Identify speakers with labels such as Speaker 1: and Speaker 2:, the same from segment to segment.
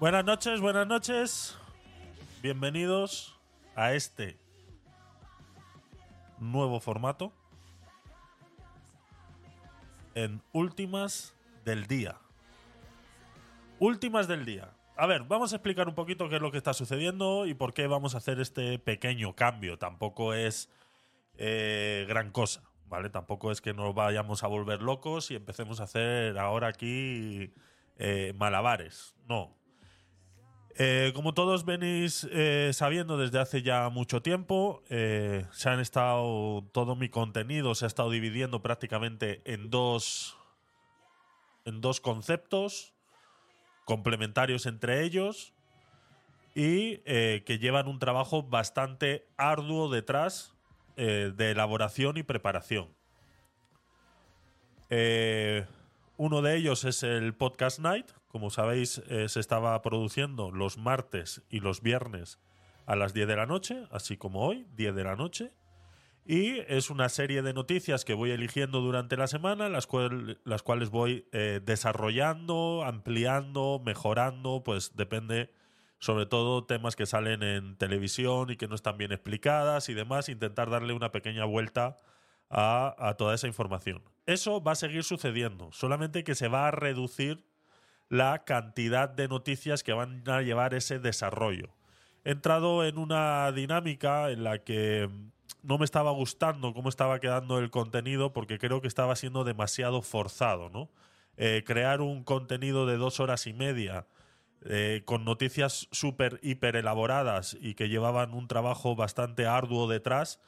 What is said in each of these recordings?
Speaker 1: Buenas noches, buenas noches. Bienvenidos a este nuevo formato en últimas del día. Últimas del día. A ver, vamos a explicar un poquito qué es lo que está sucediendo y por qué vamos a hacer este pequeño cambio. Tampoco es eh, gran cosa, ¿vale? Tampoco es que nos vayamos a volver locos y empecemos a hacer ahora aquí eh, malabares. No. Eh, como todos venís eh, sabiendo desde hace ya mucho tiempo, eh, se han estado. Todo mi contenido se ha estado dividiendo prácticamente en dos. en dos conceptos complementarios entre ellos y que llevan un trabajo bastante arduo detrás de elaboración y preparación. Uno de ellos es el Podcast Night. Como sabéis, eh, se estaba produciendo los martes y los viernes a las 10 de la noche, así como hoy, 10 de la noche. Y es una serie de noticias que voy eligiendo durante la semana, las, cual- las cuales voy eh, desarrollando, ampliando, mejorando, pues depende sobre todo temas que salen en televisión y que no están bien explicadas y demás, intentar darle una pequeña vuelta a, a toda esa información. Eso va a seguir sucediendo, solamente que se va a reducir la cantidad de noticias que van a llevar ese desarrollo. He entrado en una dinámica en la que mm, no me estaba gustando cómo estaba quedando el contenido porque creo que estaba siendo demasiado forzado, ¿no? Eh, crear un contenido de dos horas y media eh, con noticias súper, hiper elaboradas y que llevaban un trabajo bastante arduo detrás,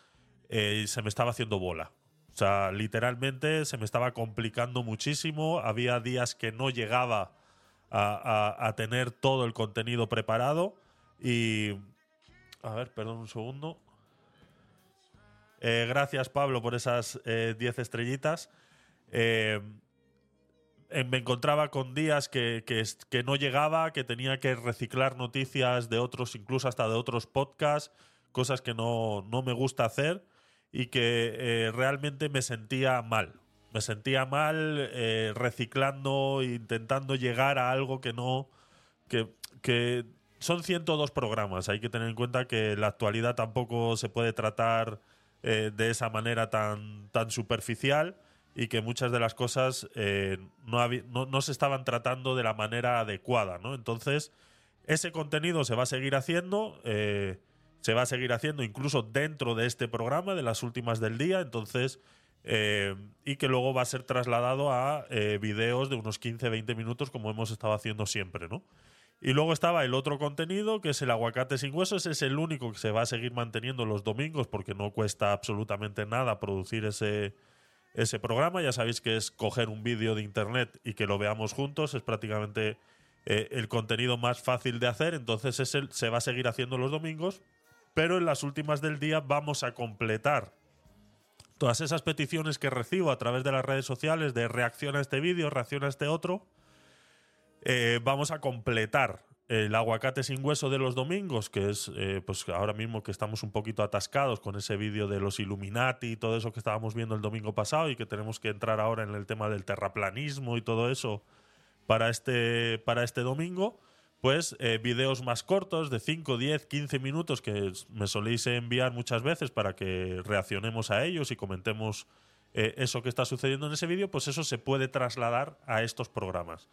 Speaker 1: eh, se me estaba haciendo bola. O sea, literalmente se me estaba complicando muchísimo. Había días que no llegaba a, tener todo el contenido preparado. Y. A ver, perdón un segundo. Eh, gracias, Pablo, por esas 10 estrellitas. Eh, eh, me encontraba con días que, que que no llegaba, que tenía que reciclar noticias de otros, incluso hasta de otros podcasts, cosas que no, no me gusta hacer y que eh, realmente me sentía mal. Me sentía mal eh, reciclando, intentando llegar a algo que no. que, que son 102 programas. Hay que tener en cuenta que la actualidad tampoco se puede tratar eh, de esa manera tan, tan superficial y que muchas de las cosas eh, no, no, no se estaban tratando de la manera adecuada. ¿no? Entonces, ese contenido se va a seguir haciendo. se va a seguir haciendo incluso dentro de este programa, de las últimas del día. Entonces, eh, y que luego va a ser trasladado a eh, videos de unos 15-20 minutos, como hemos estado haciendo siempre, ¿no? Y luego estaba el otro contenido, que es el aguacate sin huesos. Es el único que se va a seguir manteniendo los domingos, porque no cuesta absolutamente nada producir ese, ese programa. Ya sabéis que es coger un vídeo de internet y que lo veamos juntos. Es prácticamente eh, el contenido más fácil de hacer. Entonces ese se va a seguir haciendo los domingos. Pero en las últimas del día vamos a completar todas esas peticiones que recibo a través de las redes sociales de reacción a este vídeo, reacción a este otro. eh, vamos a completar el aguacate sin hueso de los domingos, que es eh, pues ahora mismo que estamos un poquito atascados con ese vídeo de los Illuminati y todo eso que estábamos viendo el domingo pasado y que tenemos que entrar ahora en el tema del terraplanismo y todo eso para este, para este domingo. Pues eh, videos más cortos de 5, 10, 15 minutos que me soléis enviar muchas veces para que reaccionemos a ellos y comentemos eh, eso que está sucediendo en ese vídeo, pues eso se puede trasladar a estos programas.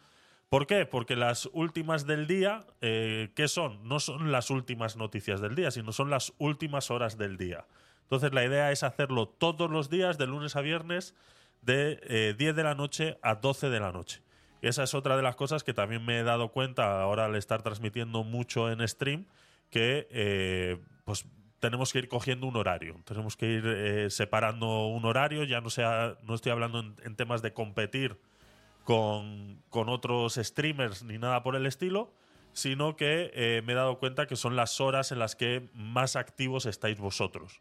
Speaker 1: ¿Por qué? Porque las últimas del día, eh, ¿qué son? No son las últimas noticias del día, sino son las últimas horas del día. Entonces la idea es hacerlo todos los días, de lunes a viernes, de eh, 10 de la noche a 12 de la noche. Esa es otra de las cosas que también me he dado cuenta ahora al estar transmitiendo mucho en stream, que eh, pues tenemos que ir cogiendo un horario, tenemos que ir eh, separando un horario, ya no sea, no estoy hablando en, temas de competir con, con otros streamers ni nada por el estilo, sino que eh, me he dado cuenta que son las horas en las que más activos estáis vosotros.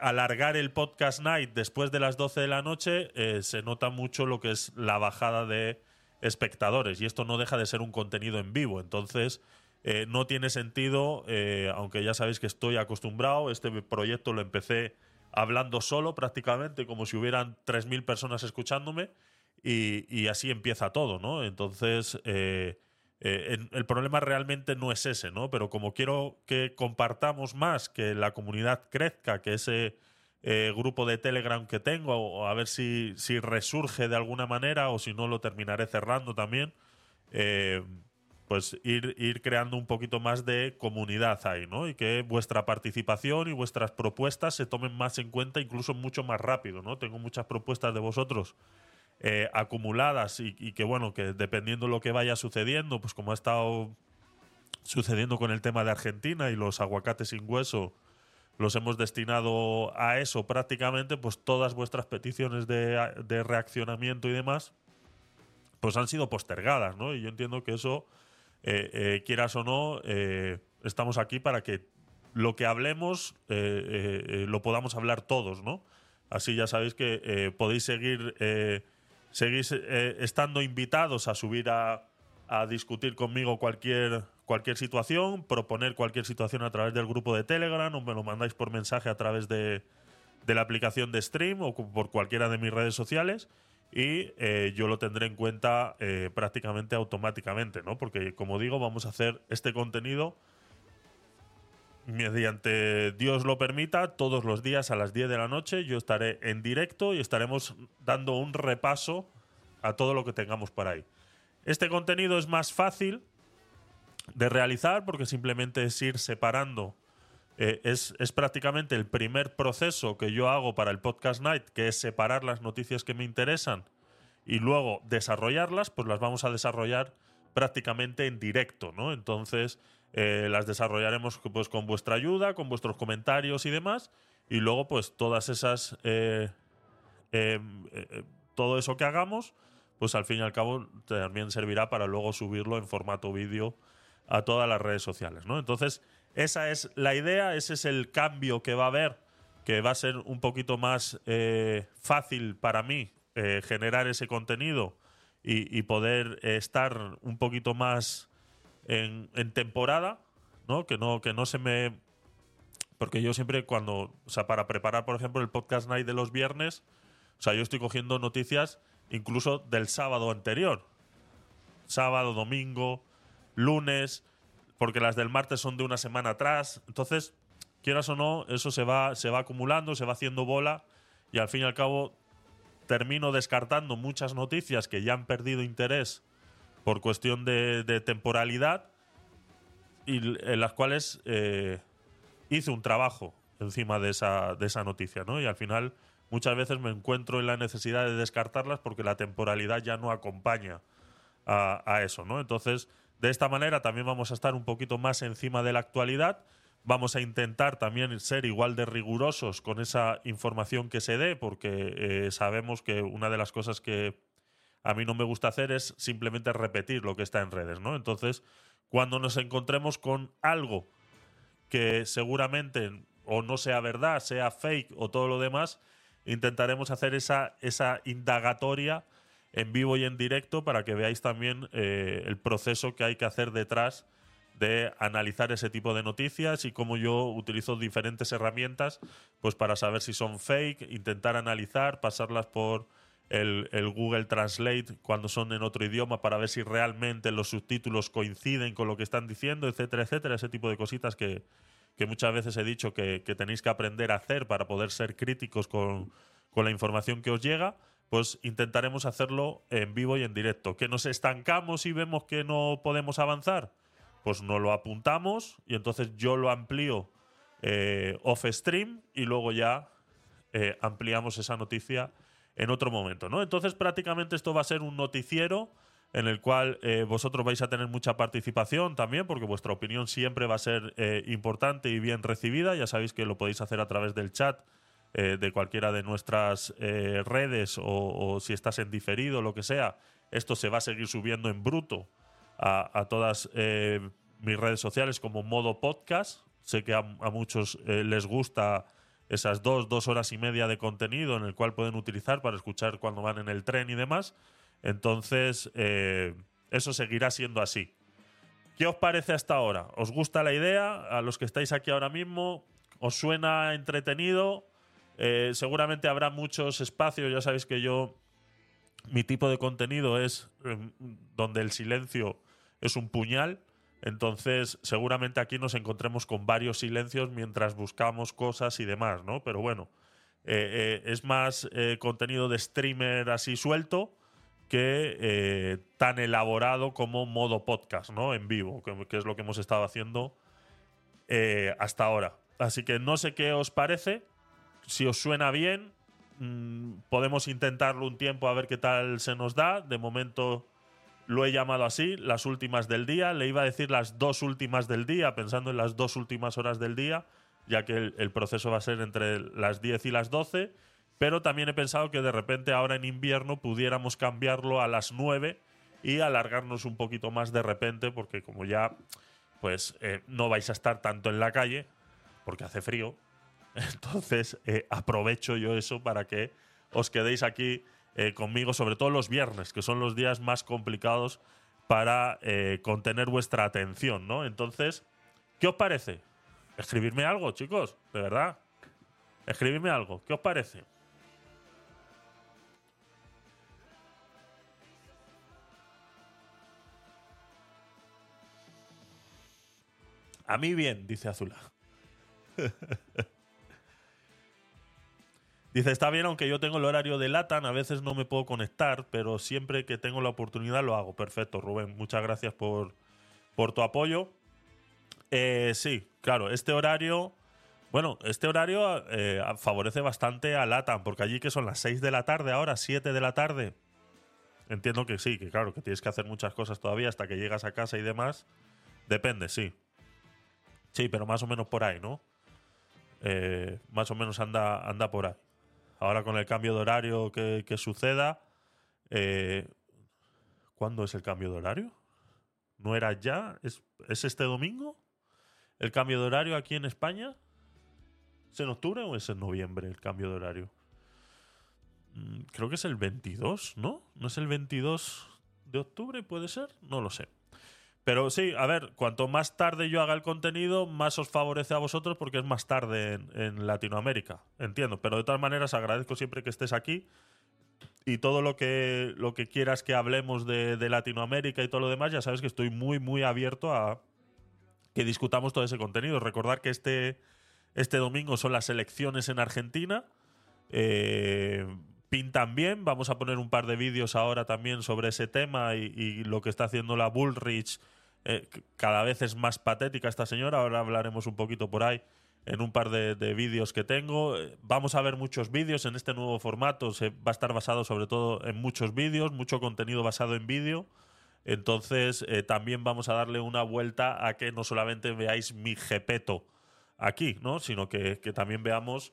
Speaker 1: Alargar el podcast night después de las 12 de la noche se nota mucho lo que es la bajada de espectadores y esto no deja de ser un contenido en vivo. Entonces, eh, no tiene sentido, eh, aunque ya sabéis que estoy acostumbrado, este proyecto lo empecé hablando solo prácticamente, como si hubieran 3.000 personas escuchándome y, así empieza todo, ¿no? Entonces, eh, el problema realmente no es ese, ¿no? Pero como quiero que compartamos más, que la comunidad crezca, que ese grupo de Telegram que tengo, a ver si, si resurge de alguna manera o si no lo terminaré cerrando también, pues ir, ir creando un poquito más de comunidad ahí, ¿no? Y que vuestra participación y vuestras propuestas se tomen más en cuenta, incluso mucho más rápido, ¿no? Tengo muchas propuestas de vosotros eh, acumuladas y, que, bueno, que dependiendo de lo que vaya sucediendo, pues como ha estado sucediendo con el tema de Argentina y los aguacates sin hueso, los hemos destinado a eso prácticamente, pues todas vuestras peticiones de, de reaccionamiento y demás, pues han sido postergadas, ¿no? Y yo entiendo que eso eh, eh, quieras o no, eh, estamos aquí para que lo que hablemos lo podamos hablar todos, ¿no? Así ya sabéis que podéis seguir, seguir estando invitados a subir a, a, discutir conmigo cualquier, cualquier situación, proponer cualquier situación a través del grupo de Telegram o me lo mandáis por mensaje a través de, de la aplicación de Stream o por cualquiera de mis redes sociales y eh, yo lo tendré en cuenta eh, prácticamente automáticamente, ¿no? Porque como digo, vamos a hacer este contenido mediante Dios lo permita, todos los días a las 10 de la noche yo estaré en directo y estaremos dando un repaso a todo lo que tengamos por ahí. Este contenido es más fácil de realizar porque simplemente es ir separando eh, es, prácticamente el primer proceso que yo hago para el Podcast Night, que es separar las noticias que me interesan y luego desarrollarlas, pues las vamos a desarrollar prácticamente en directo, ¿no? Entonces eh, las desarrollaremos pues, con vuestra ayuda, con vuestros comentarios y demás, y luego pues todas esas... Eh, em, todo eso que hagamos, pues al fin y al cabo también servirá para luego subirlo en formato vídeo a todas las redes sociales, ¿no? Entonces, esa es la idea, ese es el cambio que va a haber, que va a ser un poquito más eh, fácil para mí eh, generar ese contenido y, poder estar un poquito más en, temporada, ¿no? Que no, que no se me. Porque yo siempre cuando. O sea, para preparar, por ejemplo, el podcast night de los viernes, o sea, yo estoy cogiendo noticias incluso del sábado anterior. Sábado, domingo, lunes porque las del martes son de una semana atrás. Entonces, quieras o no, eso se va, se va acumulando, se va haciendo bola y al fin y al cabo termino descartando muchas noticias que ya han perdido interés por cuestión de, temporalidad y en las cuales eh, hice un trabajo encima de esa, de esa noticia, ¿no? Y al final muchas veces me encuentro en la necesidad de descartarlas porque la temporalidad ya no acompaña a, a eso, ¿no? Entonces, de esta manera también vamos a estar un poquito más encima de la actualidad. Vamos a intentar también ser igual de rigurosos con esa información que se dé, porque eh, sabemos que una de las cosas que a mí no me gusta hacer es simplemente repetir lo que está en redes, ¿no? Entonces, cuando nos encontremos con algo que seguramente o no sea verdad, sea fake o todo lo demás, intentaremos hacer esa, esa indagatoria en vivo y en directo para que veáis también eh, el proceso que hay que hacer detrás de analizar ese tipo de noticias y cómo yo utilizo diferentes herramientas pues para saber si son fake, intentar analizar, pasarlas por el, Google Translate cuando son en otro idioma para ver si realmente los subtítulos coinciden con lo que están diciendo, etcétera, etcétera, ese tipo de cositas que, muchas veces he dicho que, tenéis que aprender a hacer para poder ser críticos con, con la información que os llega pues intentaremos hacerlo en vivo y en directo. ¿Que nos estancamos y vemos que no podemos avanzar? Pues nos lo apuntamos y entonces yo lo amplío eh, off stream y luego ya eh, ampliamos esa noticia en otro momento. ¿no? Entonces prácticamente esto va a ser un noticiero en el cual eh, vosotros vais a tener mucha participación también, porque vuestra opinión siempre va a ser importante y bien recibida. Ya sabéis que lo podéis hacer a través del chat eh, de cualquiera de nuestras eh, redes o, si estás en diferido, lo que sea, esto se va a seguir subiendo en bruto a, todas eh, mis redes sociales como modo podcast. Sé que a, muchos les gusta esas dos, dos horas y media de contenido en el cual pueden utilizar para escuchar cuando van en el tren y demás. Entonces, eso seguirá siendo así. ¿Qué os parece hasta ahora? ¿Os gusta la idea? A los que estáis aquí ahora mismo, ¿os suena entretenido? Eh, seguramente habrá muchos espacios, ya sabéis que yo, mi tipo de contenido es em, donde el silencio es un puñal. Entonces, seguramente aquí nos encontremos con varios silencios mientras buscamos cosas y demás, ¿no? Pero bueno, eh, eh, es más eh, contenido de streamer así suelto que tan elaborado como modo podcast, ¿no? En vivo, que, es lo que hemos estado haciendo hasta ahora. Así que no sé qué os parece. Si os suena bien, mm, podemos intentarlo un tiempo a ver qué tal se nos da. De momento lo he llamado así, las últimas del día. Le iba a decir las dos últimas del día, pensando en las dos últimas horas del día ya que el, proceso va a ser entre las 10 y las 12, pero también he pensado que de repente ahora en invierno pudiéramos cambiarlo a las 9 y alargarnos un poquito más de repente, porque como ya pues eh, no vais a estar tanto en la calle, porque hace frío, entonces eh, aprovecho yo eso para que os quedéis aquí eh, conmigo, sobre todo los viernes, que son los días más complicados para contener vuestra atención, ¿no? Entonces, ¿qué os parece? Escribirme algo, chicos, de verdad. Escribirme algo. ¿Qué os parece? A mí bien, dice Azula. dice, está bien, aunque yo tengo el horario de Latan, a veces no me puedo conectar, pero siempre que tengo la oportunidad lo hago. Perfecto, Rubén. Muchas gracias por, por tu apoyo. Eh, sí, claro, este horario. Bueno, este horario eh, favorece bastante a LATAM, porque allí que son las 6 de la tarde ahora, 7 de la tarde. Entiendo que sí, que claro, que tienes que hacer muchas cosas todavía hasta que llegas a casa y demás. Depende, sí. Sí, pero más o menos por ahí, ¿no? Eh, más o menos anda, anda por ahí. Ahora con el cambio de horario que, suceda. ¿Cuándo es el cambio de horario? ¿No era ya? ¿Es, ¿Es este domingo? ¿El cambio de horario aquí en España? ¿Es en octubre o es en noviembre el cambio de horario? Mm, creo que es el 22, ¿no? ¿No es el 22 de octubre? ¿Puede ser? No lo sé. Pero sí, a ver, cuanto más tarde yo haga el contenido, más os favorece a vosotros porque es más tarde en, Latinoamérica. Entiendo. Pero de todas maneras, agradezco siempre que estés aquí. Y todo lo que, lo que quieras que hablemos de, Latinoamérica y todo lo demás, ya sabes que estoy muy, muy abierto a, que discutamos todo ese contenido. Recordar que este, este domingo son las elecciones en Argentina. Eh, pintan bien. Vamos a poner un par de vídeos ahora también sobre ese tema y, lo que está haciendo la Bullrich. Eh, cada vez es más patética esta señora. Ahora hablaremos un poquito por ahí en un par de, vídeos que tengo. Eh, vamos a ver muchos vídeos en este nuevo formato. Se va a estar basado sobre todo en muchos vídeos, mucho contenido basado en vídeo. Entonces, eh, también vamos a darle una vuelta a que no solamente veáis mi jepeto aquí, ¿no? Sino que, también veamos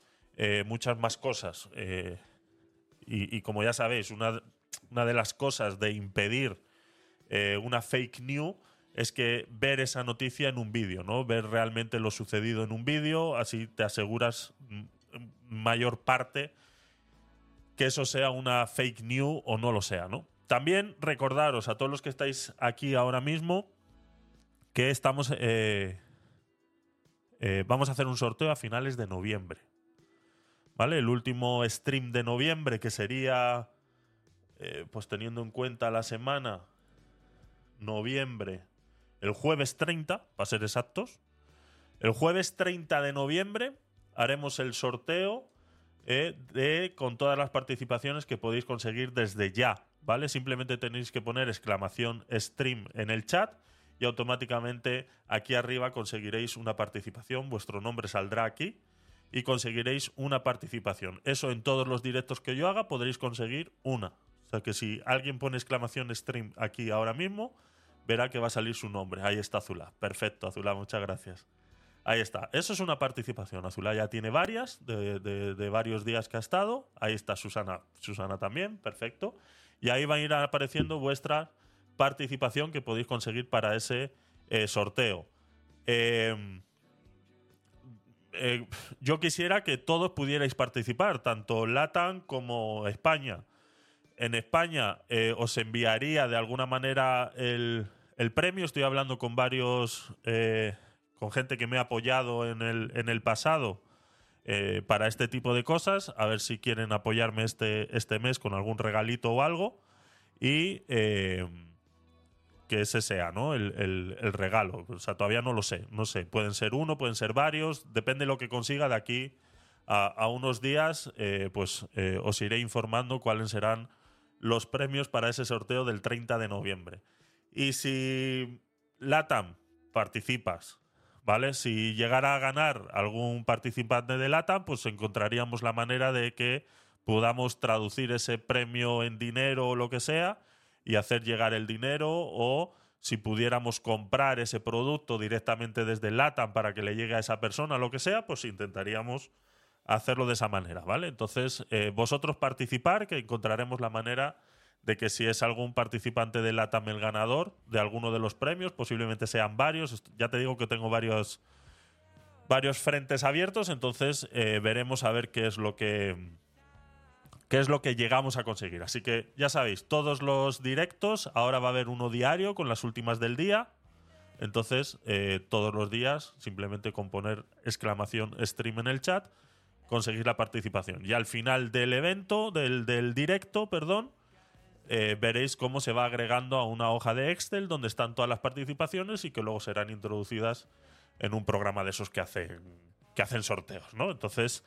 Speaker 1: muchas más cosas. Eh, y, como ya sabéis, una, una, de las cosas de impedir una fake news es que ver esa noticia en un vídeo, ¿no? Ver realmente lo sucedido en un vídeo, así te aseguras mayor parte que eso sea una fake news o no lo sea, ¿no? También recordaros a todos los que estáis aquí ahora mismo que estamos. Eh, eh, vamos a hacer un sorteo a finales de noviembre. ¿Vale? El último stream de noviembre, que sería. Eh, pues teniendo en cuenta la semana. Noviembre. El jueves 30, para ser exactos. El jueves 30 de noviembre haremos el sorteo de, con todas las participaciones que podéis conseguir desde ya ¿vale? Simplemente tenéis que poner exclamación stream en el chat y automáticamente aquí arriba conseguiréis una participación, vuestro nombre saldrá aquí y conseguiréis una participación. Eso en todos los directos que yo haga podréis conseguir una. O sea que si alguien pone exclamación stream aquí ahora mismo, verá que va a salir su nombre. Ahí está Azula. Perfecto, Azula, muchas gracias. Ahí está. Eso es una participación. Azula ya tiene varias, de, de varios días que ha estado. Ahí está Susana. Susana también, perfecto y ahí va a ir apareciendo vuestra participación que podéis conseguir para ese eh, sorteo. Em, eh, yo quisiera que todos pudierais participar, tanto LATAM como España. En España eh, os enviaría de alguna manera el, premio. Estoy hablando con varios, con gente que me ha apoyado en el, en el pasado eh, para este tipo de cosas, a ver si quieren apoyarme este, este mes con algún regalito o algo. Y eh, que ese sea, ¿no? El, el- el regalo. O sea, todavía no lo sé. No sé. Pueden ser uno, pueden ser varios. Depende de lo que consiga de aquí a, unos días. eh, pues eh, os iré informando cuáles serán los premios para ese sorteo del 30 de noviembre. Y si LATAM participas, ¿vale? Si llegara a ganar algún participante de LATAM, pues encontraríamos la manera de que podamos traducir ese premio en dinero o lo que sea y hacer llegar el dinero o si pudiéramos comprar ese producto directamente desde LATAM para que le llegue a esa persona, lo que sea, pues intentaríamos hacerlo de esa manera, ¿vale? Entonces, eh, vosotros participar, que encontraremos la manera de que si es algún participante de LATAM el ganador de alguno de los premios, posiblemente sean varios. Ya te digo que tengo varios, varios frentes abiertos, entonces eh, veremos a ver qué es lo que qué es lo que llegamos a conseguir. Así que ya sabéis, todos los directos, ahora va a haber uno diario con las últimas del día. Entonces, eh, todos los días, simplemente con poner exclamación stream en el chat, conseguir la participación. Y al final del evento, del, directo, perdón, eh, veréis cómo se va agregando a una hoja de Excel donde están todas las participaciones y que luego serán introducidas en un programa de esos que hacen, que hacen sorteos, ¿no? Entonces,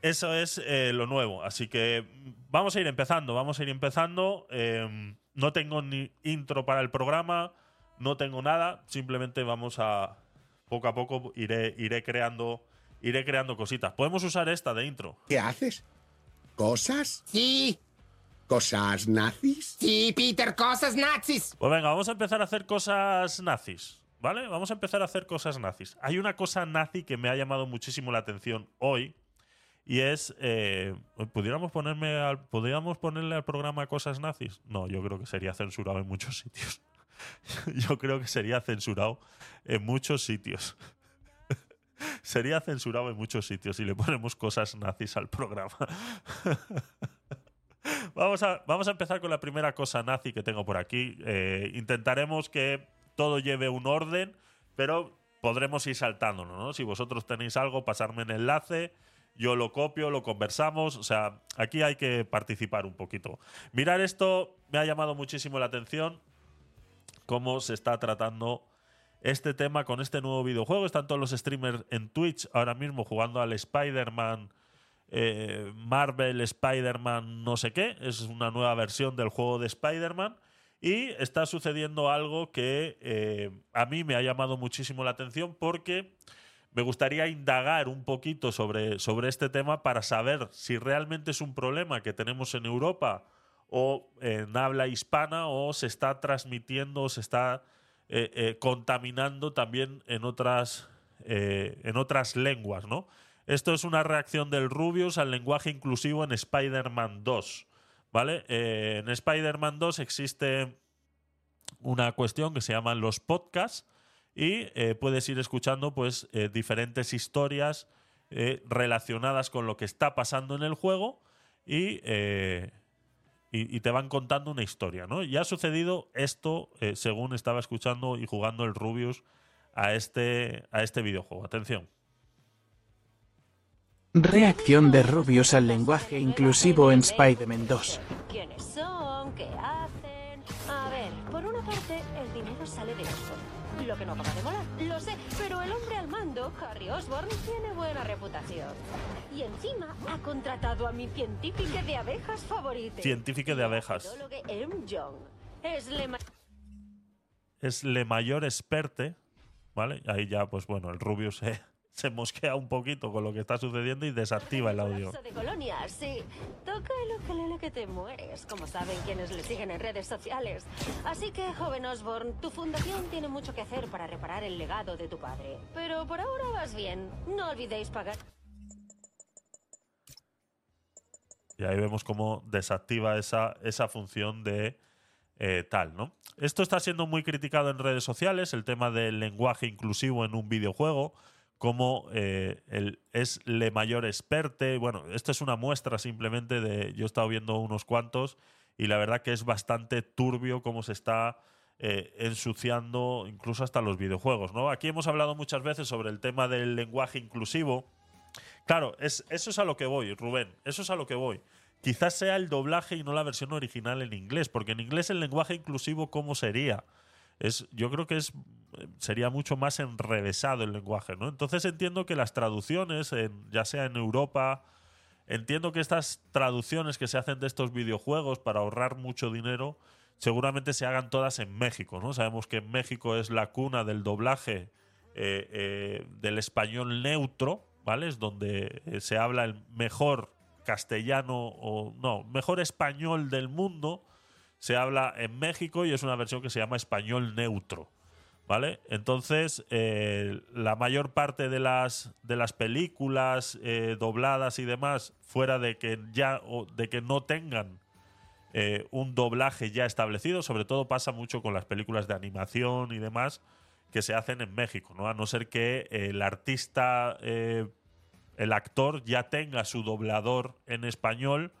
Speaker 1: eso es eh, lo nuevo. Así que vamos a ir empezando, vamos a ir empezando. Eh, no tengo ni intro para el programa, no tengo nada. Simplemente vamos a poco a poco iré, iré creando, iré creando cositas. Podemos usar esta de intro.
Speaker 2: ¿Qué haces? ¿Cosas?
Speaker 3: Sí,
Speaker 2: ¿Cosas nazis?
Speaker 3: sí, Peter, cosas nazis.
Speaker 1: Pues venga, vamos a empezar a hacer cosas nazis, ¿vale? Vamos a empezar a hacer cosas nazis. Hay una cosa nazi que me ha llamado muchísimo la atención hoy y es, eh, ¿pudiéramos, ponerme al, ¿pudiéramos ponerle al programa cosas nazis? No, yo creo que sería censurado en muchos sitios. yo creo que sería censurado en muchos sitios. sería censurado en muchos sitios si le ponemos cosas nazis al programa. Vamos a, vamos a empezar con la primera cosa nazi que tengo por aquí. Eh, intentaremos que todo lleve un orden, pero podremos ir saltándonos, ¿no? Si vosotros tenéis algo, pasarme en enlace, yo lo copio, lo conversamos. O sea, aquí hay que participar un poquito. Mirar esto me ha llamado muchísimo la atención, cómo se está tratando este tema con este nuevo videojuego. Están todos los streamers en Twitch ahora mismo jugando al Spider-Man eh, Marvel Spider-Man no sé qué, es una nueva versión del juego de Spider-Man y está sucediendo algo que eh, a mí me ha llamado muchísimo la atención porque me gustaría indagar un poquito sobre, sobre este tema para saber si realmente es un problema que tenemos en Europa o en habla hispana o se está transmitiendo, se está eh, eh, contaminando también en otras, eh, en otras lenguas, ¿no? Esto es una reacción del Rubius al lenguaje inclusivo en Spider-Man 2. ¿Vale? En Spider-Man 2 existe una cuestión que se llaman los podcasts y puedes ir escuchando pues diferentes historias relacionadas con lo que está pasando en el juego y, y, y te van contando una historia, ¿no? Y ha sucedido esto eh, según estaba escuchando y jugando el Rubius a este, a este videojuego. Atención.
Speaker 4: Reacción de Rubius al lenguaje inclusivo en Spider-Man 2.
Speaker 5: ¿Quiénes son? ¿Qué hacen? Una parte, el dinero sale de Osborn. Lo que no acaba de molar, lo sé, pero el hombre al mando, Harry Osborn, tiene buena reputación. Y encima ha contratado a mi científica de abejas favorita.
Speaker 1: Científica de abejas.
Speaker 5: M. Young. Es le
Speaker 1: es le mayor experte, ¿vale? Ahí ya, pues bueno, el Rubius se, se mosquea un poquito con lo que está sucediendo y desactiva el audio.
Speaker 5: de colonias, sí. Toca el ukelele que te mueres, como saben quienes le siguen en redes sociales. Así que, joven Osborn, tu fundación tiene mucho que hacer para reparar el legado de tu padre. Pero por ahora vas bien. No olvidéis pagar.
Speaker 1: Y ahí vemos cómo desactiva esa, esa función de eh, tal, ¿no? Esto está siendo muy criticado en redes sociales, el tema del lenguaje inclusivo en un videojuego, como eh, el, es le mayor experte. Bueno, esto es una muestra simplemente de. Yo he estado viendo unos cuantos y la verdad que es bastante turbio cómo se está eh, ensuciando incluso hasta los videojuegos, ¿no? Aquí hemos hablado muchas veces sobre el tema del lenguaje inclusivo. Claro, es, eso es a lo que voy, Rubén. Eso es a lo que voy. Quizás sea el doblaje y no la versión original en inglés, porque en inglés el lenguaje inclusivo, ¿cómo sería? Es, yo creo que es sería mucho más enrevesado el lenguaje, ¿no? Entonces entiendo que las traducciones, en- ya sea en Europa, entiendo que estas traducciones que se hacen de estos videojuegos para ahorrar mucho dinero, seguramente se hagan todas en México, ¿no? Sabemos que México es la cuna del doblaje eh, eh, del español neutro, ¿vale? Es donde eh, se habla el mejor castellano o no, mejor español del mundo se habla en México y es una versión que se llama español neutro. ¿Vale? Entonces, eh, la mayor parte de las, de las películas eh, dobladas y demás, fuera de que ya o de que no tengan eh, un doblaje ya establecido, sobre todo pasa mucho con las películas de animación y demás que se hacen en México, ¿no? A no ser que el artista, el actor ya tenga su doblador en español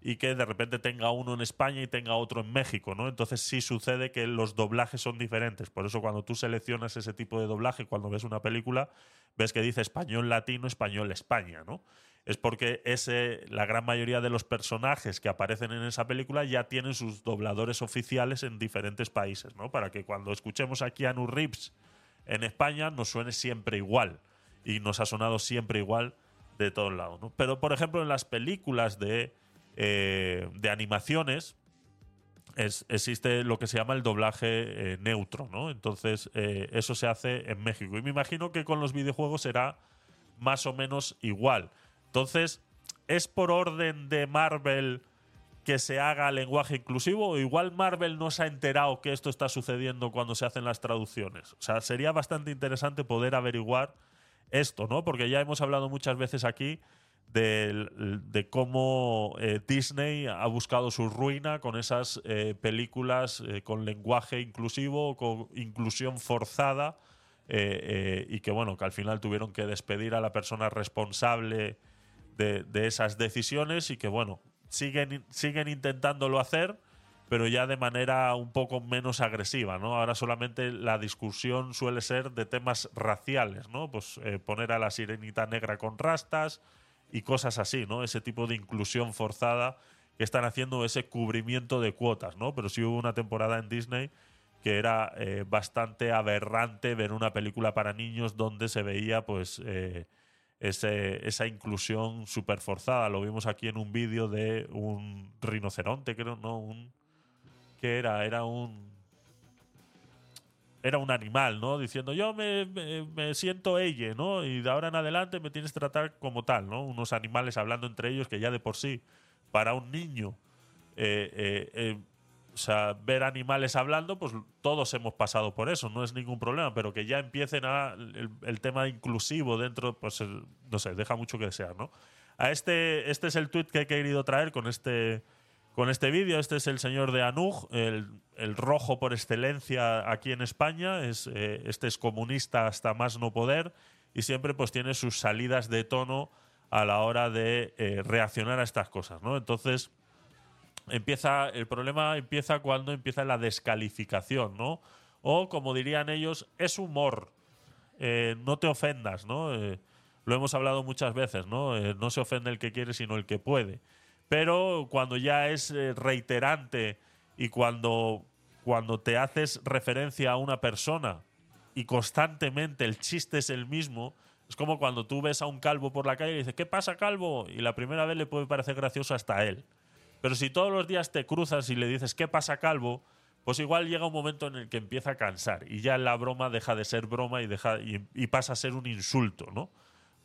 Speaker 1: y que de repente tenga uno en España y tenga otro en México, ¿no? Entonces sí sucede que los doblajes son diferentes. Por eso cuando tú seleccionas ese tipo de doblaje, cuando ves una película, ves que dice español latino, español España, ¿no? Es porque ese, la gran mayoría de los personajes que aparecen en esa película ya tienen sus dobladores oficiales en diferentes países, ¿no? Para que cuando escuchemos a Keanu Reeves en España nos suene siempre igual. Y nos ha sonado siempre igual de todos lados, ¿no? Pero, por ejemplo, en las películas de eh, de animaciones es- existe lo que se llama el doblaje eh, neutro, ¿no? Entonces, eh, eso se hace en México. Y me imagino que con los videojuegos será más o menos igual. Entonces, ¿es por orden de Marvel que se haga lenguaje inclusivo? ¿O igual Marvel no se ha enterado que esto está sucediendo cuando se hacen las traducciones? O sea, sería bastante interesante poder averiguar esto, ¿no? Porque ya hemos hablado muchas veces aquí de, cómo eh, Disney ha buscado su ruina con esas eh, películas eh, con lenguaje inclusivo, con inclusión forzada, y que bueno, que al final tuvieron que despedir a la persona responsable de, esas decisiones y que bueno, siguen, siguen intentándolo hacer, pero ya de manera un poco menos agresiva, ¿no? Ahora solamente la discusión suele ser de temas raciales, ¿no? Pues poner a la sirenita negra con rastas y cosas así, ¿no? Ese tipo de inclusión forzada que están haciendo ese cubrimiento de cuotas, ¿no? Pero sí hubo una temporada en Disney que era eh, bastante aberrante ver una película para niños donde se veía, pues, eh, ese- esa inclusión súper forzada. Lo vimos aquí en un vídeo de un rinoceronte, creo, ¿no? Un, ¿Qué era? Era un. Era un animal, ¿no? Diciendo, yo me, me- siento ella, ¿no? Y de ahora en adelante me tienes que tratar como tal, ¿no? Unos animales hablando entre ellos que ya de por sí, para un niño, eh, eh, eh, o sea, ver animales hablando, pues todos hemos pasado por eso, no es ningún problema, pero que ya empiecen a el, el tema inclusivo dentro, pues no sé, deja mucho que desear, ¿no? A este, este es el tweet que he querido traer con este, con este vídeo. Este es el señor de Anuj, el, el rojo por excelencia aquí en España. Es, eh, este es comunista hasta más no poder y siempre pues tiene sus salidas de tono a la hora de eh, reaccionar a estas cosas, ¿no? Entonces, empieza el problema empieza cuando empieza la descalificación, ¿no? O como dirían ellos, es humor. Eh, no te ofendas, ¿no? Lo hemos hablado muchas veces, ¿no? No se ofende el que quiere, sino el que puede. Pero cuando ya es eh, reiterante y cuando, cuando te haces referencia a una persona y constantemente el chiste es el mismo, es como cuando tú ves a un calvo por la calle y dices, ¿qué pasa, calvo? Y la primera vez le puede parecer gracioso hasta él. Pero si todos los días te cruzas y le dices, ¿qué pasa, calvo? Pues igual llega un momento en el que empieza a cansar y ya la broma deja de ser broma y, deja, y pasa a ser un insulto, ¿no?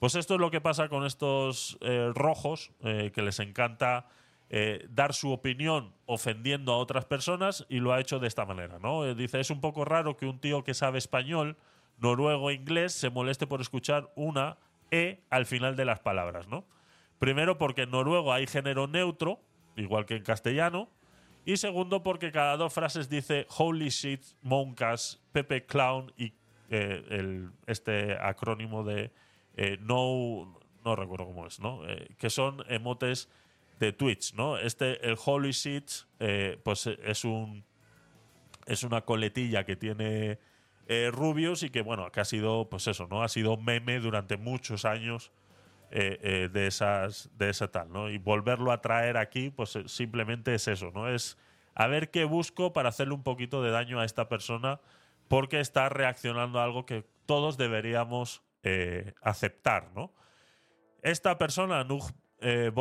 Speaker 1: Pues esto es lo que pasa con estos eh, rojos, eh, que les encanta eh, dar su opinión ofendiendo a otras personas y lo ha hecho de esta manera, ¿no? Dice, es un poco raro que un tío que sabe español, noruego e inglés se moleste por escuchar una E al final de las palabras, ¿no? Primero porque en noruego hay género neutro, igual que en castellano, y segundo porque cada dos frases dice holy shit, monkas, Pepe Clown y este acrónimo de eh, no, no recuerdo cómo es, ¿no? Eh, que son emotes de Twitch, ¿no? Este, el holy shit, eh, pues es un es una coletilla que tiene Rubius y que, bueno, que ha sido, pues eso, ¿no? Ha sido meme durante muchos años de esas de ese tal, ¿no? Y volverlo a traer aquí, pues simplemente es eso, ¿no? Es a ver qué busco para hacerle un poquito de daño a esta persona porque está reaccionando a algo que todos deberíamos eh, aceptar, ¿no? Esta persona, Nug eh,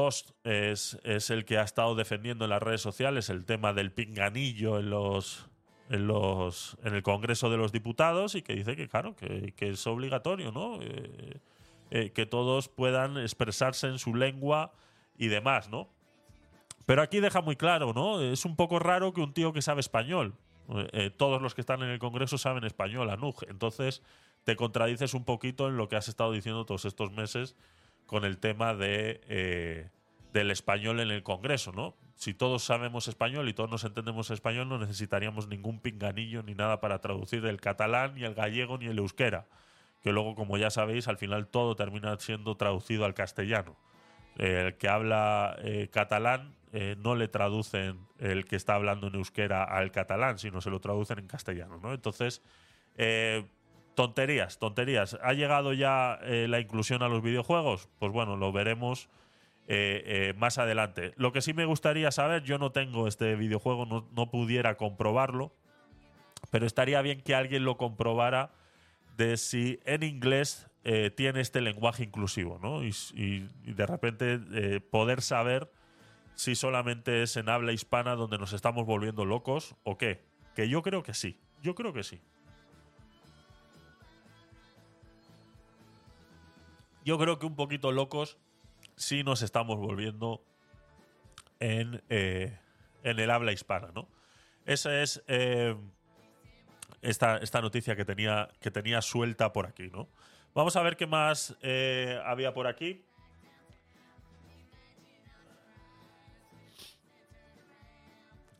Speaker 1: es, es el que ha estado defendiendo en las redes sociales el tema del pinganillo en los, en los en el Congreso de los Diputados y que dice que claro que, que es obligatorio no Eh, eh, que todos puedan expresarse en su lengua y demás no pero aquí deja muy claro no es un poco raro que un tío que sabe español todos los que están en el Congreso saben español Anuj entonces te contradices un poquito en lo que has estado diciendo todos estos meses con el tema de eh, del español en el Congreso, ¿no? Si todos sabemos español y todos nos entendemos español, no necesitaríamos ningún pinganillo ni nada para traducir el catalán, ni el gallego, ni el euskera. Que luego, como ya sabéis, al final todo termina siendo traducido al castellano. Eh, el que habla eh, catalán eh, no le traducen el que está hablando en euskera al catalán, sino se lo traducen en castellano, ¿no? Entonces, eh, tonterías, tonterías. ¿Ha llegado ya eh, la inclusión a los videojuegos? Pues bueno, lo veremos eh, eh, más adelante. Lo que sí me gustaría saber, yo no tengo este videojuego, no, pudiera comprobarlo, pero estaría bien que alguien lo comprobara de si en inglés tiene este lenguaje inclusivo, ¿no? Y, de repente poder saber si solamente es en habla hispana donde nos estamos volviendo locos o qué. Que yo creo que sí, yo creo que sí. Yo creo que un poquito locos sí nos estamos volviendo en, eh, en el habla hispana, ¿no? Esa es eh, esta, esta noticia que tenía, que tenía suelta por aquí, ¿no? Vamos a ver qué más eh, había por aquí.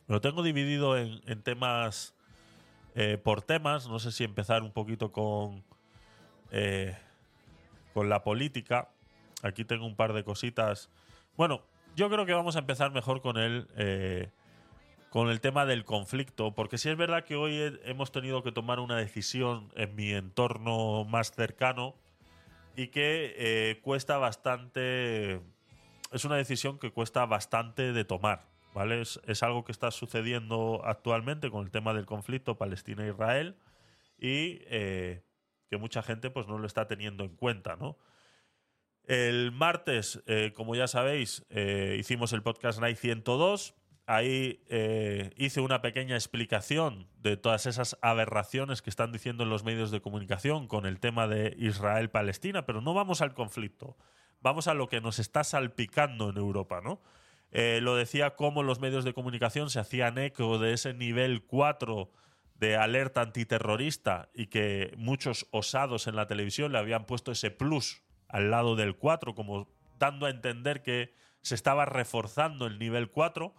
Speaker 1: Lo tengo dividido en, temas por temas. No sé si empezar un poquito con, con la política. Aquí tengo un par de cositas. Bueno, yo creo que vamos a empezar mejor con el, eh, con el tema del conflicto, porque sí es verdad que hoy he- hemos tenido que tomar una decisión en mi entorno más cercano y que eh, cuesta bastante. Es una decisión que cuesta bastante de tomar, ¿vale? Es, es algo que está sucediendo actualmente con el tema del conflicto Palestina-Israel y eh, que mucha gente pues no lo está teniendo en cuenta, ¿no? El martes, eh, como ya sabéis, eh, hicimos el podcast Night 102. Ahí eh, hice una pequeña explicación de todas esas aberraciones que están diciendo en los medios de comunicación con el tema de Israel-Palestina, pero no vamos al conflicto, vamos a lo que nos está salpicando en Europa, ¿no? Lo decía cómo los medios de comunicación se hacían eco de ese nivel 4 de alerta antiterrorista y que muchos osados en la televisión le habían puesto ese plus al lado del 4, como dando a entender que se estaba reforzando el nivel 4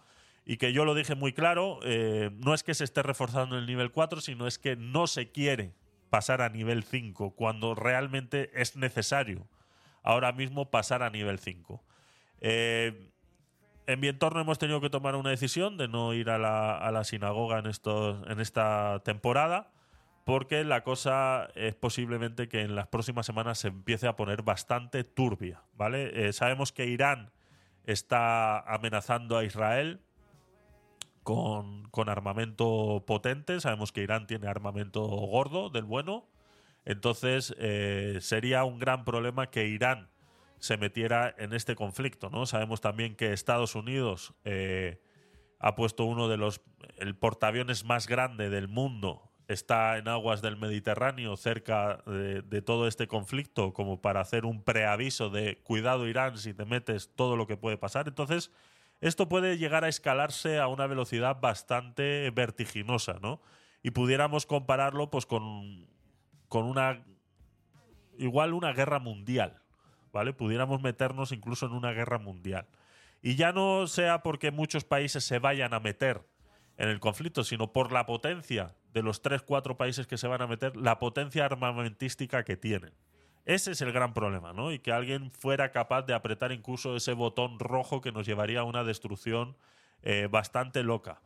Speaker 1: y que yo lo dije muy claro, eh, no es que se esté reforzando el nivel 4, sino es que no se quiere pasar a nivel 5 cuando realmente es necesario ahora mismo pasar a nivel 5. Eh, en mi entorno hemos tenido que tomar una decisión de no ir a la, a la sinagoga en, estos, en esta temporada, porque la cosa es posiblemente que en las próximas semanas se empiece a poner bastante turbia, ¿vale? Eh, sabemos que Irán está amenazando a Israel con, con armamento potente, sabemos que Irán tiene armamento gordo, del bueno, entonces eh, sería un gran problema que Irán se metiera en este conflicto, ¿no? Sabemos también que Estados Unidos eh, ha puesto uno de los el portaaviones más grande del mundo está en aguas del Mediterráneo cerca de, de todo este conflicto como para hacer un preaviso de cuidado Irán si te metes todo lo que puede pasar entonces esto puede llegar a escalarse a una velocidad bastante vertiginosa ¿no? y pudiéramos compararlo pues con con una igual una guerra mundial ¿vale? Pudiéramos meternos incluso en una guerra mundial. Y ya no sea porque muchos países se vayan a meter en el conflicto, sino por la potencia de los tres, cuatro países que se van a meter, la potencia armamentística que tienen. Ese es el gran problema, ¿no? Y que alguien fuera capaz de apretar incluso ese botón rojo que nos llevaría a una destrucción eh, bastante loca.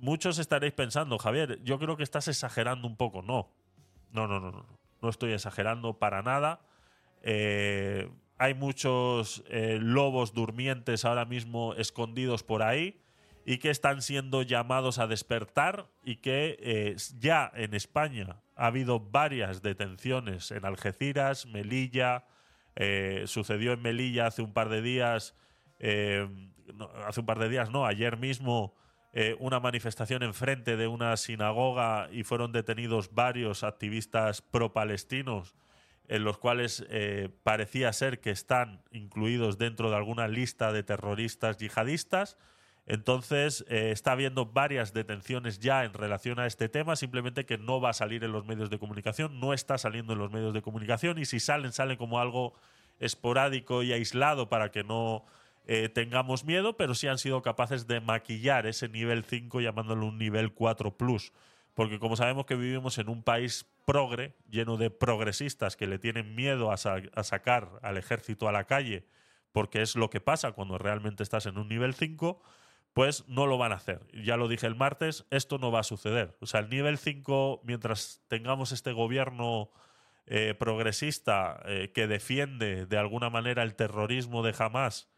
Speaker 1: Muchos estaréis pensando, Javier, yo creo que estás exagerando un poco. No, no, no, no, no. No estoy exagerando para nada. Eh, hay muchos eh, lobos durmientes ahora mismo escondidos por ahí y que están siendo llamados a despertar y que eh, ya en España ha habido varias detenciones en Algeciras, Melilla, sucedió en Melilla hace un par de días, no, hace un par de días, no, ayer mismo una manifestación enfrente de una sinagoga y fueron detenidos varios activistas pro-palestinos en los cuales eh, parecía ser que están incluidos dentro de alguna lista de terroristas yihadistas. Entonces, eh, está habiendo varias detenciones ya en relación a este tema, simplemente que no va a salir en los medios de comunicación, no está saliendo en los medios de comunicación y si salen, salen como algo esporádico y aislado para que no eh, tengamos miedo, pero sí han sido capaces de maquillar ese nivel 5 llamándolo un nivel 4 plus. Porque como sabemos que vivimos en un país progre, lleno de progresistas que le tienen miedo a, sa- a sacar al ejército a la calle, porque es lo que pasa cuando realmente estás en un nivel 5, pues no lo van a hacer. Ya lo dije el martes, esto no va a suceder. O sea, el nivel 5, mientras tengamos este gobierno eh, progresista eh, que defiende de alguna manera el terrorismo de Hamas,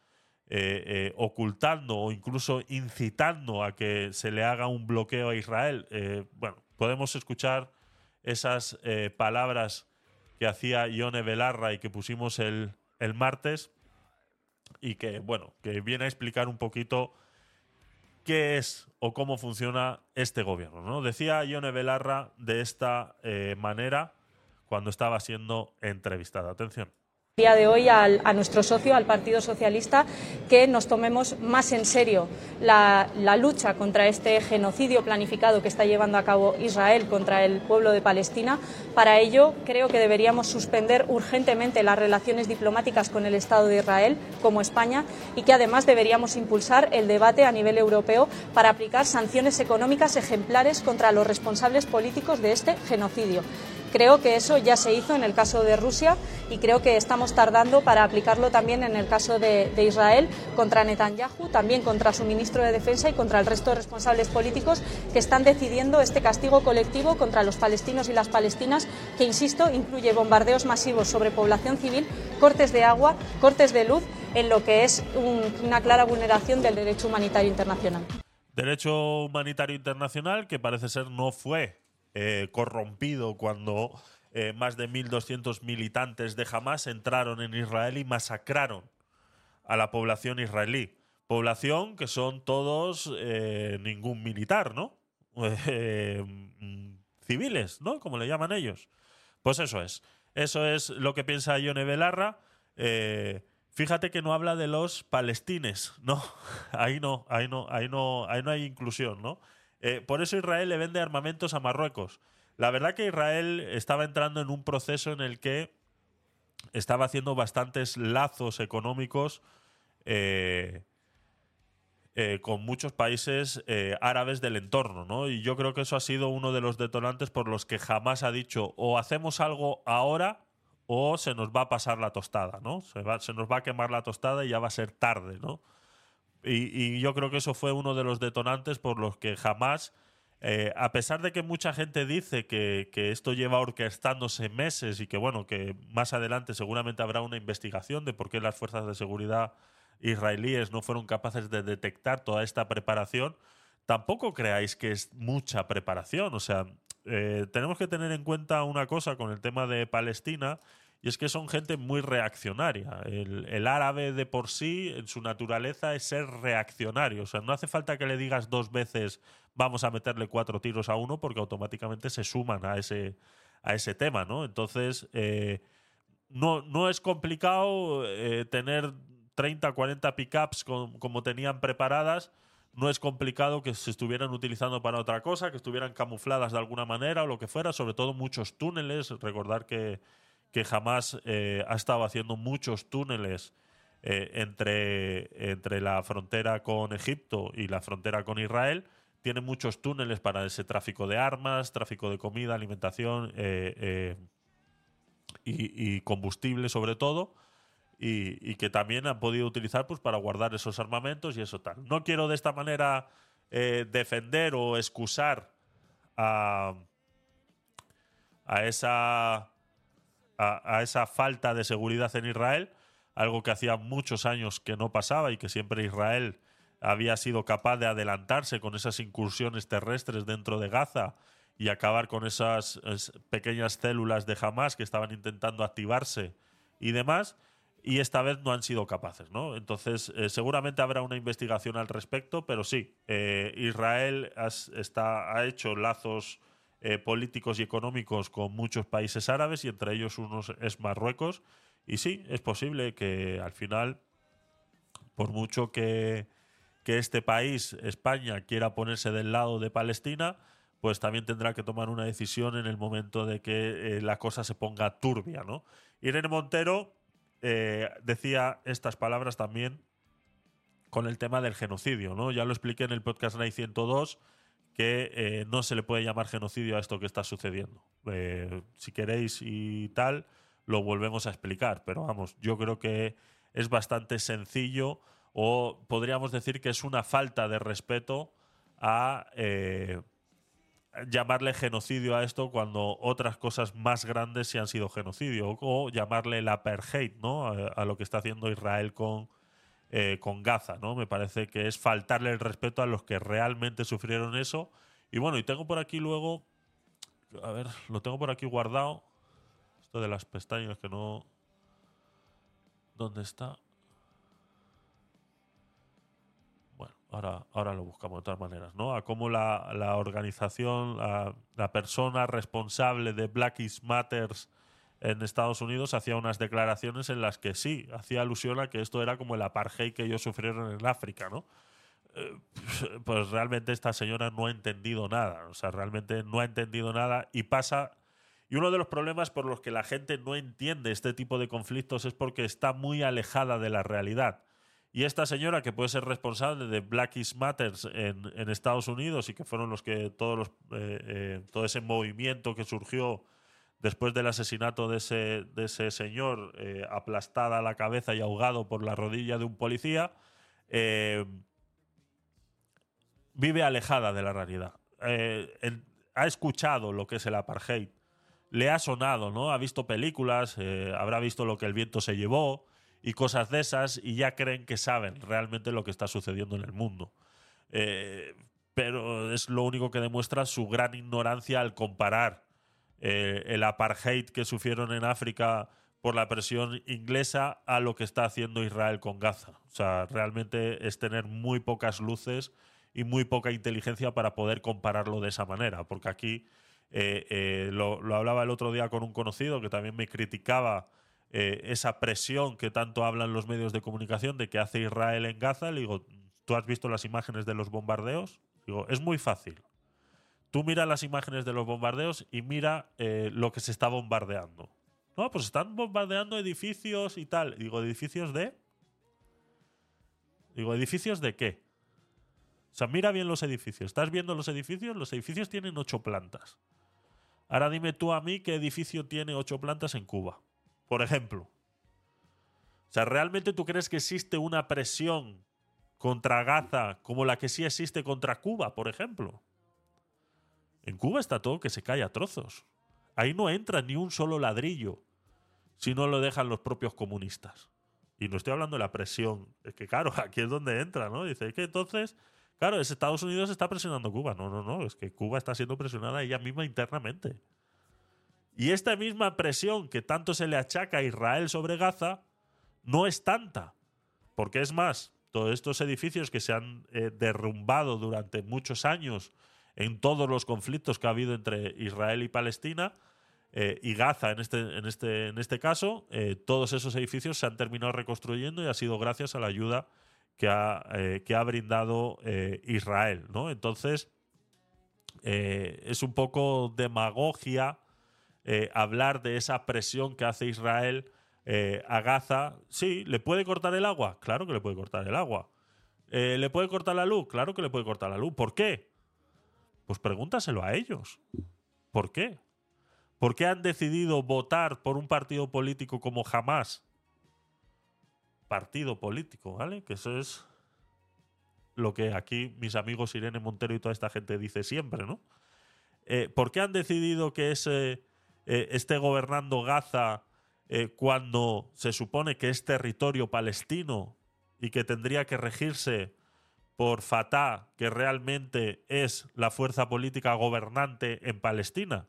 Speaker 1: eh, eh, ocultando o incluso incitando a que se le haga un bloqueo a Israel. Eh, bueno, podemos escuchar esas palabras que hacía Ione Belarra y que pusimos el, el martes y que, bueno, que viene a explicar un poquito qué es o cómo funciona este gobierno. ¿no? Decía Ione Belarra de esta manera cuando estaba siendo entrevistada. Atención.
Speaker 6: Día de hoy a nuestro socio, al Partido Socialista, que nos tomemos más en serio la lucha contra este genocidio planificado que está llevando a cabo Israel contra el pueblo de Palestina. Para ello, creo que deberíamos suspender urgentemente las relaciones diplomáticas con el Estado de Israel, como España, y que además deberíamos impulsar el debate a nivel europeo para aplicar sanciones económicas ejemplares contra los responsables políticos de este genocidio. Creo que eso ya se hizo en el caso de Rusia y creo que estamos tardando para aplicarlo también en el caso de, Israel contra Netanyahu, también contra su ministro de Defensa y contra el resto de responsables políticos que están decidiendo este castigo colectivo contra los palestinos y las palestinas, que, insisto, incluye bombardeos masivos sobre población civil, cortes de agua, cortes de luz, en lo que es un- una clara vulneración del derecho humanitario internacional.
Speaker 1: Derecho humanitario internacional que parece ser no fue eh, corrompido cuando eh, más de 1.200 militantes de Hamas entraron en Israel y masacraron a la población israelí. Población que son todos eh, ningún militar, ¿no? Civiles, ¿no? Como le llaman ellos. Pues eso es. Eso es lo que piensa Ione Belarra. Fíjate que no habla de los palestines, ¿no? Ahí no, ahí no, ahí no, ahí no hay inclusión, ¿no? Eh, por eso Israel le vende armamentos a Marruecos. La verdad que Israel estaba entrando en un proceso en el que estaba haciendo bastantes lazos económicos eh, eh, con muchos países árabes del entorno, ¿no? Y yo creo que eso ha sido uno de los detonantes por los que jamás ha dicho o hacemos algo ahora o se nos va a pasar la tostada, ¿no? Se, va- se nos va a quemar la tostada y ya va a ser tarde, ¿no? Y, yo creo que eso fue uno de los detonantes por los que jamás, eh, a pesar de que mucha gente dice que, que esto lleva orquestándose meses y que, bueno, que más adelante seguramente habrá una investigación de por qué las fuerzas de seguridad israelíes no fueron capaces de detectar toda esta preparación, tampoco creáis que es mucha preparación. O sea, eh, tenemos que tener en cuenta una cosa con el tema de Palestina, y es que son gente muy reaccionaria. El, árabe de por sí, en su naturaleza, es ser reaccionario. O sea, no hace falta que le digas dos veces vamos a meterle cuatro tiros a uno, porque automáticamente se suman a ese, a ese tema, ¿no? Entonces, eh, no, no es complicado eh, tener 30, 40 pickups com- como tenían preparadas. No es complicado que se estuvieran utilizando para otra cosa, que estuvieran camufladas de alguna manera o lo que fuera. Sobre todo muchos túneles. Recordar que, que jamás eh, ha estado haciendo muchos túneles eh, entre, entre la frontera con Egipto y la frontera con Israel. Tiene muchos túneles para ese tráfico de armas, tráfico de comida, alimentación eh, y, combustible sobre todo. Y, y que también han podido utilizar pues, para guardar esos armamentos y eso tal. No quiero de esta manera defender o excusar a, a esa a, esa falta de seguridad en Israel, algo que hacía muchos años que no pasaba y que siempre Israel había sido capaz de adelantarse con esas incursiones terrestres dentro de Gaza y acabar con esas es, pequeñas células de Hamas que estaban intentando activarse y demás, y esta vez no han sido capaces, ¿no? Entonces, eh, seguramente habrá una investigación al respecto, pero sí, eh, Israel está, ha hecho lazos eh, políticos y económicos con muchos países árabes y entre ellos unos es Marruecos, y sí, es posible que al final, por mucho que, que este país, España, quiera ponerse del lado de Palestina, pues también tendrá que tomar una decisión en el momento de que eh, la cosa se ponga turbia, ¿no? Irene Montero eh, decía estas palabras también con el tema del genocidio, ¿no? Ya lo expliqué en el podcast NAI 102 que eh, no se le puede llamar genocidio a esto que está sucediendo. Eh, si queréis y tal, lo volvemos a explicar, pero vamos, yo creo que es bastante sencillo o podríamos decir que es una falta de respeto a eh, llamarle genocidio a esto cuando otras cosas más grandes sí han sido genocidio o llamarle el apartheid ¿no? a, a lo que está haciendo Israel con, eh, con Gaza, ¿no? Me parece que es faltarle el respeto a los que realmente sufrieron eso. Y bueno, y tengo por aquí luego, a ver, lo tengo por aquí guardado. Esto de las pestañas que no... ¿Dónde está? Bueno, ahora, ahora lo buscamos de todas maneras, ¿no? A cómo la, la organización, la, la persona responsable de Black Lives Matters en Estados Unidos hacía unas declaraciones en las que sí, hacía alusión a que esto era como el apartheid que ellos sufrieron en África, ¿no? Eh, Pues realmente esta señora no ha entendido nada, o sea, realmente no ha entendido nada y pasa... Y uno de los problemas por los que la gente no entiende este tipo de conflictos es porque está muy alejada de la realidad. Y esta señora, que puede ser responsable de Black Lives Matters en, en Estados Unidos y que fueron los que todos los, eh, eh, todo ese movimiento que surgió después del asesinato de ese, de ese señor eh, aplastada la cabeza y ahogado por la rodilla de un policía, eh, vive alejada de la realidad. Eh, ha escuchado lo que es el apartheid, le ha sonado, ¿no? Ha visto películas, eh, habrá visto lo que el viento se llevó y cosas de esas y ya creen que saben realmente lo que está sucediendo en el mundo. Pero es lo único que demuestra su gran ignorancia al comparar eh, el apartheid que sufrieron en África por la presión inglesa a lo que está haciendo Israel con Gaza. O sea, realmente es tener muy pocas luces y muy poca inteligencia para poder compararlo de esa manera, porque aquí eh, eh, lo, hablaba el otro día con un conocido que también me criticaba esa presión que tanto hablan los medios de comunicación de que hace Israel en Gaza. Le digo, ¿tú has visto las imágenes de los bombardeos? Digo, es muy fácil. Tú mira las imágenes de los bombardeos y mira eh, lo que se está bombardeando. No, pues están bombardeando edificios y tal. Digo, ¿edificios de? Digo, ¿edificios de qué? O sea, mira bien los edificios. ¿Estás viendo los edificios? Los edificios tienen ocho plantas. Ahora dime tú a mí qué edificio tiene ocho plantas en Cuba. Por ejemplo. O sea, ¿realmente tú crees que existe una presión contra Gaza como la que sí existe contra Cuba, por ejemplo? En Cuba está todo que se cae a trozos. Ahí no entra ni un solo ladrillo si no lo dejan los propios comunistas. Y no estoy hablando de la presión. Es que, claro, aquí es donde entra, ¿no? Dice, es que entonces, claro, es Estados Unidos está presionando Cuba. No, no, no. Es que Cuba está siendo presionada ella misma internamente. Y esta misma presión que tanto se le achaca a Israel sobre Gaza no es tanta. Porque es más, todos estos edificios que se han eh, derrumbado durante muchos años en todos los conflictos que ha habido entre Israel y Palestina eh, y Gaza en este, en este, en este caso, eh, todos esos edificios se han terminado reconstruyendo y ha sido gracias a la ayuda que ha, eh, que ha brindado Israel. ¿no? Entonces, es un poco demagogia hablar de esa presión que hace Israel a Gaza. Sí, ¿le puede cortar el agua? Claro que le puede cortar el agua. ¿Le puede cortar la luz? Claro que le puede cortar la luz. ¿Por qué? Pues pregúntaselo a ellos. ¿Por qué? ¿Por qué han decidido votar por un partido político como jamás? Partido político, ¿vale? Que eso es lo que aquí mis amigos Irene Montero y toda esta gente dice siempre, ¿no? Eh, ¿Por qué han decidido que eh, esté gobernando Gaza eh, cuando se supone que es territorio palestino y que tendría que regirse por Fatah, que realmente es la fuerza política gobernante en Palestina.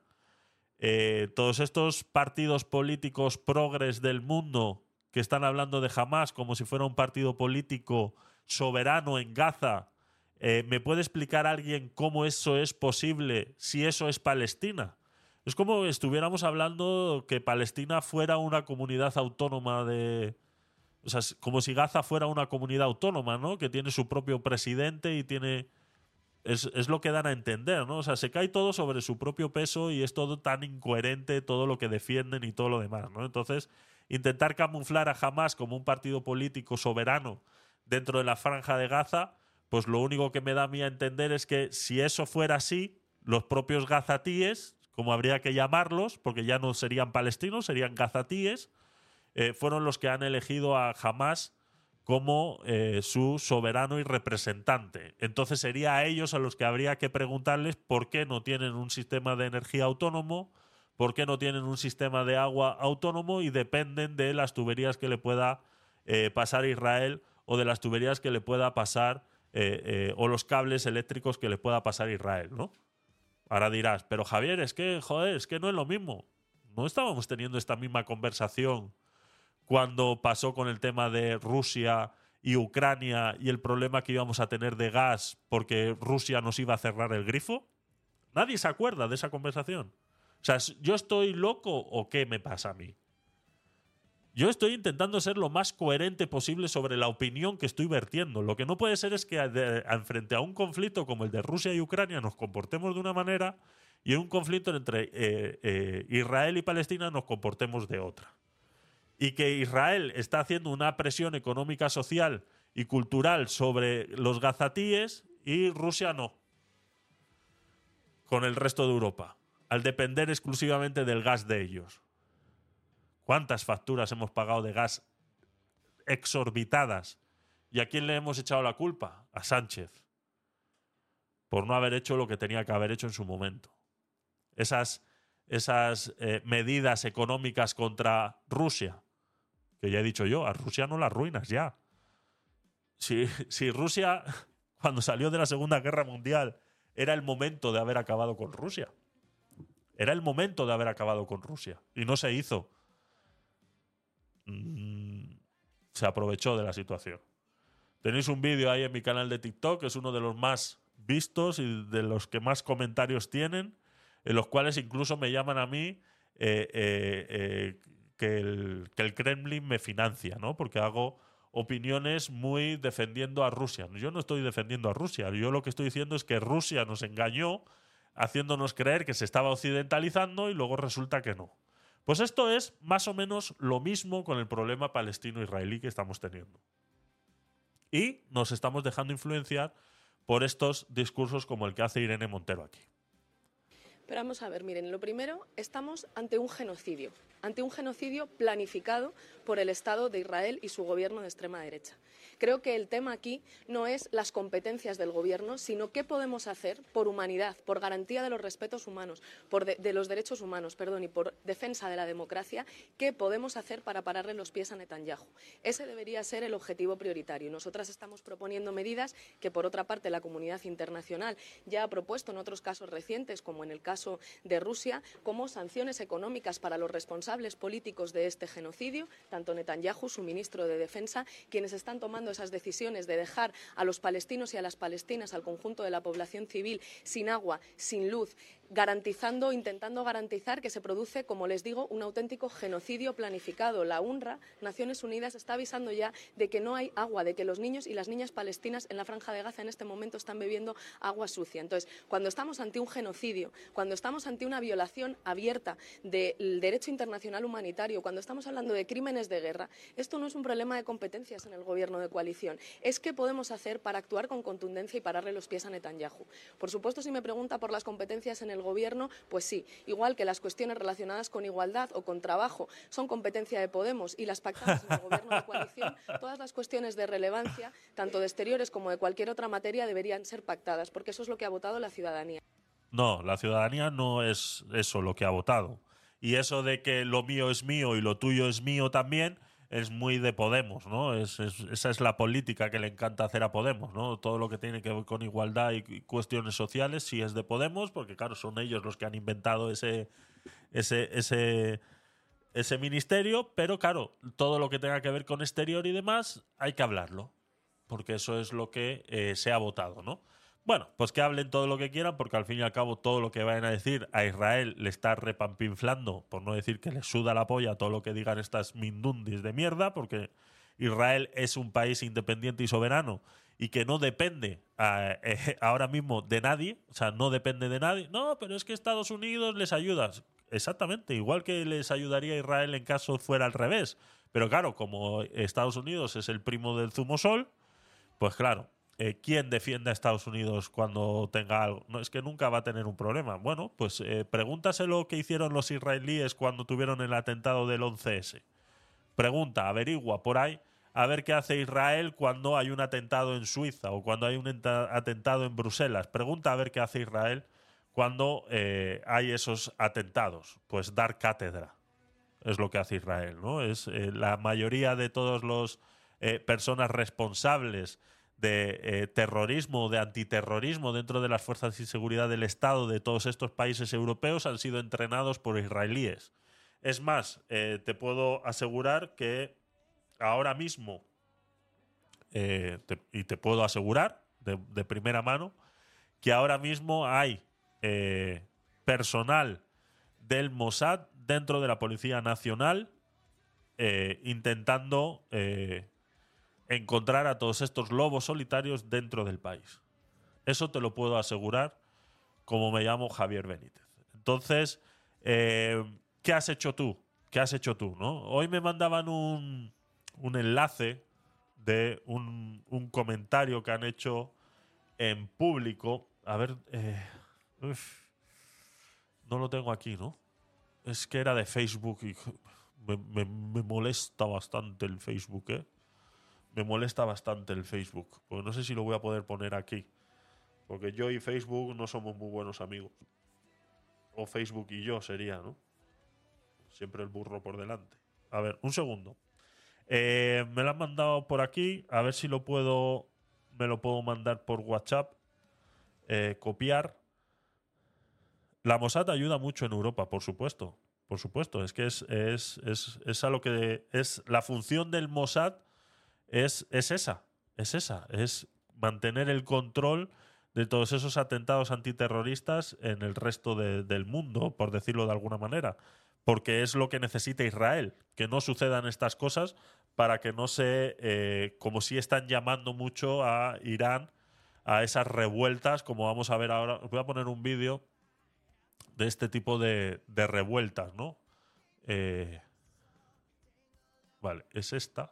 Speaker 1: Eh, todos estos partidos políticos progres del mundo que están hablando de Hamas como si fuera un partido político soberano en Gaza, eh, ¿me puede explicar alguien cómo eso es posible si eso es Palestina? Es como estuviéramos hablando que Palestina fuera una comunidad autónoma de... O sea, como si Gaza fuera una comunidad autónoma, ¿no? Que tiene su propio presidente y tiene... Es, es lo que dan a entender, ¿no? O sea, se cae todo sobre su propio peso y es todo tan incoherente, todo lo que defienden y todo lo demás, ¿no? Entonces, intentar camuflar a Hamas como un partido político soberano dentro de la franja de Gaza, pues lo único que me da a mí a entender es que si eso fuera así, los propios gazatíes, como habría que llamarlos, porque ya no serían palestinos, serían gazatíes, eh, fueron los que han elegido a Hamas como eh, su soberano y representante. Entonces sería a ellos a los que habría que preguntarles por qué no tienen un sistema de energía autónomo, por qué no tienen un sistema de agua autónomo y dependen de las tuberías que le pueda eh, pasar Israel o de las tuberías que le pueda pasar o los cables eléctricos que le pueda pasar Israel, ¿no? Ahora dirás, pero Javier, es que, joder, es que no es lo mismo. No estábamos teniendo esta misma conversación cuando pasó con el tema de Rusia y Ucrania y el problema que íbamos a tener de gas porque Rusia nos iba a cerrar el grifo. Nadie se acuerda de esa conversación. O sea, ¿yo estoy loco o qué me pasa a mí? Yo estoy intentando ser lo más coherente posible sobre la opinión que estoy vertiendo. Lo que no puede ser es que frente a un conflicto como el de Rusia y Ucrania nos comportemos de una manera y en un conflicto entre eh, eh, Israel y Palestina nos comportemos de otra. Y que Israel está haciendo una presión económica, social y cultural sobre los gazatíes y Rusia no. Con el resto de Europa. Al depender exclusivamente del gas de ellos. ¿Cuántas facturas hemos pagado de gas exorbitadas? ¿Y a quién le hemos echado la culpa? A Sánchez. Por no haber hecho lo que tenía que haber hecho en su momento. Esas, esas eh, medidas económicas contra Rusia, que ya he dicho yo, a Rusia no la arruinas ya. Si, si Rusia, cuando salió de la Segunda Guerra Mundial, era el momento de haber acabado con Rusia. Era el momento de haber acabado con Rusia. Y no se hizo mm, se aprovechó de la situación. Tenéis un vídeo ahí en mi canal de TikTok, que es uno de los más vistos y de los que más comentarios tienen, en los cuales incluso me llaman a mí eh, eh, eh, que, el, Kremlin me financia, ¿no? Porque hago opiniones muy defendiendo a Rusia. Yo no estoy defendiendo a Rusia, yo lo que estoy diciendo es que Rusia nos engañó haciéndonos creer que se estaba occidentalizando y luego resulta que no. Pues esto es más o menos lo mismo con el problema palestino-israelí que estamos teniendo. Y nos estamos dejando influenciar por estos discursos como el que hace Irene Montero aquí.
Speaker 7: Pero vamos a ver, miren, lo primero, estamos ante un genocidio, ante un genocidio planificado por el Estado de Israel y su gobierno de extrema derecha. Creo que el tema aquí no es las competencias del gobierno, sino qué podemos hacer por humanidad, por garantía de los respetos humanos, por de, de los derechos humanos, perdón, y por defensa de la democracia, qué podemos hacer para pararle los pies a Netanyahu. Ese debería ser el objetivo prioritario. Nosotras estamos proponiendo medidas que, por otra parte, la comunidad internacional ya ha propuesto en otros casos recientes, como en el caso de Rusia, como sanciones económicas para los responsables políticos de este genocidio, tanto Netanyahu, su ministro de Defensa, quienes están tomando esas decisiones de dejar a los palestinos y a las palestinas, al conjunto de la población civil, sin agua, sin luz, garantizando, intentando garantizar que se produce, como les digo, un auténtico genocidio planificado. La UNRWA, Naciones Unidas, está avisando ya de que no hay agua, de que los niños y las niñas palestinas en la franja de Gaza en este momento están bebiendo agua sucia. Entonces, cuando estamos ante un genocidio, cuando estamos ante una violación abierta del derecho internacional humanitario, cuando estamos hablando de crímenes de guerra, esto no es un problema de competencias en el gobierno de coalición. Es qué podemos hacer para actuar con contundencia y pararle los pies a Netanyahu. Por supuesto, si me pregunta por las competencias en el gobierno, pues sí, igual que las cuestiones relacionadas con igualdad o con trabajo son competencia de Podemos y las pactadas en el gobierno de coalición, todas las cuestiones de relevancia, tanto de exteriores como de cualquier otra materia, deberían ser pactadas, porque eso es lo que ha votado la ciudadanía.
Speaker 1: No, la ciudadanía no es eso lo que ha votado. Y eso de que lo mío es mío y lo tuyo es mío también, es muy de Podemos, ¿no? Es, es- esa es la política que le encanta hacer a Podemos, ¿no? Todo lo que tiene que ver con igualdad y, y cuestiones sociales sí es de Podemos, porque claro, son ellos los que han inventado ese, ese, ese, ese ministerio, pero claro, todo lo que tenga que ver con exterior y demás, hay que hablarlo, porque eso es lo que eh, se ha votado, ¿no? Bueno, pues que hablen todo lo que quieran, porque al fin y al cabo todo lo que vayan a decir a Israel le está repampinflando, por no decir que le suda la polla todo lo que digan estas mindundis de mierda, porque Israel es un país independiente y soberano y que no depende eh, ahora mismo de nadie, o sea, no depende de nadie. No, pero es que Estados Unidos les ayuda. Exactamente, igual que les ayudaría a Israel en caso fuera al revés. Pero claro, como Estados Unidos es el primo del zumosol, pues claro, eh, ¿quién defiende a Estados Unidos cuando tenga algo? No, es que nunca va a tener un problema. Bueno, pues eh, pregúntaselo que hicieron los israelíes cuando tuvieron el atentado del 11S. Pregunta, averigua por ahí a ver qué hace Israel cuando hay un atentado en Suiza o cuando hay un enta- atentado en Bruselas. Pregunta a ver qué hace Israel cuando eh, hay esos atentados. Pues dar cátedra es lo que hace Israel, ¿no? Es eh, la mayoría de todos los eh, personas responsables de eh, terrorismo de antiterrorismo dentro de las fuerzas de seguridad del Estado de todos estos países europeos han sido entrenados por israelíes. Es más, eh, te puedo asegurar que ahora mismo, eh, y te puedo asegurar de, primera mano, que ahora mismo hay eh, personal del Mossad dentro de la Policía Nacional intentando encontrar a todos estos lobos solitarios dentro del país. Eso te lo puedo asegurar como me llamo Javier Benítez. Entonces, eh, ¿qué has hecho tú? ¿Qué has hecho tú? ¿no? Hoy me mandaban un, un enlace de un, un comentario que han hecho en público. A ver, eh, no lo tengo aquí, ¿no? Es que era de Facebook y me, me- me molesta bastante el Facebook, ¿eh? Me molesta bastante el Facebook. Porque no sé si lo voy a poder poner aquí. Porque yo y Facebook no somos muy buenos amigos. O Facebook y yo sería, ¿no? Siempre el burro por delante. A ver, un segundo. Eh, me lo han mandado por aquí. A ver si lo puedo. Me lo puedo mandar por WhatsApp. Eh, copiar. La Mossad ayuda mucho en Europa, por supuesto. Por supuesto. Es que es, es, es, es a lo que. Es la función del Mossad es, es esa. Es esa. Es mantener el control de todos esos atentados antiterroristas en el resto de- del mundo, por decirlo de alguna manera. Porque es lo que necesita Israel, que no sucedan estas cosas para que no se, eh, como si están llamando mucho a Irán, a esas revueltas, como vamos a ver ahora. Os voy a poner un vídeo de este tipo de, de revueltas, ¿no? Eh, vale, es esta.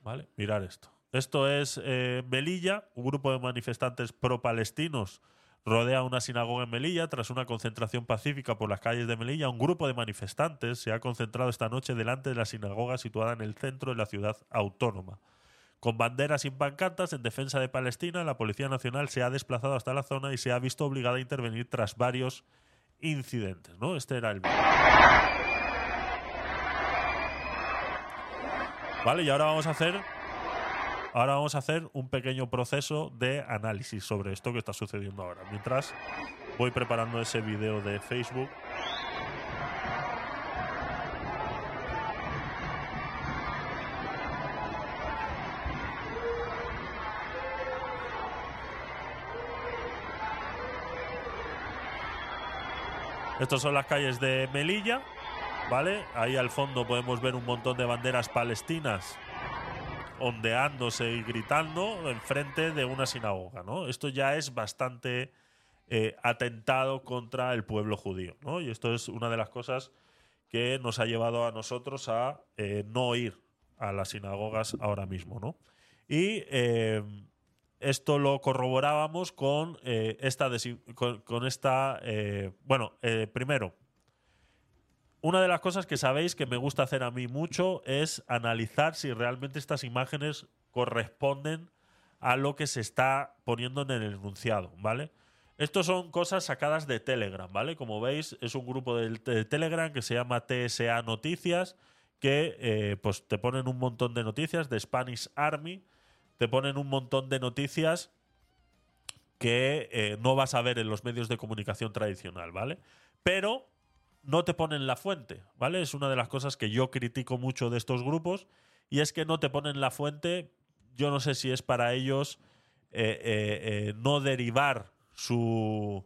Speaker 1: Vale, mirar esto. Esto es eh, Melilla, un grupo de manifestantes pro-palestinos rodea una sinagoga en Melilla tras una concentración pacífica por las calles de Melilla. Un grupo de manifestantes se ha concentrado esta noche delante de la sinagoga situada en el centro de la ciudad autónoma. Con banderas y pancartas en defensa de Palestina, la Policía Nacional se ha desplazado hasta la zona y se ha visto obligada a intervenir tras varios incidentes. ¿no? Este era el vídeo. Vale, y ahora vamos a hacer. Ahora vamos a hacer un pequeño proceso de análisis sobre esto que está sucediendo ahora. Mientras voy preparando ese vídeo de Facebook. Estas son las calles de Melilla, ¿vale? Ahí al fondo podemos ver un montón de banderas palestinas ondeándose y gritando enfrente de una sinagoga, ¿no? Esto ya es bastante eh, atentado contra el pueblo judío, ¿no? Y esto es una de las cosas que nos ha llevado a nosotros a eh, no ir a las sinagogas ahora mismo, ¿no? Y eh, esto lo corroborábamos con esta, con, esta bueno, primero, una de las cosas que sabéis que me gusta hacer a mí mucho es analizar si realmente estas imágenes corresponden a lo que se está poniendo en el enunciado, ¿vale? Estos son cosas sacadas de Telegram, ¿vale? Como veis, es un grupo de, Telegram que se llama TSA Noticias, que eh, pues te ponen un montón de noticias de Spanish Army, te ponen un montón de noticias que eh, no vas a ver en los medios de comunicación tradicional, ¿vale? Pero no te ponen la fuente, ¿vale? Es una de las cosas que yo critico mucho de estos grupos y es que no te ponen la fuente. Yo no sé si es para ellos eh, eh, eh, no derivar su,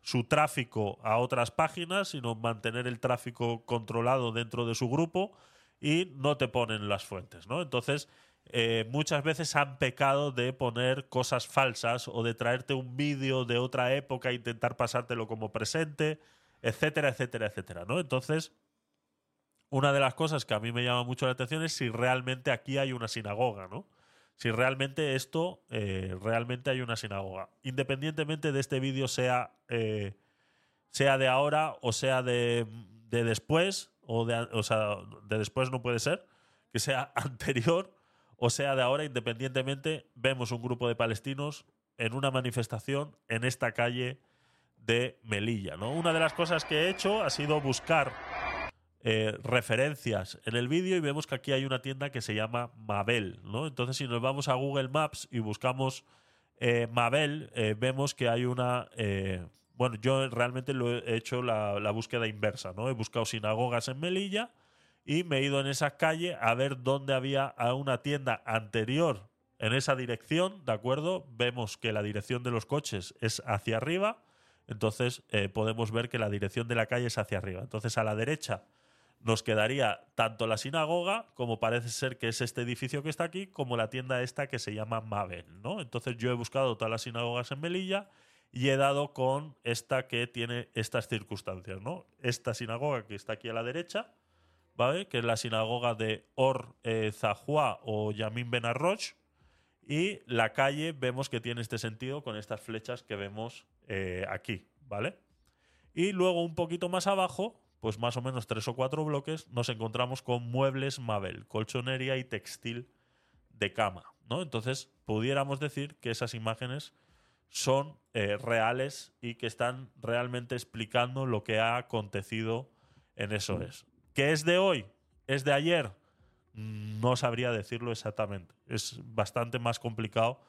Speaker 1: su tráfico a otras páginas, sino mantener el tráfico controlado dentro de su grupo y no te ponen las fuentes, ¿no? Entonces, muchas veces han pecado de poner cosas falsas o de traerte un vídeo de otra época e intentar pasártelo como presente, etcétera, etcétera, etcétera, ¿no? Entonces, una de las cosas que a mí me llama mucho la atención es si realmente aquí hay una sinagoga, ¿no? Si realmente esto, eh, realmente hay una sinagoga. Independientemente de este vídeo sea, eh, sea de ahora o sea de, de después, o, de, o sea, de después no puede ser, que sea anterior o sea de ahora, independientemente, vemos un grupo de palestinos en una manifestación en esta calle de Melilla. ¿no? Una de las cosas que he hecho ha sido buscar eh, referencias en el vídeo y vemos que aquí hay una tienda que se llama Mabel. ¿no? Entonces, si nos vamos a Google Maps y buscamos eh, Mabel, eh, vemos que hay una. bueno, yo realmente lo he hecho la, la búsqueda inversa, ¿no? He buscado sinagogas en Melilla y me he ido en esa calle a ver dónde había una tienda anterior en esa dirección, ¿de acuerdo? Vemos que la dirección de los coches es hacia arriba, entonces eh, podemos ver que la dirección de la calle es hacia arriba. Entonces a la derecha nos quedaría tanto la sinagoga, como parece ser que es este edificio que está aquí, como la tienda esta que se llama Mabel, ¿no? Entonces yo he buscado todas las sinagogas en Melilla y he dado con esta que tiene estas circunstancias, ¿no? Esta sinagoga que está aquí a la derecha, ¿vale? Que es la sinagoga de Or eh, Zahua o Yamin Ben Arroch. Y la calle vemos que tiene este sentido con estas flechas que vemos eh, aquí, ¿vale? Y luego un poquito más abajo, pues más o menos tres o cuatro bloques, nos encontramos con muebles Mabel, colchonería y textil de cama, ¿no? Entonces, pudiéramos decir que esas imágenes son eh, reales y que están realmente explicando lo que ha acontecido en eso es. ¿Qué es de hoy? ¿Es de ayer? No sabría decirlo exactamente. Es bastante más complicado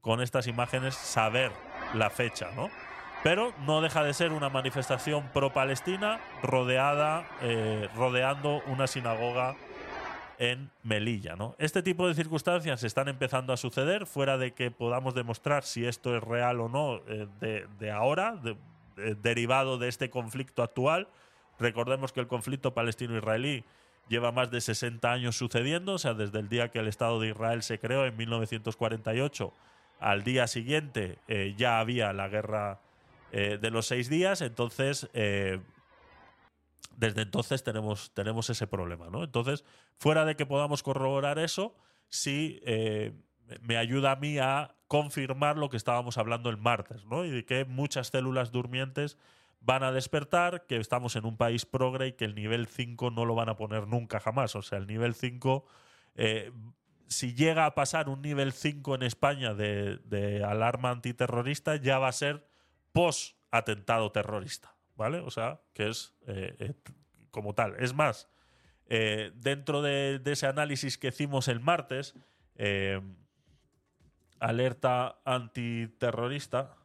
Speaker 1: con estas imágenes saber la fecha, ¿no? Pero no deja de ser una manifestación pro-palestina rodeada, eh, rodeando una sinagoga en Melilla. ¿no? Este tipo de circunstancias están empezando a suceder, fuera de que podamos demostrar si esto es real o no eh, de, ahora, de- derivado de este conflicto actual. Recordemos que el conflicto palestino-israelí lleva más de 60 años sucediendo, o sea, desde el día que el Estado de Israel se creó en 1948 al día siguiente eh, ya había la guerra eh, de los seis días, entonces eh, desde entonces tenemos, tenemos ese problema, ¿no? Entonces, fuera de que podamos corroborar eso, sí me ayuda a mí a confirmar lo que estábamos hablando el martes, ¿no? Y de que muchas células durmientes van a despertar, que estamos en un país progre y que el nivel 5 no lo van a poner nunca jamás. O sea, el nivel 5, eh, si llega a pasar un nivel 5 en España de, alarma antiterrorista, ya va a ser post-atentado terrorista, ¿vale? O sea, que es eh, eh, como tal. Es más, dentro de, ese análisis que hicimos el martes, alerta antiterrorista,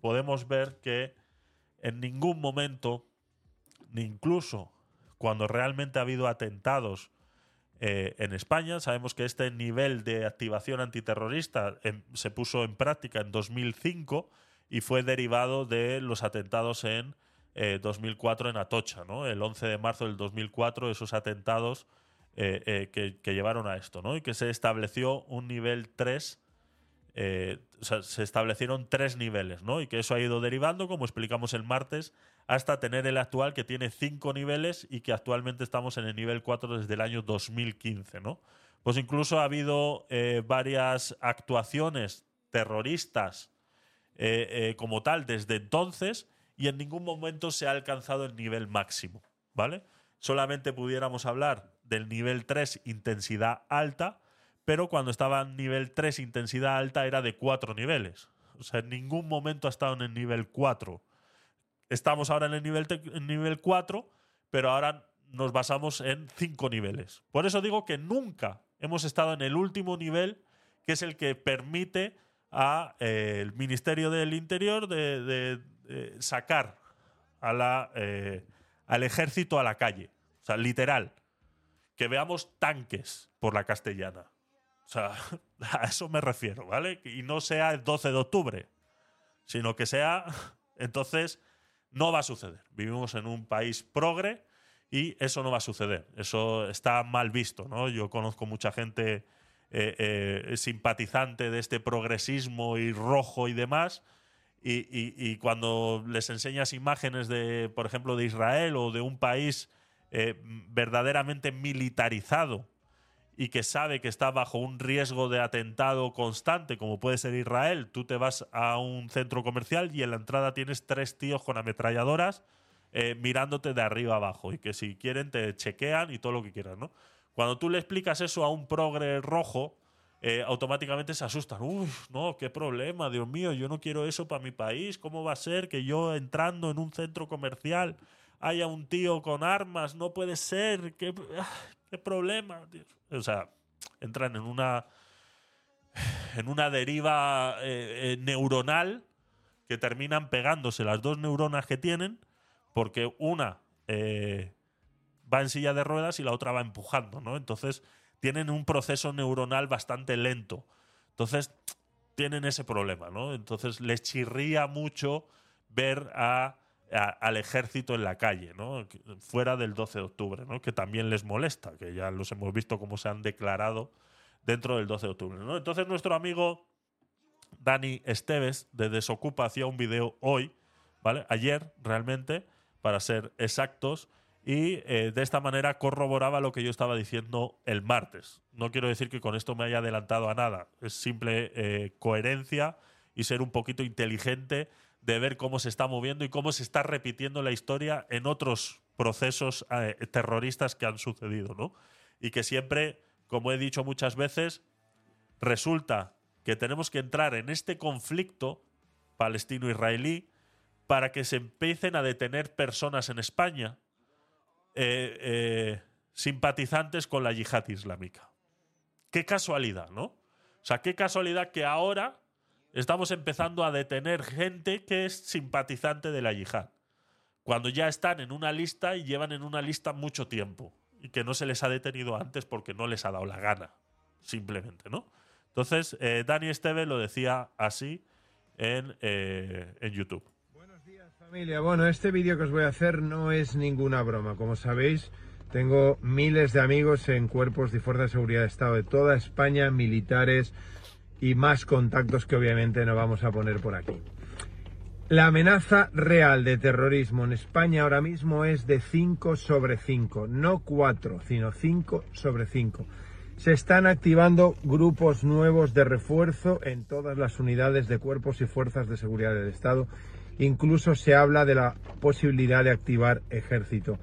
Speaker 1: podemos ver que en ningún momento, ni incluso cuando realmente ha habido atentados eh, en España, sabemos que este nivel de activación antiterrorista se puso en práctica en 2005 y fue derivado de los atentados en eh, 2004 en Atocha, ¿no? El 11 de marzo del 2004, esos atentados eh, eh, que, que llevaron a esto, ¿no? Y que se estableció un nivel 3 eh, se establecieron tres niveles, ¿no? Y que eso ha ido derivando, como explicamos el martes, hasta tener el actual que tiene cinco niveles y que actualmente estamos en el nivel 4 desde el año 2015, ¿no? Pues incluso ha habido eh, varias actuaciones terroristas eh, como tal desde entonces y en ningún momento se ha alcanzado el nivel máximo, ¿vale? Solamente pudiéramos hablar del nivel 3 intensidad alta, pero cuando estaba en nivel 3 intensidad alta era de 4 niveles. O sea, en ningún momento ha estado en el nivel 4. Estamos ahora en el nivel, en nivel 4, pero ahora nos basamos en cinco niveles. Por eso digo que nunca hemos estado en el último nivel, que es el que permite al Ministerio del Interior de sacar a la, eh, al ejército a la calle. O sea, literal. Que veamos tanques por la castellana. O sea, a eso me refiero, ¿vale? Y no sea el 12 de octubre, sino que sea... Entonces, no va a suceder. Vivimos en un país progre y eso no va a suceder. Eso está mal visto, ¿no? Yo conozco mucha gente eh, eh, simpatizante de este progresismo y rojo y demás. Y, cuando les enseñas imágenes de, por ejemplo, de Israel o de un país eh, verdaderamente militarizado y que sabe que está bajo un riesgo de atentado constante, como puede ser Israel, tú te vas a un centro comercial y en la entrada tienes tres tíos con ametralladoras eh, mirándote de arriba abajo y que si quieren te chequean y todo lo que quieran, ¿no? Cuando tú le explicas eso a un progre rojo, eh, automáticamente se asustan. Uy, no, qué problema, Dios mío, yo no quiero eso para mi país. ¿Cómo va a ser que yo entrando en un centro comercial haya un tío con armas? No puede ser. ¿Qué, ah, problema? O sea, entran en una en una deriva eh, eh, neuronal que terminan pegándose las dos neuronas que tienen porque una eh, va en silla de ruedas y la otra va empujando, ¿no? Entonces tienen un proceso neuronal bastante lento. Entonces tienen ese problema, ¿no? Entonces les chirría mucho ver a, al ejército en la calle, ¿no? Fuera del 12 de octubre, ¿no? Que también les molesta, que ya los hemos visto cómo se han declarado dentro del 12 de octubre. Entonces nuestro amigo Dani Esteves de Desocupa hacía un video hoy, ¿vale? Ayer realmente, para ser exactos, y eh, de esta manera corroboraba lo que yo estaba diciendo el martes. No quiero decir que con esto me haya adelantado a nada, es simple eh, coherencia y ser un poquito inteligente de ver cómo se está moviendo y cómo se está repitiendo la historia en otros procesos eh, terroristas que han sucedido, ¿no? Y que siempre, como he dicho muchas veces, resulta que tenemos que entrar en este conflicto palestino-israelí para que se empiecen a detener personas en España eh, eh, simpatizantes con la yihad islámica. Qué casualidad, ¿no? O sea, qué casualidad que ahora estamos empezando a detener gente que es simpatizante de la yihad, cuando ya están en una lista y llevan en una lista mucho tiempo y que no se les ha detenido antes porque no les ha dado la gana, simplemente, ¿no? Entonces, eh, Dani Esteve lo decía así en, eh, en YouTube.
Speaker 8: Familia, bueno, este vídeo que os voy a hacer no es ninguna broma. Como sabéis, tengo miles de amigos en cuerpos de fuerzas de seguridad de Estado de toda España, militares y más contactos que obviamente no vamos a poner por aquí. La amenaza real de terrorismo en España ahora mismo es de 5 sobre 5, no 4, sino 5 sobre 5. Se están activando grupos nuevos de refuerzo en todas las unidades de cuerpos y fuerzas de seguridad del Estado. Incluso se habla de la posibilidad de activar ejército.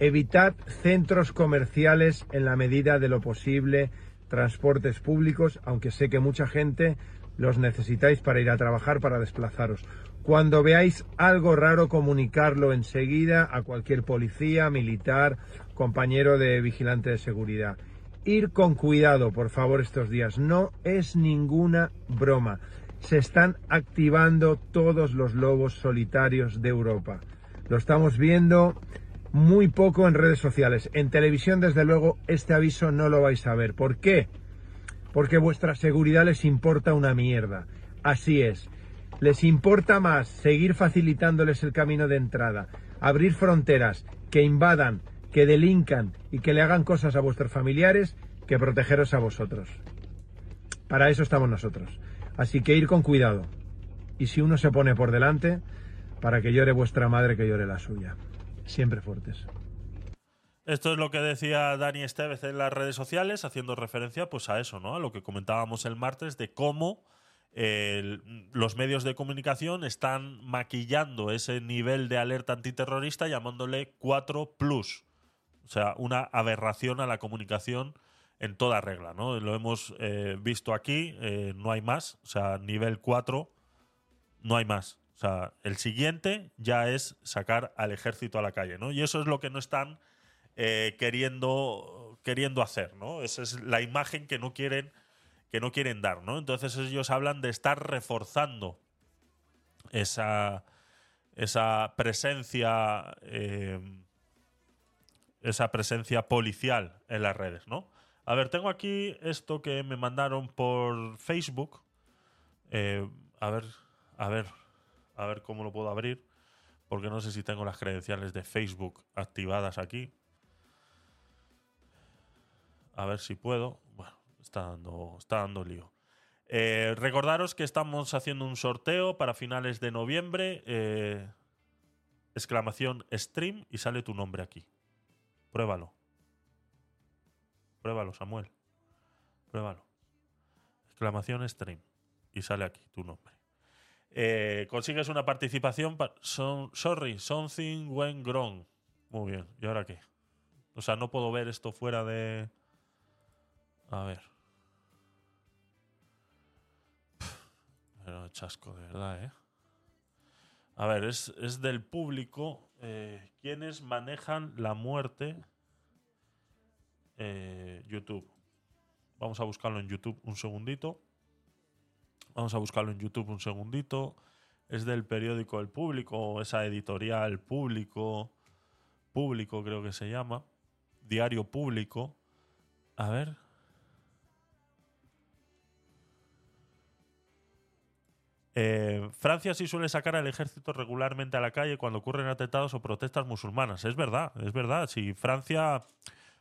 Speaker 8: Evitad centros comerciales en la medida de lo posible, transportes públicos, aunque sé que mucha gente los necesitáis para ir a trabajar, para desplazaros. Cuando veáis algo raro, comunicarlo enseguida a cualquier policía, militar, compañero de vigilante de seguridad. Ir con cuidado, por favor, estos días. No es ninguna broma. Se están activando todos los lobos solitarios de Europa. Lo estamos viendo muy poco en redes sociales. En televisión, desde luego, este aviso no lo vais a ver. ¿Por qué? Porque vuestra seguridad les importa una mierda. Así es. Les importa más seguir facilitándoles el camino de entrada, abrir fronteras, que invadan, que delincan y que le hagan cosas a vuestros familiares que protegeros a vosotros. Para eso estamos nosotros. Así que ir con cuidado. Y si uno se pone por delante, para que llore vuestra madre, que llore la suya. Siempre fuertes.
Speaker 1: Esto es lo que decía Dani Estevez en las redes sociales, haciendo referencia pues a eso, ¿no? A lo que comentábamos el martes de cómo los medios de comunicación están maquillando ese nivel de alerta antiterrorista llamándole 4 plus. O sea, una aberración a la comunicación en toda regla, ¿no? Lo hemos eh, visto aquí, eh, no hay más. O sea, nivel 4, no hay más. O sea, el siguiente ya es sacar al ejército a la calle, ¿no? Y eso es lo que no están eh, queriendo, queriendo hacer, ¿no? Esa es la imagen que no quieren, que no quieren dar, ¿no? Entonces ellos hablan de estar reforzando esa, esa presencia. eh, esa presencia policial en las redes, ¿no? A ver, tengo aquí esto que me mandaron por Facebook. Eh, a ver, a ver, a ver cómo lo puedo abrir. Porque no sé si tengo las credenciales de Facebook activadas aquí. A ver si puedo. Bueno, está dando, está dando lío. Eh, recordaros que estamos haciendo un sorteo para finales de noviembre. eh, exclamación stream y sale tu nombre aquí. Pruébalo. Pruébalo, Samuel. Pruébalo. Exclamación stream. Y sale aquí tu nombre. Eh, consigues una participación. sorry, something went wrong. Muy bien. ¿Y ahora qué? O sea, no puedo ver esto fuera de. A ver. Pero chasco, de verdad, ¿eh? A ver, es, es del público. Eh, ¿Quiénes manejan la muerte? Eh, YouTube. Vamos a buscarlo en YouTube un segundito. Vamos a buscarlo en YouTube un segundito. Es del periódico El Público, esa editorial Público. Público creo que se llama. Diario Público. A ver. Eh, Francia sí suele sacar al ejército regularmente a la calle cuando ocurren atentados o protestas musulmanas. Es verdad, es verdad. Si Francia,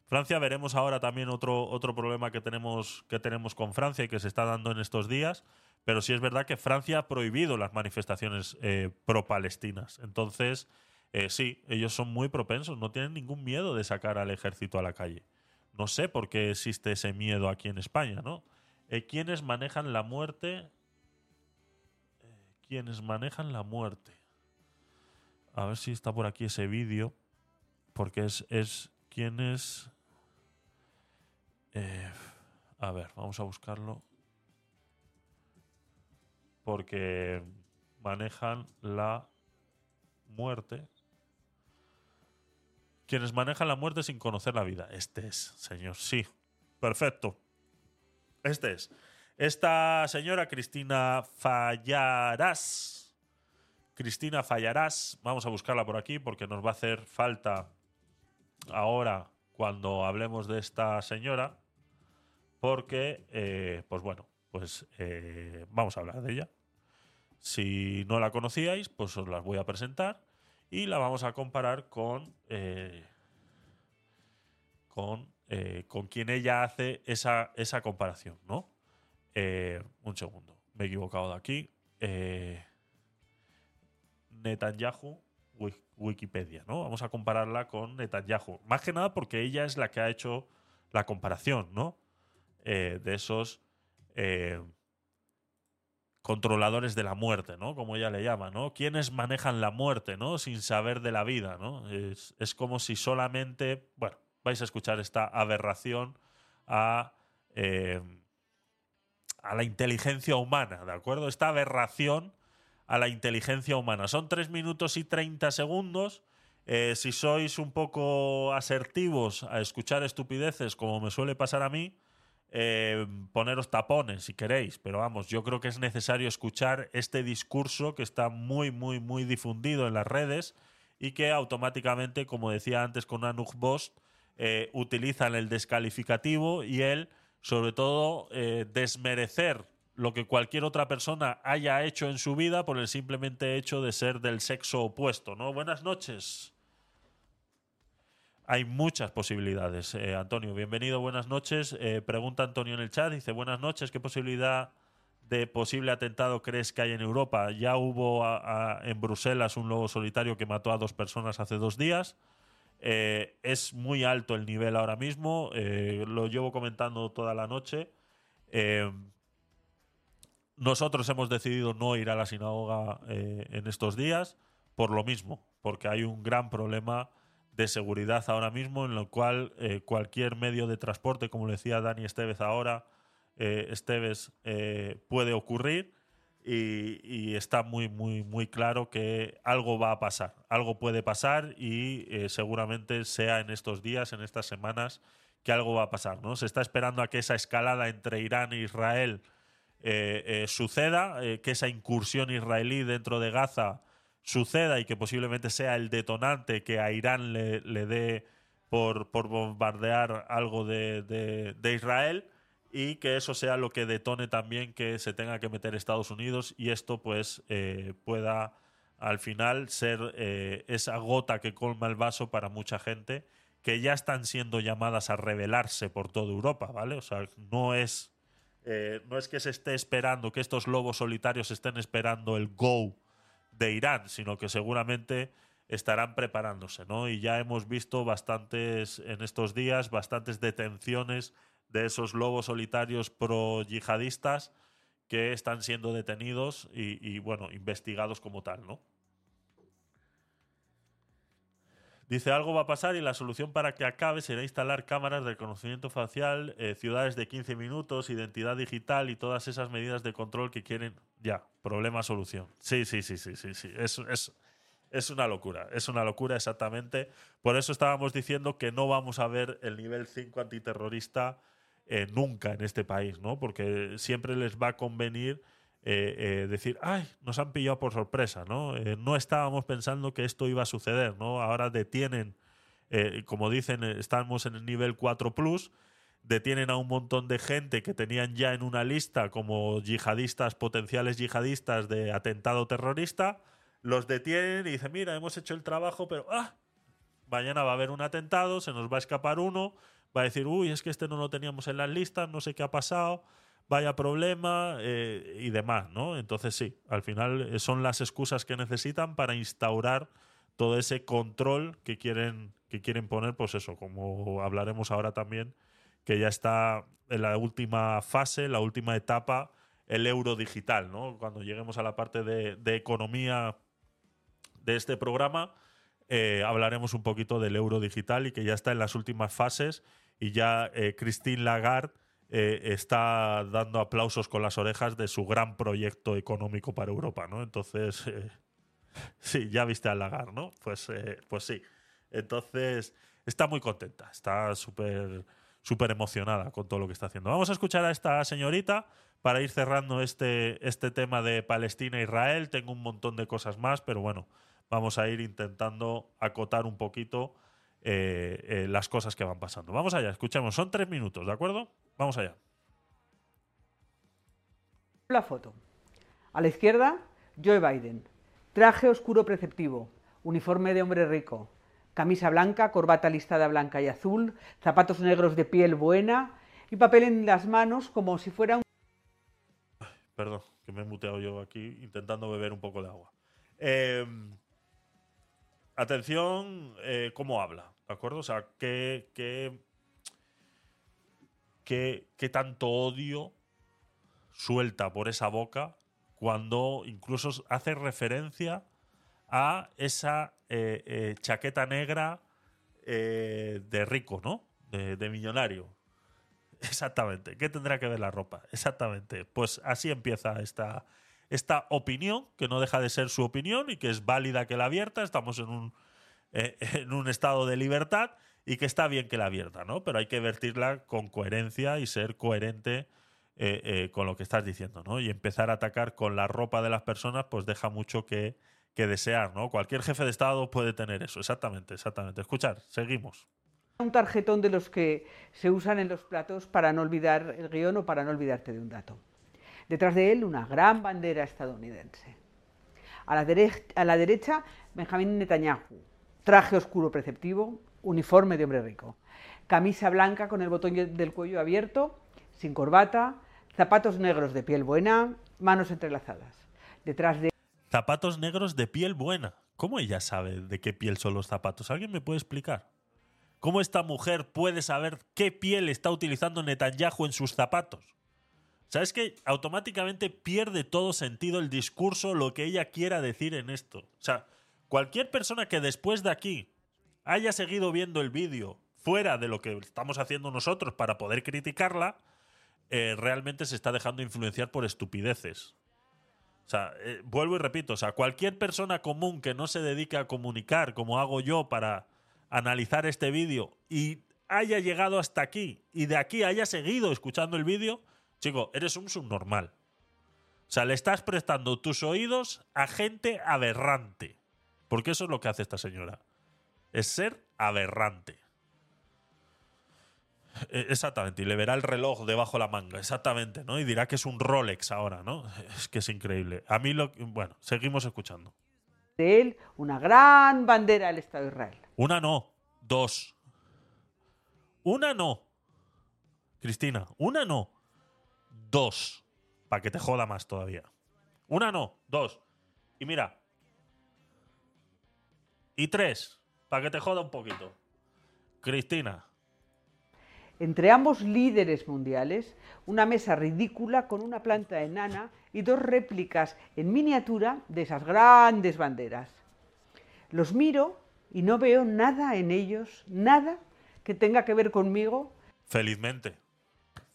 Speaker 1: Francia veremos ahora también otro, otro problema que tenemos, que tenemos con Francia y que se está dando en estos días. Pero sí es verdad que Francia ha prohibido las manifestaciones eh, pro-palestinas. Entonces, eh, sí, ellos son muy propensos, no tienen ningún miedo de sacar al ejército a la calle. No sé por qué existe ese miedo aquí en España, ¿no? Eh, ¿Quiénes manejan la muerte? quienes manejan la muerte. A ver si está por aquí ese vídeo. Porque es, es quienes... Eh, a ver, vamos a buscarlo. Porque manejan la muerte. Quienes manejan la muerte sin conocer la vida. Este es, señor. Sí. Perfecto. Este es. Esta señora Cristina Fallarás. Cristina Fallarás. Vamos a buscarla por aquí porque nos va a hacer falta ahora cuando hablemos de esta señora. Porque, eh, pues bueno, pues eh, vamos a hablar de ella. Si no la conocíais, pues os las voy a presentar y la vamos a comparar con, eh, con, eh, con quien ella hace esa, esa comparación, ¿no? Eh, un segundo, me he equivocado de aquí. Netanyahu, Wi- Wikipedia, ¿no? Vamos a compararla con Netanyahu. Más que nada porque ella es la que ha hecho la comparación, ¿no? De esos controladores de la muerte, ¿no? Como ella le llama, ¿no? Quienes manejan la muerte, ¿no? Sin saber de la vida, ¿no? Es, como si solamente, bueno, vais a escuchar esta aberración a, eh, a la inteligencia humana, ¿de acuerdo? Esta aberración a la inteligencia humana. Son 3 minutos y 30 segundos. Eh, si sois un poco asertivos a escuchar estupideces, como me suele pasar a mí, eh, poneros tapones si queréis, pero vamos, yo creo que es necesario escuchar este discurso que está muy, muy, muy difundido en las redes y que automáticamente, como decía antes con Anuk Bost, eh, utilizan el descalificativo y el, sobre todo, eh, desmerecer lo que cualquier otra persona haya hecho en su vida por el simplemente hecho de ser del sexo opuesto, ¿no? Buenas noches. Hay muchas posibilidades. Eh, Antonio, bienvenido, buenas noches. Eh, pregunta Antonio en el chat, dice, buenas noches, ¿qué posibilidad de posible atentado crees que hay en Europa? Ya hubo en Bruselas un lobo solitario que mató a dos personas hace dos días. Eh, es muy alto el nivel ahora mismo, eh, lo llevo comentando toda la noche. Nosotros hemos decidido no ir a la sinagoga en estos días por lo mismo, porque hay un gran problema de seguridad ahora mismo en lo cual eh, cualquier medio de transporte, como decía Dani Estevez ahora, eh, Esteves, eh, puede ocurrir y, está muy, muy, muy claro que algo va a pasar, algo puede pasar y eh, seguramente sea en estos días, en estas semanas, que algo va a pasar. ¿no? Se está esperando a que esa escalada entre Irán e Israel suceda, que esa incursión israelí dentro de Gaza suceda y que posiblemente sea el detonante que a Irán le, le dé por, por bombardear algo de, de- Israel y que eso sea lo que detone también que se tenga que meter Estados Unidos y esto pues eh, pueda al final ser eh, esa gota que colma el vaso para mucha gente que ya están siendo llamadas a rebelarse por toda Europa, ¿vale? O sea, no es eh, no es que se esté esperando que estos lobos solitarios estén esperando el go de Irán, sino que seguramente estarán preparándose, ¿no? Y ya hemos visto bastantes en estos días, bastantes detenciones de esos lobos solitarios pro yihadistas que están siendo detenidos y, y, bueno, investigados como tal, ¿no? Dice, algo va a pasar y la solución para que acabe será instalar cámaras de reconocimiento facial, eh, ciudades de 15 minutos, identidad digital y todas esas medidas de control que quieren. Ya, problema-solución. Sí, sí, sí, sí, sí, sí. Es, es, es una locura, es una locura exactamente. Por eso estábamos diciendo que no vamos a ver el nivel 5 antiterrorista eh, nunca en este país, ¿no? Porque siempre les va a convenir eh, eh, decir, ay, nos han pillado por sorpresa, ¿no? Eh, no estábamos pensando que esto iba a suceder, ¿no? Ahora detienen, eh, como dicen, eh, estamos en el nivel 4 plus, detienen a un montón de gente que tenían ya en una lista como yihadistas, potenciales yihadistas de atentado terrorista, los detienen y dicen, mira, hemos hecho el trabajo, pero ¡ah! mañana va a haber un atentado, se nos va a escapar uno, va a decir, uy, es que este no lo teníamos en las listas, no sé qué ha pasado, vaya problema eh, y demás, ¿no? Entonces sí, al final eh, son las excusas que necesitan para instaurar todo ese control que quieren, que quieren poner, pues eso, como hablaremos ahora también, que ya está en la última fase, la última etapa, el euro digital, ¿no? Cuando lleguemos a la parte de, economía de este programa, eh, hablaremos un poquito del euro digital y que ya está en las últimas fases y ya eh, Christine Lagarde eh, está dando aplausos con las orejas de su gran proyecto económico para Europa, ¿no? Entonces, eh, sí, ya viste a Lagarde, ¿no? Pues, eh, pues sí. Entonces, está muy contenta, está súper súper emocionada con todo lo que está haciendo. Vamos a escuchar a esta señorita para ir cerrando este, este tema de Palestina e Israel. Tengo un montón de cosas más, pero bueno, vamos a ir intentando acotar un poquito eh, eh, las cosas que van pasando. Vamos allá, escuchemos. Son tres minutos, ¿de acuerdo? Vamos allá.
Speaker 9: La foto. A la izquierda, Joe Biden. Traje oscuro preceptivo, uniforme de hombre rico, camisa blanca, corbata listada blanca y azul, zapatos negros de piel buena y papel en las manos como si fuera un...
Speaker 1: Perdón, que me he muteado yo aquí intentando beber un poco de agua. Eh, atención, eh, cómo habla, ¿de acuerdo? O sea, qué, qué, qué, qué tanto odio suelta por esa boca cuando incluso hace referencia a esa eh, eh, chaqueta negra de rico, ¿no? De millonario. Exactamente. ¿Qué tendrá que ver la ropa? Exactamente. Pues así empieza esta, esta opinión, que no deja de ser su opinión y que es válida que la abierta. Estamos en un, eh, en un estado de libertad y que está bien que la abierta, ¿no? Pero hay que vertirla con coherencia y ser coherente eh, eh, con lo que estás diciendo, ¿no? Y empezar a atacar con la ropa de las personas, pues deja mucho que, que desear, ¿no? Cualquier jefe de Estado puede tener eso, exactamente, exactamente. Escuchar, seguimos.
Speaker 9: un tarjetón de los que se usan en los platos para no olvidar el guion o para no olvidarte de un dato. Detrás de él, una gran bandera estadounidense. A la, derecha, Benjamín Netanyahu. Traje oscuro preceptivo, uniforme de hombre rico. Camisa blanca con el botón del cuello abierto, sin corbata, zapatos negros de piel buena, manos entrelazadas. Detrás de
Speaker 1: Zapatos negros de piel buena. ¿Cómo ella sabe de qué piel son los zapatos? ¿Alguien me puede explicar? ¿Cómo esta mujer puede saber qué piel está utilizando Netanyahu en sus zapatos? ¿Sabes que automáticamente pierde todo sentido el discurso, lo que ella quiera decir en esto? O sea, cualquier persona que después de aquí haya seguido viendo el vídeo fuera de lo que estamos haciendo nosotros para poder criticarla, eh, realmente se está dejando influenciar por estupideces. O sea, eh, vuelvo y repito, o sea, cualquier persona común que no se dedique a comunicar como hago yo para analizar este vídeo y haya llegado hasta aquí y de aquí haya seguido escuchando el vídeo, chico, eres un subnormal. O sea, le estás prestando tus oídos a gente aberrante. Porque eso es lo que hace esta señora. Es ser aberrante. Eh, Exactamente, y le verá el reloj debajo de la manga, exactamente, ¿no? Y dirá que es un Rolex ahora, ¿no? Es que es increíble. A mí lo... Bueno, seguimos escuchando.
Speaker 9: De él, una gran bandera del Estado de Israel.
Speaker 1: Una no, dos. Una no. Cristina, una no. Dos. Para que te joda más todavía. Una no, dos. Y mira. Y tres. Para que te joda un poquito. Cristina.
Speaker 9: Entre ambos líderes mundiales, una mesa ridícula con una planta enana y dos réplicas en miniatura de esas grandes banderas. Los miro y no veo nada en ellos, nada que tenga que ver conmigo.
Speaker 1: Felizmente.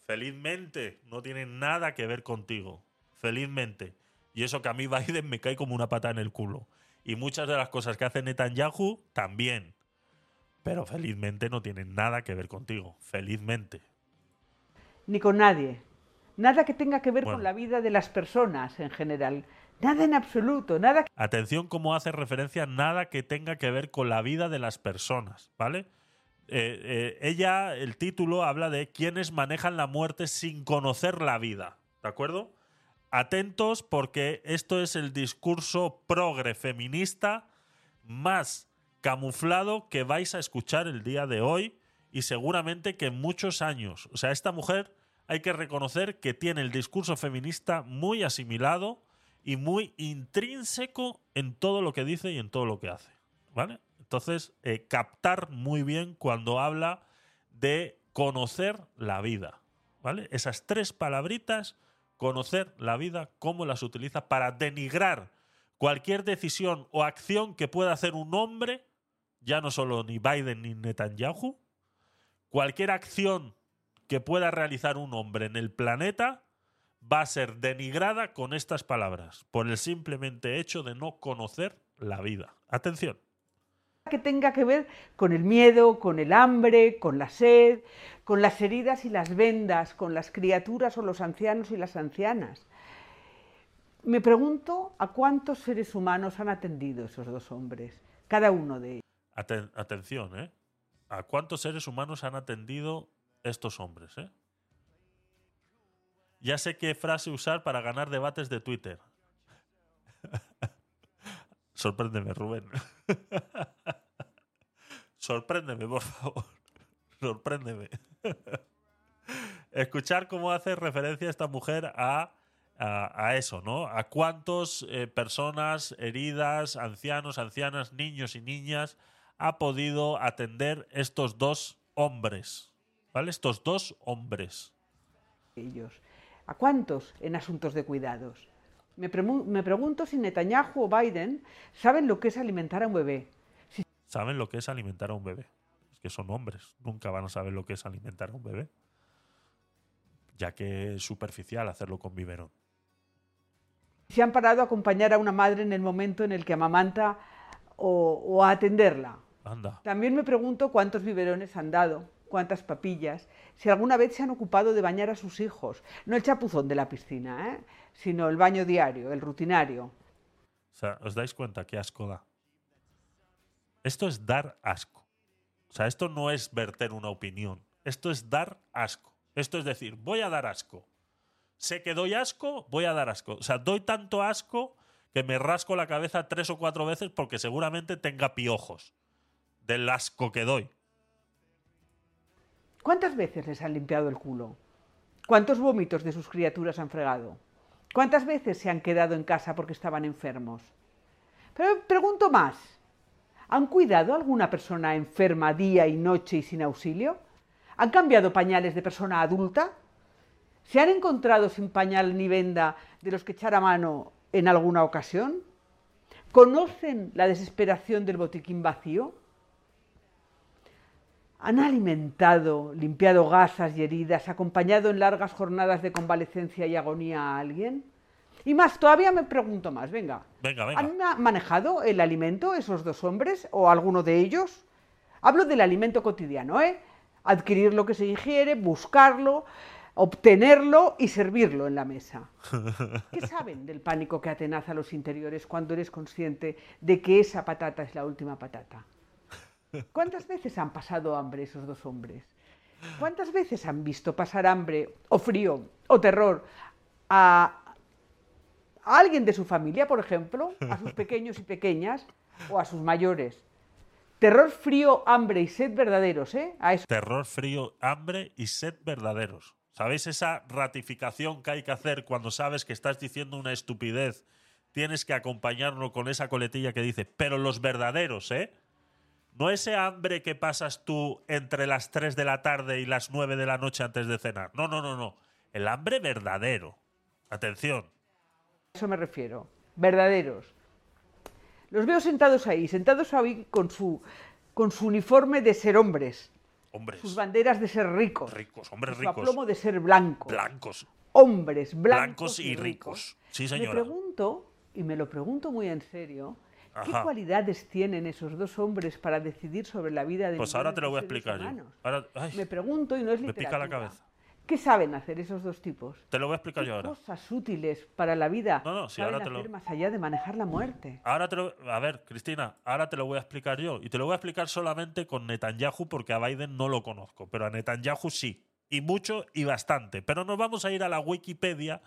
Speaker 1: Felizmente. No tiene nada que ver contigo. Felizmente. Y eso que a mí Biden me cae como una pata en el culo. Y muchas de las cosas que hace Netanyahu también. Pero felizmente no tienen nada que ver contigo. Felizmente.
Speaker 9: Ni con nadie. Nada que tenga que ver
Speaker 1: Bueno.
Speaker 9: con la vida de las personas en general. Nada en absoluto, nada
Speaker 1: Atención cómo hace referencia nada que tenga que ver con la vida de las personas, ¿vale? Eh, eh, ella, el título habla de quienes manejan la muerte sin conocer la vida, ¿de acuerdo? Atentos porque esto es el discurso progre feminista más camuflado que vais a escuchar el día de hoy y seguramente que en muchos años. O sea, esta mujer hay que reconocer que tiene el discurso feminista muy asimilado y muy intrínseco en todo lo que dice y en todo lo que hace. ¿Vale? Entonces, eh, captar muy bien cuando habla de conocer la vida. ¿Vale? Esas tres palabritas, conocer la vida, cómo las utiliza para denigrar cualquier decisión o acción que pueda hacer un hombre, ya no solo ni Biden ni Netanyahu, cualquier acción que pueda realizar un hombre en el planeta va a ser denigrada con estas palabras, por el simplemente hecho de no conocer la vida. Atención.
Speaker 9: Que tenga que ver con el miedo, con el hambre, con la sed, con las heridas y las vendas, con las criaturas o los ancianos y las ancianas. Me pregunto a cuántos seres humanos han atendido esos dos hombres, cada uno de ellos.
Speaker 1: Aten- atención, ¿eh? ¿A cuántos seres humanos han atendido estos hombres, eh? Ya sé qué frase usar para ganar debates de Twitter. Sorpréndeme, Rubén. Sorpréndeme, por favor. Sorpréndeme. Escuchar cómo hace referencia esta mujer a, a, eso, ¿no? A cuántas personas heridas, ancianos, ancianas, niños y niñas ha podido atender estos dos hombres. ¿Vale? Estos dos hombres.
Speaker 9: ellos. ¿A cuántos en asuntos de cuidados? Me, pregunto si Netanyahu o Biden saben lo que es alimentar a un bebé.
Speaker 1: Saben lo que es alimentar a un bebé. Es que son hombres. Nunca van a saber lo que es alimentar a un bebé. Ya que es superficial hacerlo con biberón.
Speaker 9: Si han parado a acompañar a una madre en el momento en el que amamanta o, o a atenderla.
Speaker 1: Anda.
Speaker 9: También me pregunto cuántos biberones han dado, cuántas papillas, si alguna vez se han ocupado de bañar a sus hijos. No el chapuzón de la piscina, ¿eh? sino el baño diario, el rutinario.
Speaker 1: O sea, ¿os dais cuenta qué asco da? Esto es dar asco. O sea, esto no es verter una opinión. Esto es dar asco. Esto es decir, voy a dar asco. Sé que doy asco, voy a dar asco. O sea, doy tanto asco que me rasco la cabeza tres o cuatro veces porque seguramente tenga piojos del asco que doy.
Speaker 9: ¿Cuántas veces les han limpiado el culo? ¿Cuántos vómitos de sus criaturas han fregado? ¿Cuántas veces se han quedado en casa porque estaban enfermos? Pero pregunto más. ¿Han cuidado a alguna persona enferma día y noche y sin auxilio? ¿Han cambiado pañales de persona adulta? ¿Se han encontrado sin pañal ni venda de los que echar mano en alguna ocasión? ¿Conocen la desesperación del botiquín vacío? ¿Han alimentado, limpiado gasas y heridas, acompañado en largas jornadas de convalecencia y agonía a alguien? Y más, todavía me pregunto más, venga.
Speaker 1: Venga, venga.
Speaker 9: ¿Han ma- manejado el alimento esos dos hombres o alguno de ellos? Hablo del alimento cotidiano, ¿eh? Adquirir lo que se ingiere, buscarlo, obtenerlo y servirlo en la mesa. ¿Qué saben del pánico que atenaza los interiores cuando eres consciente de que esa patata es la última patata? ¿Cuántas veces han pasado hambre esos dos hombres? ¿Cuántas veces han visto pasar hambre o frío o terror a, alguien de su familia, por ejemplo, a sus pequeños y pequeñas o a sus mayores? Terror, frío, hambre y sed verdaderos, ¿eh?
Speaker 1: Terror, frío, hambre y sed verdaderos. ¿Sabéis esa ratificación que hay que hacer cuando sabes que estás diciendo una estupidez? Tienes que acompañarlo con esa coletilla que dice, pero los verdaderos, ¿eh? No ese hambre que pasas tú entre las 3 de la tarde y las 9 de la noche antes de cenar. No, no, no, no. El hambre verdadero. Atención.
Speaker 9: A eso me refiero. Verdaderos. Los veo sentados ahí, sentados ahí con su, con su uniforme de ser hombres,
Speaker 1: Hombres.
Speaker 9: sus banderas de ser ricos,
Speaker 1: Ricos, hombres
Speaker 9: su
Speaker 1: ricos.
Speaker 9: aplomo de ser blancos.
Speaker 1: Blancos.
Speaker 9: Hombres blancos,
Speaker 1: Blancos y ricos. Sí,
Speaker 9: Me
Speaker 1: señora.
Speaker 9: pregunto, y me lo pregunto muy en serio, ¿qué cualidades tienen esos dos hombres para decidir sobre la vida de
Speaker 1: Pues ahora te lo voy a explicar yo.
Speaker 9: humanos?
Speaker 1: Ahora, ay,
Speaker 9: Me pregunto, y no es
Speaker 1: me pica la
Speaker 9: literatura,
Speaker 1: cabeza.
Speaker 9: ¿Qué saben hacer esos dos tipos?
Speaker 1: Te lo voy a explicar
Speaker 9: ¿Qué
Speaker 1: yo ahora.
Speaker 9: cosas útiles para la vida
Speaker 1: No, no, sí,
Speaker 9: saben
Speaker 1: ahora te lo-
Speaker 9: más allá de manejar la muerte?
Speaker 1: Ahora te lo. A ver, Cristina, ahora te lo voy a explicar yo. Y te lo voy a explicar solamente con Netanyahu porque a Biden no lo conozco. Pero a Netanyahu sí. Y mucho y bastante. Pero nos vamos a ir a la Wikipedia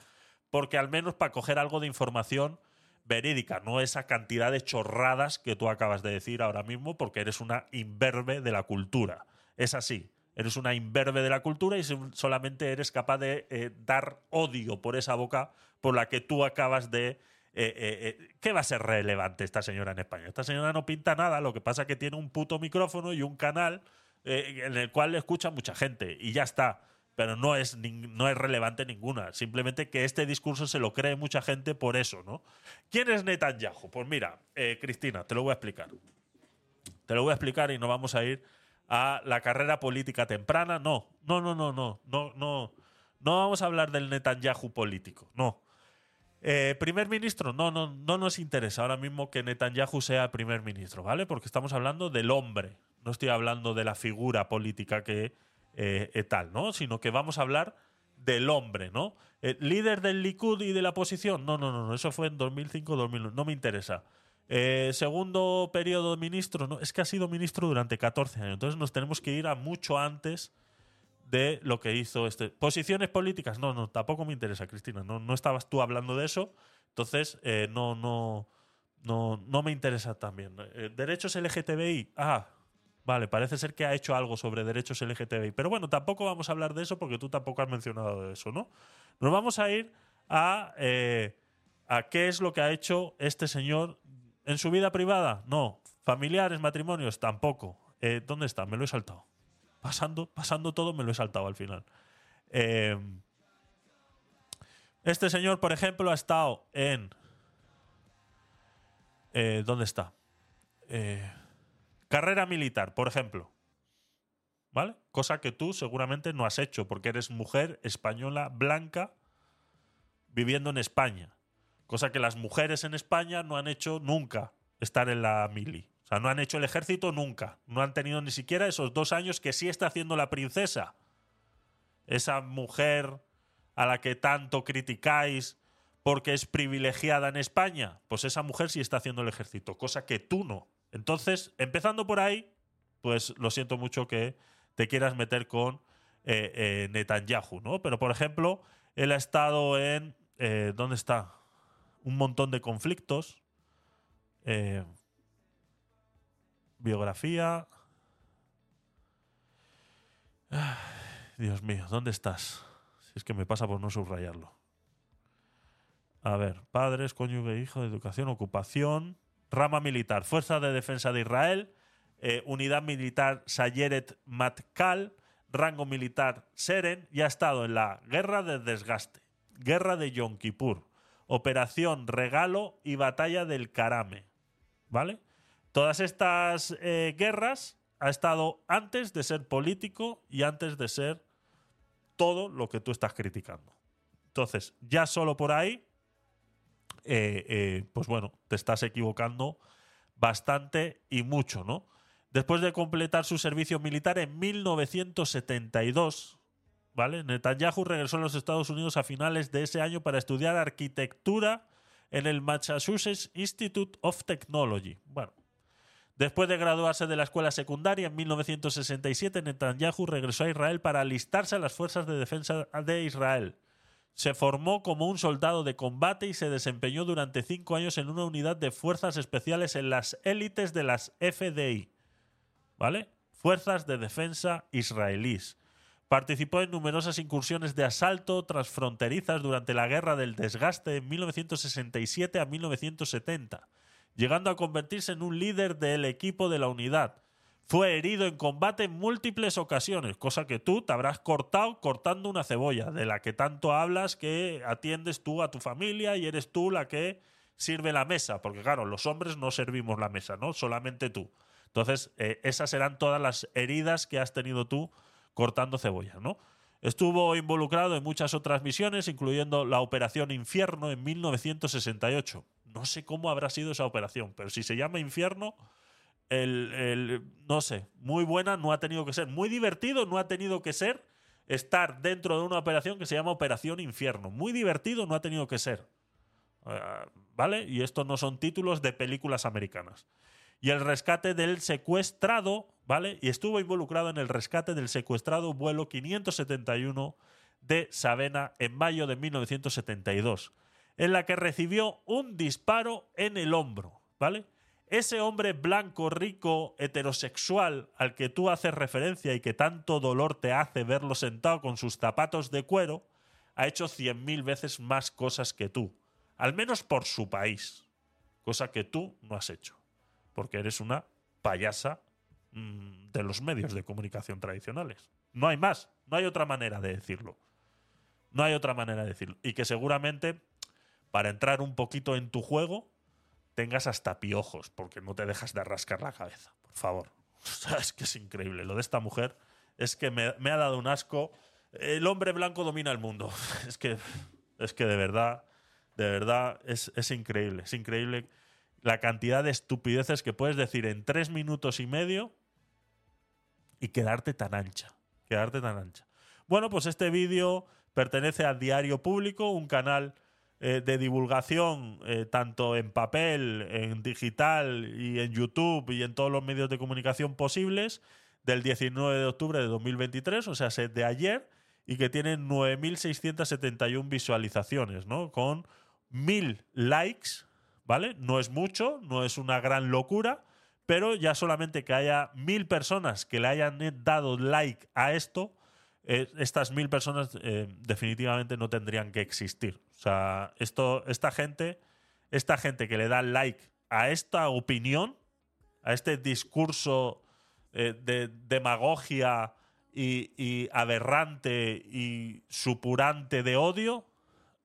Speaker 1: porque al menos para coger algo de información verídica, no esa cantidad de chorradas que tú acabas de decir ahora mismo porque eres una imberbe de la cultura. Es así. Eres una imberbe de la cultura y solamente eres capaz de eh, dar odio por esa boca por la que tú acabas de... eh, eh, ¿Qué va a ser relevante esta señora en España? Esta señora no pinta nada, lo que pasa es que tiene un puto micrófono y un canal en el cual le escucha mucha gente y ya está. Pero no es, no es relevante ninguna. Simplemente que este discurso se lo cree mucha gente por eso, ¿no? ¿Quién es Netanyahu? Pues mira, eh, Cristina, te lo voy a explicar. Te lo voy a explicar y nos vamos a ir a la carrera política temprana. No, no, no, no, no, no, no. No vamos a hablar del Netanyahu político, no. Eh, primer ministro, no, no, no nos interesa ahora mismo que Netanyahu sea primer ministro, ¿vale? Porque estamos hablando del hombre, no estoy hablando de la figura política que eh, eh, tal, ¿no? Sino que vamos a hablar del hombre, ¿no? Eh, líder del Likud y de la oposición, no, no, no, no, eso fue en 2005-2001, no me interesa. Segundo periodo de ministro, no, es que ha sido ministro durante 14 años, entonces nos tenemos que ir a mucho antes de lo que hizo este. Posiciones políticas, no, no, tampoco me interesa, Cristina. No, no estabas tú hablando de eso, entonces no, no, no, no me interesa también. Derechos LGTBI, ah, vale, parece ser que ha hecho algo sobre derechos LGTBI, pero bueno, tampoco vamos a hablar de eso porque tú tampoco has mencionado eso, ¿no? Nos vamos a ir a, eh, a qué es lo que ha hecho este señor en su vida privada, no. Familiares, matrimonios, tampoco. Eh, ¿Dónde está? Me lo he saltado pasando, pasando todo, me lo he saltado al final. Eh, este señor, por ejemplo, ha estado en. ¿Dónde está? Eh, carrera militar, por ejemplo. ¿Vale? Cosa que tú seguramente no has hecho, porque eres mujer española blanca viviendo en España. Cosa que las mujeres en España no han hecho nunca, estar en la mili. O sea, no han hecho el ejército nunca. No han tenido ni siquiera esos dos años que sí está haciendo la princesa. Esa mujer a la que tanto criticáis porque es privilegiada en España. Pues esa mujer sí está haciendo el ejército, cosa que tú no. Entonces, empezando por ahí, pues lo siento mucho que te quieras meter con eh, eh, Netanyahu, ¿no? Pero, por ejemplo, él ha estado en... eh, ¿Dónde está? Un montón de conflictos. Biografía. Dios mío, ¿dónde estás? Si es que me pasa por no subrayarlo. A ver, padres, cónyuge, hijo, educación, ocupación, rama militar, Fuerza de Defensa de Israel, eh, Unidad Militar Sayeret Matkal, rango militar Seren y ha estado en la Guerra de Desgaste, Guerra de Yom Kippur, Operación Regalo y Batalla del Karame. ¿Vale? Todas estas eh, guerras ha estado antes de ser político y antes de ser todo lo que tú estás criticando. Entonces, ya solo por ahí eh, eh, pues bueno, te estás equivocando bastante y mucho, ¿no? Después de completar su servicio militar en 1972, ¿vale? Netanyahu regresó a los Estados Unidos a finales de ese año para estudiar arquitectura en el Massachusetts Institute of Technology. Bueno, después de graduarse de la escuela secundaria en 1967, Netanyahu regresó a Israel para alistarse a las fuerzas de defensa de Israel. Se formó como un soldado de combate y se desempeñó durante cinco años en una unidad de fuerzas especiales en las élites de las FDI. ¿Vale? Fuerzas de Defensa Israelíes. Participó en numerosas incursiones de asalto transfronterizas durante la Guerra del Desgaste de 1967 a 1970, llegando a convertirse en un líder del equipo de la unidad. Fue herido en combate en múltiples ocasiones, cosa que tú te habrás cortado cortando una cebolla, de la que tanto hablas que atiendes tú a tu familia y eres tú la que sirve la mesa, porque claro, los hombres no servimos la mesa, ¿no? Solamente tú. Entonces, eh, esas serán todas las heridas que has tenido tú cortando cebolla, ¿no? Estuvo involucrado en muchas otras misiones, incluyendo la Operación Infierno en 1968. No sé cómo habrá sido esa operación, pero si se llama Infierno, el, el- no sé, muy buena no ha tenido que ser, muy divertido no ha tenido que ser estar dentro de una operación que se llama Operación Infierno. Muy divertido no ha tenido que ser. Eh, ¿Vale? Y estos no son títulos de películas americanas. Y el rescate del secuestrado, ¿vale? Y estuvo involucrado en el rescate del secuestrado vuelo 571 de Savena en mayo de 1972, en la que recibió un disparo en el hombro, ¿vale? Ese hombre blanco, rico, heterosexual al que tú haces referencia y que tanto dolor te hace verlo sentado con sus zapatos de cuero, ha hecho cien mil veces más cosas que tú, al menos por su país, cosa que tú no has hecho, porque eres una payasa mm, de los medios de comunicación tradicionales. No hay más, no hay otra manera de decirlo. No hay otra manera de decirlo. Y que seguramente, para entrar un poquito en tu juego, tengas hasta piojos, porque no te dejas de rascar la cabeza. Por favor. O sea, es que es increíble. Lo de esta mujer es que me, ha dado un asco. El hombre blanco domina el mundo. Es que, es que de verdad, de verdad, es, es increíble. Es increíble la cantidad de estupideces que puedes decir en tres minutos y medio y quedarte tan ancha. Quedarte tan ancha. Bueno, pues este vídeo pertenece al Diario Público, un canal eh, de divulgación eh, tanto en papel, en digital y en YouTube y en todos los medios de comunicación posibles del 19 de octubre de 2023, o sea, de ayer, y que tiene 9.671 visualizaciones, ¿no? Con 1.000 likes, ¿vale? No es mucho, no es una gran locura, pero ya solamente que haya 1.000 personas que le hayan dado like a esto, eh, estas mil personas definitivamente no tendrían que existir. O sea, esto, esta gente, esta gente que le da like a esta opinión, a este discurso eh, de demagogia y, y aberrante y supurante de odio,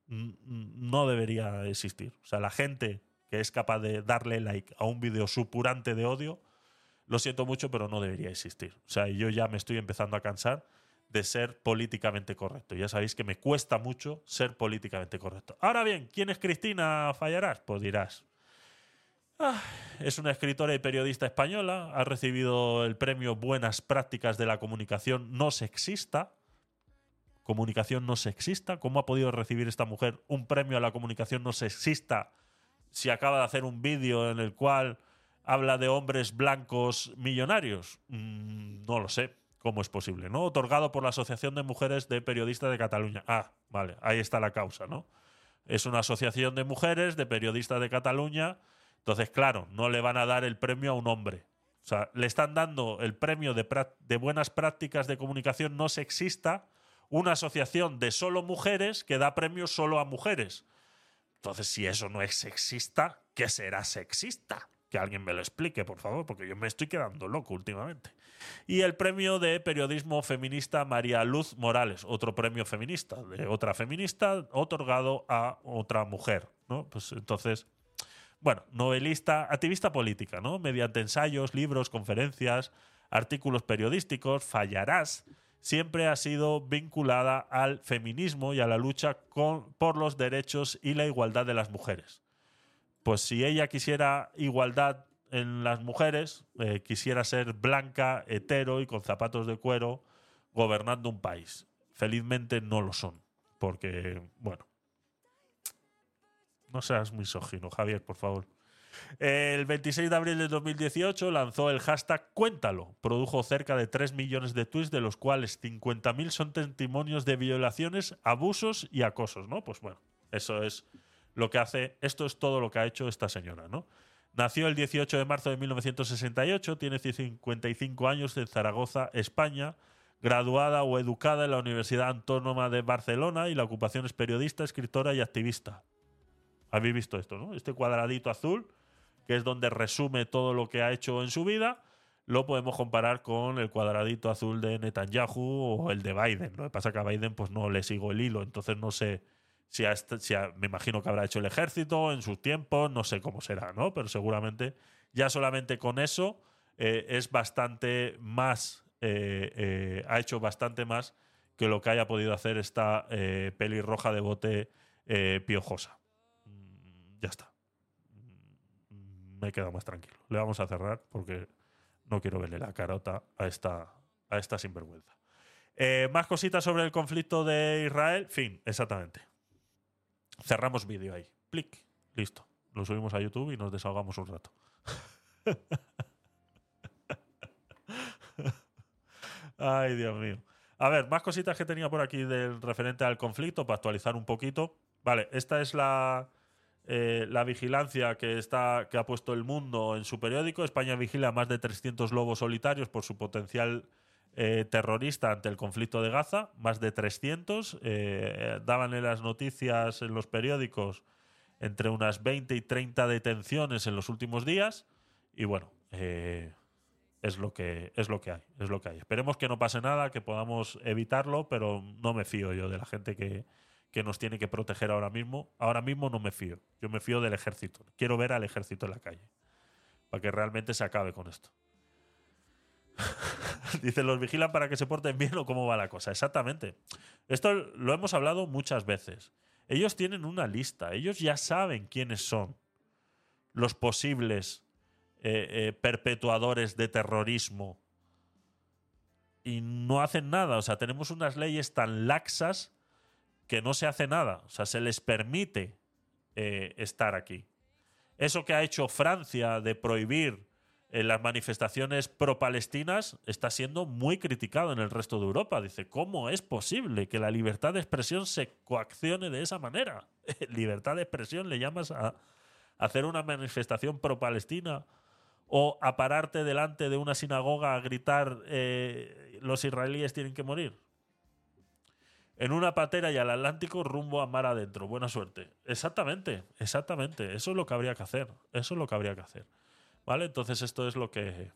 Speaker 1: no debería existir. O sea, la gente que es capaz de darle like a un vídeo supurante de odio, lo siento mucho, pero no debería existir. O sea, yo ya me estoy empezando a cansar de ser políticamente correcto. Ya sabéis que me cuesta mucho ser políticamente correcto. Ahora bien, ¿quién es Cristina Fallarás? Pues dirás. "Ah, es una escritora y periodista española, ha recibido el premio Buenas Prácticas de la Comunicación No Sexista. Comunicación no sexista. ¿Cómo ha podido recibir esta mujer un premio a la comunicación no sexista si acaba de hacer un vídeo en el cual habla de hombres blancos millonarios? Mm, no lo sé. ¿Cómo es posible? ¿No? Otorgado por la Asociación de Mujeres de Periodistas de Cataluña. Ah, vale, ahí está la causa, ¿no? Es una asociación de mujeres, de periodistas de Cataluña. Entonces, claro, no le van a dar el premio a un hombre. O sea, le están dando el premio de, de buenas prácticas de comunicación no sexista, una asociación de solo mujeres que da premios solo a mujeres. Entonces, si eso no es sexista, ¿qué será sexista? Que alguien me lo explique, por favor, porque yo me estoy quedando loco últimamente. Y el premio de periodismo feminista María Luz Morales, otro premio feminista, de otra feminista, otorgado a otra mujer. ¿no? Pues entonces, bueno, novelista, activista política, ¿no? Mediante ensayos, libros, conferencias, artículos periodísticos, Fallarás siempre ha sido vinculada al feminismo y a la lucha con- por los derechos y la igualdad de las mujeres. Pues si ella quisiera igualdad en las mujeres, eh, quisiera ser blanca, hetero y con zapatos de cuero gobernando un país. Felizmente no lo son, porque, bueno, no seas misógino, Javier, por favor. El 26 de abril de 2018 lanzó el hashtag Cuéntalo. Produjo cerca de 3 millones de tweets, de los cuales 50.000 son testimonios de violaciones, abusos y acosos, ¿no? Pues bueno, eso es lo que hace, esto es todo lo que ha hecho esta señora, ¿no? Nació el 18 de marzo de 1968, tiene 55 años en Zaragoza, España, graduada o educada en la Universidad Autónoma de Barcelona y la ocupación es periodista, escritora y activista. Habéis visto esto, ¿no? Este cuadradito azul, que es donde resume todo lo que ha hecho en su vida, lo podemos comparar con el cuadradito azul de Netanyahu o el de Biden. Lo que pasa que a Biden pues no le sigo el hilo, entonces no sé si, me imagino que habrá hecho el ejército en sus tiempos, no sé cómo será, ¿no? Pero seguramente ya solamente con eso eh, es bastante más, eh, eh, ha hecho bastante más que lo que haya podido hacer esta pelirroja de bote piojosa. Mm, Ya está. Mm, Me he quedado más tranquilo. Le vamos a cerrar porque no quiero verle la carota a esta, a esta sinvergüenza. Más cositas sobre el conflicto de Israel. Fin, exactamente. Cerramos vídeo ahí. Plic. Listo. Lo subimos a YouTube y nos desahogamos un rato. Ay, Dios mío. A ver, más cositas que tenía por aquí del referente al conflicto para actualizar un poquito. Vale, esta es la, eh, la vigilancia que, está, que ha puesto el mundo en su periódico. España vigila más de 300 lobos solitarios por su potencial eh, terrorista ante el conflicto de Gaza. Más de 300. Eh, daban en las noticias en los periódicos entre unas 20 y 30 detenciones en los últimos días. Y bueno, eh, es lo que es lo que hay, es lo que hay. Esperemos que no pase nada, que podamos evitarlo, pero no me fío yo de la gente que, que nos tiene que proteger ahora mismo. Ahora mismo no me fío. Yo me fío del ejército. Quiero ver al ejército en la calle. Para que realmente se acabe con esto. Dicen, ¿los vigilan para que se porten bien o cómo va la cosa? Exactamente. Esto lo hemos hablado muchas veces. Ellos tienen una lista. Ellos ya saben quiénes son los posibles eh, eh, perpetuadores de terrorismo y no hacen nada. O sea, tenemos unas leyes tan laxas que no se hace nada. O sea, se les permite eh, estar aquí. Eso que ha hecho Francia de prohibir eh, las manifestaciones pro-palestinas está siendo muy criticado en el resto de Europa. Dice, ¿cómo es posible que la libertad de expresión se coaccione de esa manera? libertad de expresión le llamas a hacer una manifestación pro-palestina o a pararte delante de una sinagoga a gritar eh, los israelíes tienen que morir. En una patera y al Atlántico rumbo a mar adentro. Buena suerte. Exactamente, exactamente. Eso es lo que habría que hacer. Eso es lo que habría que hacer. ¿Vale? Entonces esto es lo que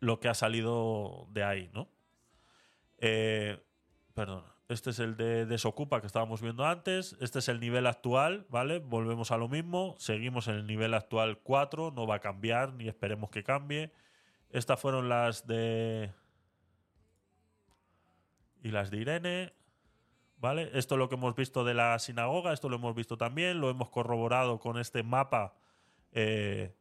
Speaker 1: lo que ha salido de ahí, ¿no? Eh. Este es el de Desocupa que estábamos viendo antes. Este es el nivel actual, ¿vale? Volvemos a lo mismo. Seguimos en el nivel actual 4. No va a cambiar, ni esperemos que cambie. Estas fueron las de. Y las de Irene. ¿Vale? Esto es lo que hemos visto de la sinagoga. Esto lo hemos visto también. Lo hemos corroborado con este mapa. Eh,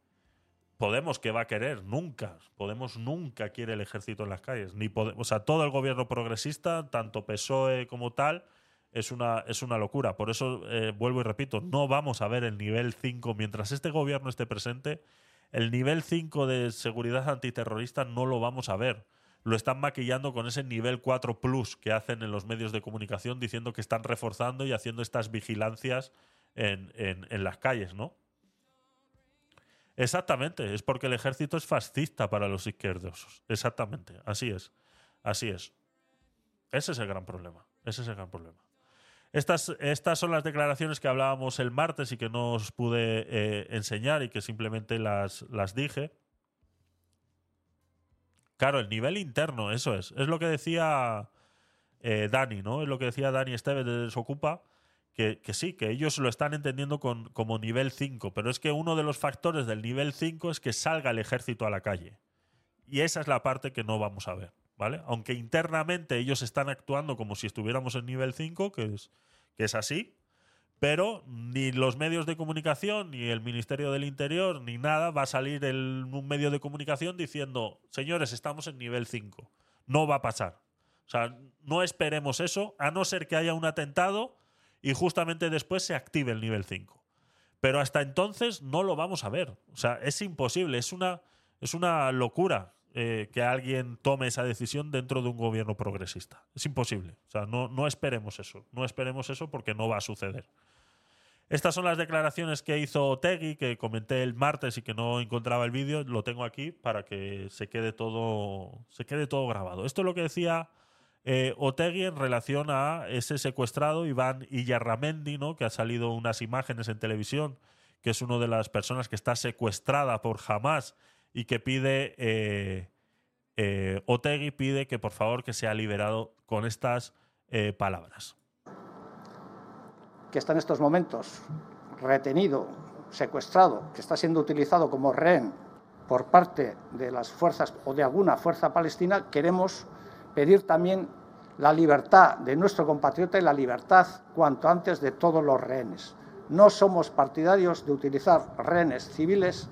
Speaker 1: Podemos que va a querer, nunca. Podemos nunca quiere el ejército en las calles. Ni Pode- o sea, todo el gobierno progresista, tanto PSOE como tal, es una, es una locura. Por eso, eh, vuelvo y repito, no vamos a ver el nivel 5. Mientras este gobierno esté presente, el nivel 5 de seguridad antiterrorista no lo vamos a ver. Lo están maquillando con ese nivel 4 plus que hacen en los medios de comunicación diciendo que están reforzando y haciendo estas vigilancias en- en las calles, ¿no? Exactamente, es porque el ejército es fascista para los izquierdosos. Exactamente, así es. Así es. Ese es el gran problema. Ese es el gran problema. Estas, estas son las declaraciones que hablábamos el martes y que no os pude eh, enseñar y que simplemente las, las dije. Claro, el nivel interno, eso es. Es lo que decía eh, Dani, ¿no? Es lo que decía Dani Esteves de Desocupa, que, sí, que ellos lo están entendiendo con, como nivel 5, pero es que uno de los factores del nivel 5 es que salga el ejército a la calle. Y esa es la parte que no vamos a ver, ¿vale? Aunque internamente ellos están actuando como si estuviéramos en nivel 5, que es, que es así, pero ni los medios de comunicación, ni el Ministerio del Interior, ni nada va a salir en un medio de comunicación diciendo, señores, estamos en nivel 5. No va a pasar. O sea, no esperemos eso, a no ser que haya un atentado y justamente después se active el nivel 5. Pero hasta entonces no lo vamos a ver. O sea, es imposible, es una, es una locura eh, que alguien tome esa decisión dentro de un gobierno progresista. Es imposible. O sea, no, no esperemos eso. No esperemos eso porque no va a suceder. Estas son las declaraciones que hizo Otegui, que comenté el martes y que no encontraba el vídeo. Lo tengo aquí para que se quede todo, se quede todo grabado. Esto es lo que decía eh, Otegui en relación a ese secuestrado Iván Illarramendi, ¿no? que ha salido unas imágenes en televisión, que es una de las personas que está secuestrada por Hamas y que pide, eh, eh, Otegui pide que por favor que sea liberado con estas eh, palabras.
Speaker 10: que está en estos momentos retenido, secuestrado, que está siendo utilizado como rehén por parte de las fuerzas o de alguna fuerza palestina, queremos pedir también la libertad de nuestro compatriota y la libertad cuanto antes de todos los rehenes. No somos partidarios de utilizar rehenes civiles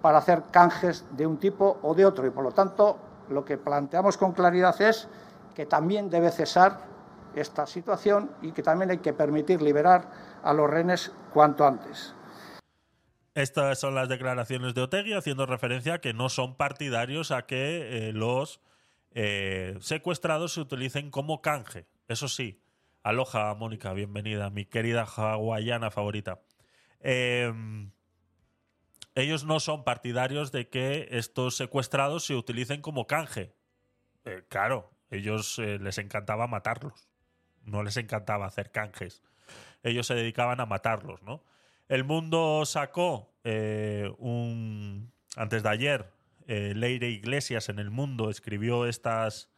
Speaker 10: para hacer canjes de un tipo o de otro y por lo tanto lo que planteamos con claridad es que también debe cesar esta situación y que también hay que permitir liberar a los rehenes cuanto antes.
Speaker 1: Estas son las declaraciones de Otegui haciendo referencia a que no son partidarios a que eh, los eh, secuestrados se utilicen como canje. Eso sí, aloja Mónica, bienvenida, mi querida hawaiana favorita. Em, ellos no son partidarios de que estos secuestrados se utilicen como canje. Eh, claro, ellos eh, les encantaba matarlos. No les encantaba hacer canjes. Ellos se dedicaban a matarlos, ¿no? El mundo sacó eh, un. Antes de ayer, eh, Leire Iglesias en el mundo escribió estas,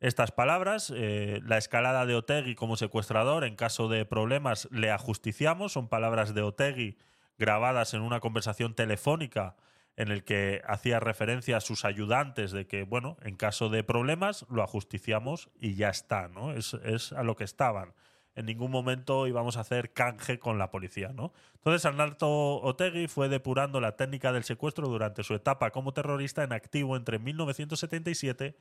Speaker 1: estas palabras. eh, la escalada de Otegui como secuestrador, en caso de problemas, le ajusticiamos. Son palabras de Otegui grabadas en una conversación telefónica en el que hacía referencia a sus ayudantes de que, bueno, en caso de problemas lo ajusticiamos y ya está, ¿no? Es, es a lo que estaban. En ningún momento íbamos a hacer canje con la policía, ¿no? Entonces, Arnaldo Otegui fue depurando la técnica del secuestro durante su etapa como terrorista en activo entre 1977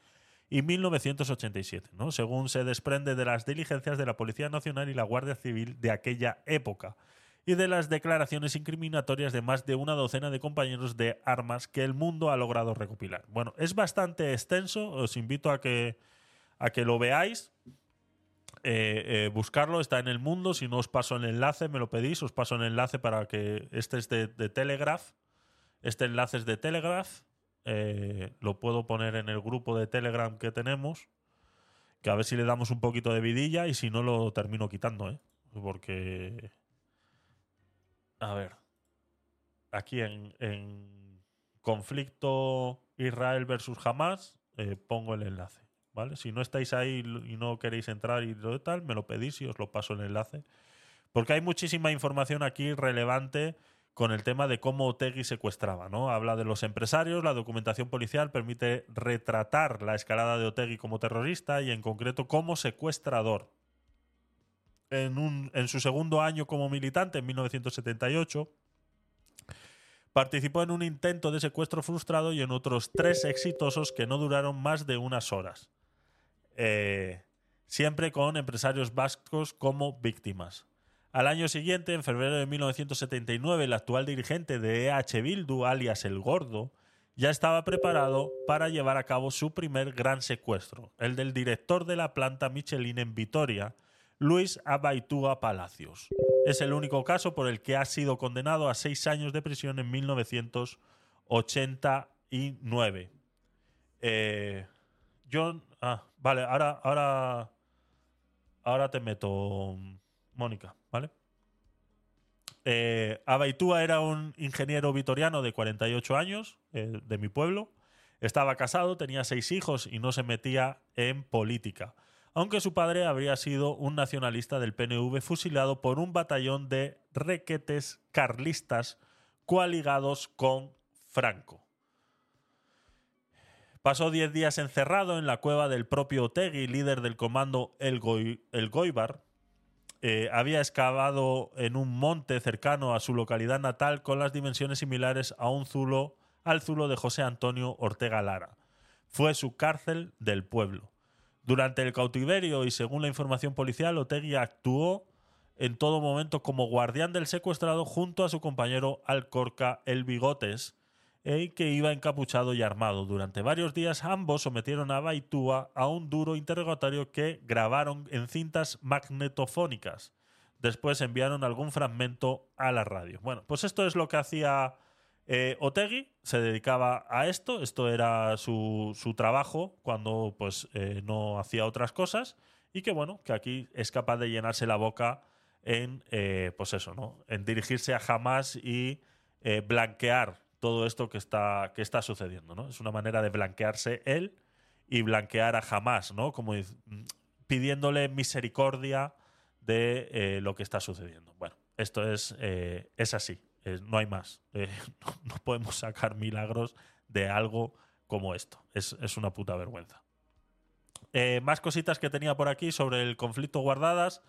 Speaker 1: y 1987, ¿no? Según se desprende de las diligencias de la Policía Nacional y la Guardia Civil de aquella época y de las declaraciones incriminatorias de más de una docena de compañeros de armas que el mundo ha logrado recopilar. Bueno, es bastante extenso, os invito a que, a que lo veáis. Eh, eh, buscarlo, está en el mundo. Si no os paso el enlace, me lo pedís, os paso el enlace para que este es de, de Telegraph. Este enlace es de Telegraph. Eh, lo puedo poner en el grupo de Telegram que tenemos. Que a ver si le damos un poquito de vidilla y si no lo termino quitando, ¿eh? Porque. A ver. Aquí en, en conflicto Israel versus Hamas, pongo el enlace. Si no estáis ahí y no queréis entrar y tal, me lo pedís y os lo paso el enlace. Porque hay muchísima información aquí relevante con el tema de cómo Otegui secuestraba. Habla de los empresarios, la documentación policial permite retratar la escalada de Otegui como terrorista y en concreto como secuestrador. En su segundo año como militante, en 1978, participó en un intento de secuestro frustrado y en otros tres exitosos que no duraron más de unas horas. Eh, siempre con empresarios vascos como víctimas. Al año siguiente, en febrero de 1979, el actual dirigente de EH Bildu, alias El Gordo, ya estaba preparado para llevar a cabo su primer gran secuestro, el del director de la planta Michelin en Vitoria, Luis Abaitúa Palacios. Es el único caso por el que ha sido condenado a seis años de prisión en 1989. Eh, John, ah, vale, ahora, ahora, ahora te meto, Mónica, ¿vale? Eh, Abaitúa era un ingeniero vitoriano de 48 años, eh, de mi pueblo. Estaba casado, tenía seis hijos y no se metía en política. Aunque su padre habría sido un nacionalista del PNV fusilado por un batallón de requetes carlistas coaligados con Franco. Pasó 10 días encerrado en la cueva del propio Otegui, líder del comando El, Goi- El Goibar, eh, había excavado en un monte cercano a su localidad natal con las dimensiones similares a un zulo, al zulo de José Antonio Ortega Lara. Fue su cárcel del pueblo. Durante el cautiverio y según la información policial, Otegui actuó en todo momento como guardián del secuestrado junto a su compañero Alcorca El Bigotes, eh, que iba encapuchado y armado. Durante varios días ambos sometieron a Baitúa a un duro interrogatorio que grabaron en cintas magnetofónicas. Después enviaron algún fragmento a la radio. Bueno, pues esto es lo que hacía eh, Otegui, se dedicaba a esto, esto era su, su trabajo cuando pues eh, no hacía otras cosas y que bueno, que aquí es capaz de llenarse la boca en, eh, pues eso, ¿no? En dirigirse a Hamas y eh, blanquear todo esto que está, que está sucediendo, ¿no? Es una manera de blanquearse él y blanquear a Hamas, ¿no? Como pidiéndole misericordia de eh, lo que está sucediendo. Bueno, esto es, eh, es así, no hay más. Eh, no, podemos sacar milagros de algo como esto. Es, es una puta vergüenza. Más cositas que tenía por aquí sobre el conflicto guardadas.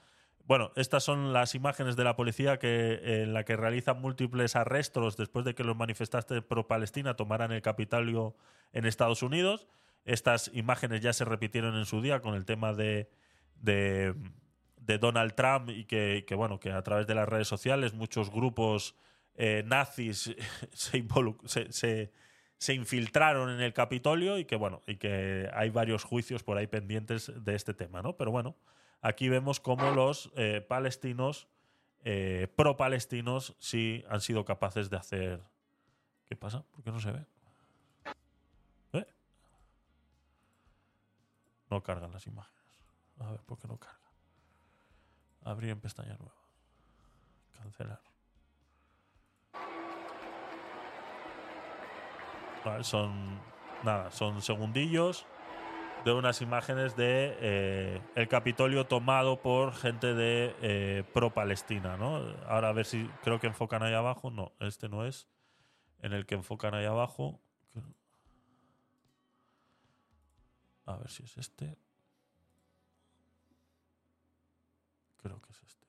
Speaker 1: Bueno, estas son las imágenes de la policía que, en la que realizan múltiples arrestos después de que los manifestantes pro-Palestina tomaran el Capitolio en Estados Unidos. Estas imágenes ya se repitieron en su día con el tema de, de, Donald Trump y que, bueno, que a través de las redes sociales muchos grupos eh, nazis se, se- se infiltraron en el Capitolio y que bueno, y que hay varios juicios por ahí pendientes de este tema, ¿no? Pero bueno, aquí vemos cómo los eh, palestinos, eh, pro-palestinos, sí han sido capaces de hacer. ¿Qué pasa? ¿Por qué no se ve? ¿Eh? No cargan las imágenes. A ver, ¿por qué no cargan? Abrir en pestaña nueva. Cancelar. Vale, son nada, son segundillos de unas imágenes de eh, el Capitolio tomado por gente de eh, pro Palestina, ¿no? Ahora a ver si creo que enfocan ahí abajo. No, este no es. En el que enfocan ahí abajo. A ver si es este. Creo que es este.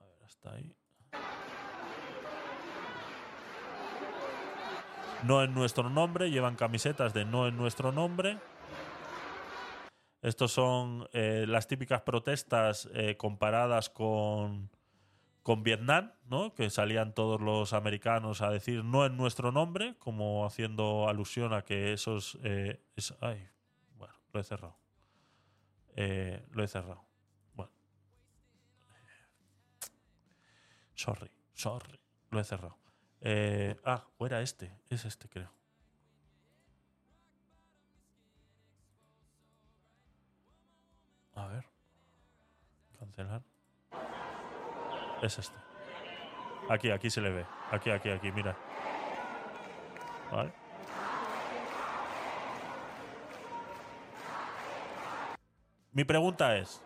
Speaker 1: A ver, hasta ahí. No en nuestro nombre, llevan camisetas de no en nuestro nombre. Estos son eh, las típicas protestas eh, comparadas con, con Vietnam, ¿no? que salían todos los americanos a decir no en nuestro nombre, como haciendo alusión a que esos... eh, ay, bueno, lo he cerrado. Lo he cerrado. Bueno. Sorry, sorry. Lo he cerrado. Eh, ah, o era este. Es este, creo. A ver. Cancelar. Es este. Aquí, aquí se le ve. Aquí, aquí, aquí, mira. Vale. Mi pregunta es.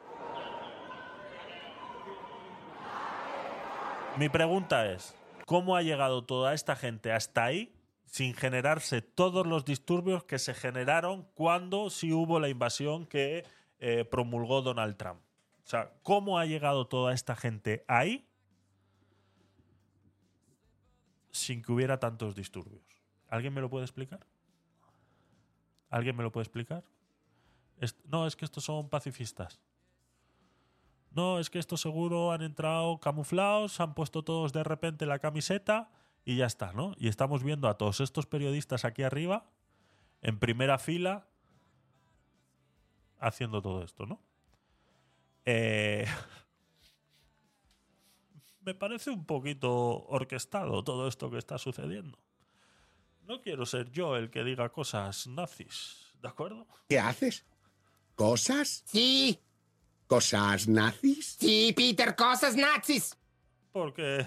Speaker 1: Mi pregunta es, ¿cómo ha llegado toda esta gente hasta ahí sin generarse todos los disturbios que se generaron cuando sí hubo la invasión que eh, promulgó Donald Trump? O sea, ¿cómo ha llegado toda esta gente ahí sin que hubiera tantos disturbios? ¿Alguien me lo puede explicar? ¿Alguien me lo puede explicar? No, es que estos son pacifistas. No, es que estos seguro han entrado camuflados, han puesto todos de repente la camiseta y ya está, ¿no? Y estamos viendo a todos estos periodistas aquí arriba, en primera fila, haciendo todo esto, ¿no? Eh, me parece un poquito orquestado todo esto que está sucediendo. No quiero ser yo el que diga cosas nazis, ¿de acuerdo?
Speaker 2: ¿Qué haces? ¿Cosas?
Speaker 3: Sí,
Speaker 2: ¿Cosas nazis?
Speaker 3: sí, Peter, cosas nazis.
Speaker 1: Porque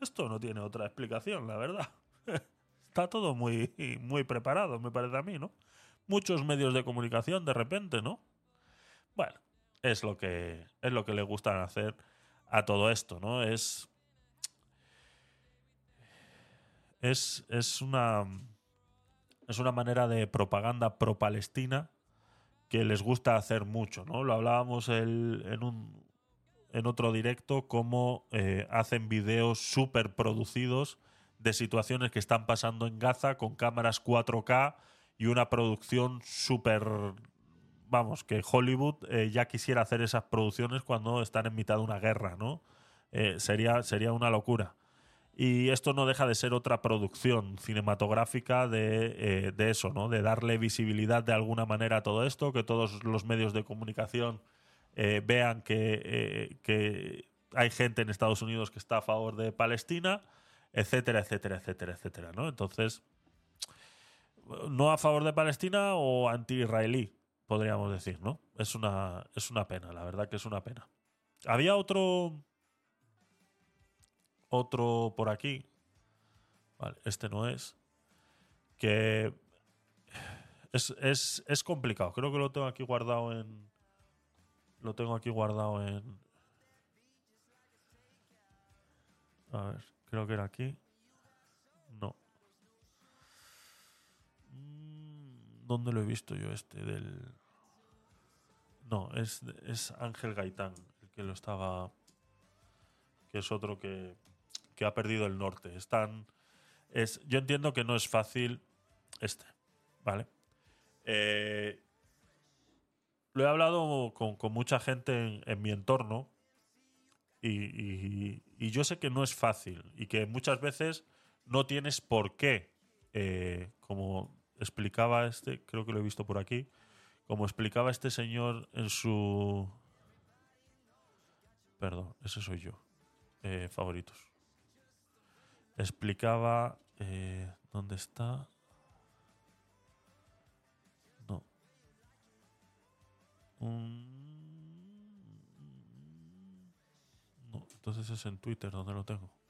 Speaker 1: esto no tiene otra explicación, la verdad. Está todo muy, muy preparado, me parece a mí, ¿no? Muchos medios de comunicación de repente, ¿no? Bueno, es lo que, es lo que le gustan hacer a todo esto, ¿no? Es. Es, es una. Es una manera de propaganda pro-palestina que les gusta hacer mucho, ¿no? Lo hablábamos el- en un, en otro directo cómo eh, hacen videos súper producidos de situaciones que están pasando en Gaza con cámaras 4K y una producción súper... Vamos, que Hollywood eh, ya quisiera hacer esas producciones cuando están en mitad de una guerra, ¿no? Eh, sería, sería una locura. Y esto no deja de ser otra producción cinematográfica de, eh, de eso, ¿no? De darle visibilidad de alguna manera a todo esto, que todos los medios de comunicación eh, vean que, eh, que hay gente en Estados Unidos que está a favor de Palestina, etcétera, etcétera, etcétera, etcétera, ¿no? Entonces, no a favor de Palestina o anti-israelí, podríamos decir, ¿no? Es una, es una pena, la verdad que es una pena. Había otro otro por aquí. Vale, este no es. Que es, es, es complicado. Creo que lo tengo aquí guardado en. Lo tengo aquí guardado en. A ver, creo que era aquí. No. Mm, ¿Dónde lo he visto yo este? Del. No, es, es Ángel Gaitán el que lo estaba. Que es otro que, ha perdido el norte. Están, es, yo entiendo que no es fácil este, ¿vale? Eh, lo he hablado con, mucha gente en, mi entorno y yo sé que no es fácil y que muchas veces no tienes por qué, eh, como explicaba este, creo que lo he visto por aquí, como explicaba este señor en su... Perdón, ese soy yo. Eh, favoritos explicaba eh, dónde está no. Entonces es en Twitter donde lo tengo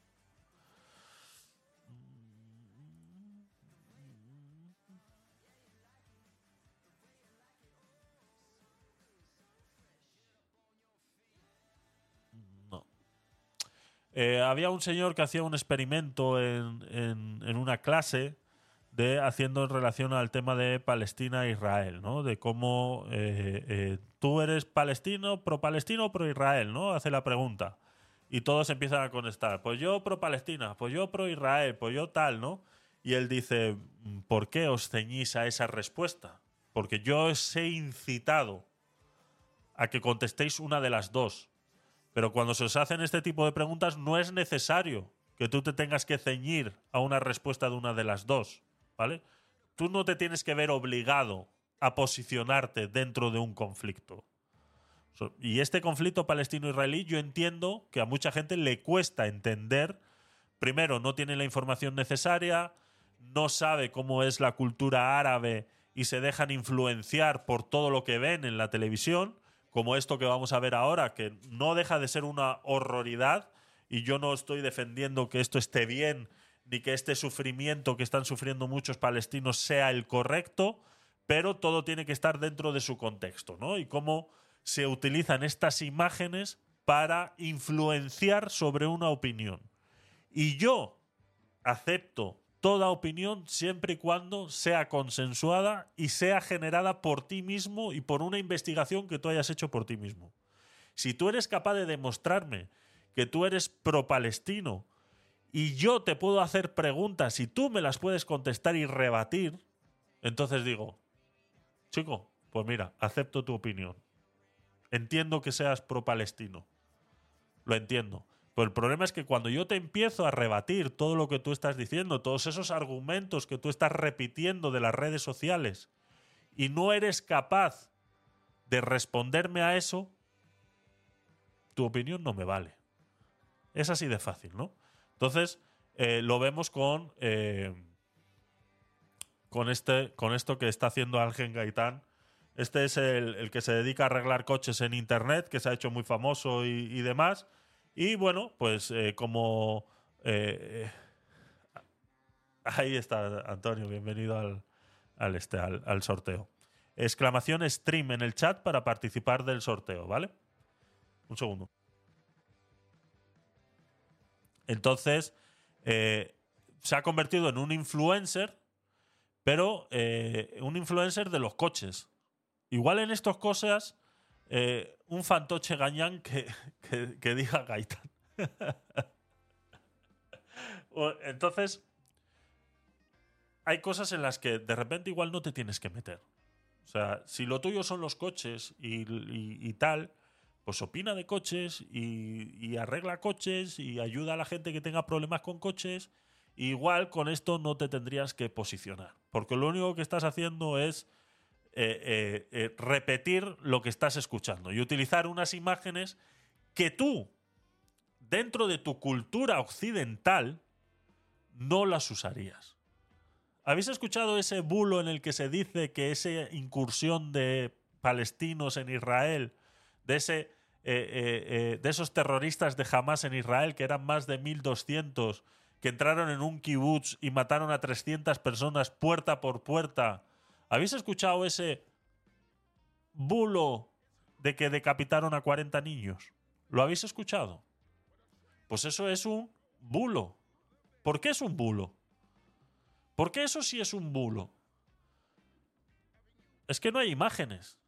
Speaker 1: Eh, había un señor que hacía un experimento en, en- una clase de haciendo en relación al tema de Palestina e Israel, ¿no? De cómo eh, eh, tú eres palestino, pro palestino o pro Israel, ¿no? Hace la pregunta. Y todos empiezan a contestar. Pues yo pro Palestina, pues yo pro Israel, pues yo tal, ¿no? Y él dice, ¿por qué os ceñís a esa respuesta? Porque yo os he incitado a que contestéis una de las dos. Pero cuando se os hacen este tipo de preguntas, no es necesario que tú te tengas que ceñir a una respuesta de una de las dos, ¿vale? Tú no te tienes que ver obligado a posicionarte dentro de un conflicto. Y este conflicto palestino-israelí, yo entiendo que a mucha gente le cuesta entender. Primero, no tiene la información necesaria, no sabe cómo es la cultura árabe y se dejan influenciar por todo lo que ven en la televisión, como esto que vamos a ver ahora, que no deja de ser una horroridad, y yo no estoy defendiendo que esto esté bien, ni que este sufrimiento que están sufriendo muchos palestinos sea el correcto, pero todo tiene que estar dentro de su contexto, ¿no? Y cómo se utilizan estas imágenes para influenciar sobre una opinión. Y yo acepto toda opinión siempre y cuando sea consensuada y sea generada por ti mismo y por una investigación que tú hayas hecho por ti mismo. Si tú eres capaz de demostrarme que tú eres pro-palestino y yo te puedo hacer preguntas y tú me las puedes contestar y rebatir, entonces digo, chico, pues mira, acepto tu opinión. Entiendo que seas pro-palestino. Lo entiendo. Pero el problema es que cuando yo te empiezo a rebatir todo lo que tú estás diciendo, todos esos argumentos que tú estás repitiendo de las redes sociales, y no eres capaz de responderme a eso, tu opinión no me vale. Es así de fácil, ¿no? Entonces, eh, lo vemos con, eh, con, este, con esto que está haciendo Ángel Gaitán. Este es el, que se dedica a arreglar coches en Internet, que se ha hecho muy famoso y demás. Y bueno, pues eh, como... eh, eh, ahí está, Antonio, bienvenido al, al, este, al, sorteo. Exclamación stream en el chat para participar del sorteo, ¿vale? Un segundo. Entonces, se ha convertido en un influencer, pero un influencer de los coches. Igual en estas cosas, un fantoche gañán que, que- diga Gaitán. Entonces, hay cosas en las que de repente igual no te tienes que meter. O sea, si lo tuyo son los coches y, y- y tal, pues opina de coches y, y arregla coches y ayuda a la gente que tenga problemas con coches. Igual con esto no te tendrías que posicionar. Porque lo único que estás haciendo es eh, eh, eh, repetir lo que estás escuchando y utilizar unas imágenes que tú, dentro de tu cultura occidental, no las usarías. ¿Habéis escuchado ese bulo en el que se dice que esa incursión de palestinos en Israel, de, ese, de esos terroristas de Hamas en Israel, que eran más de 1.200, que entraron en un kibutz y mataron a 300 personas puerta por puerta? ¿Habéis escuchado ese bulo de que decapitaron a 40 niños? ¿Lo habéis escuchado? Pues eso es un bulo. ¿Por qué es un bulo? ¿Por qué eso sí es un bulo? Es que no hay imágenes.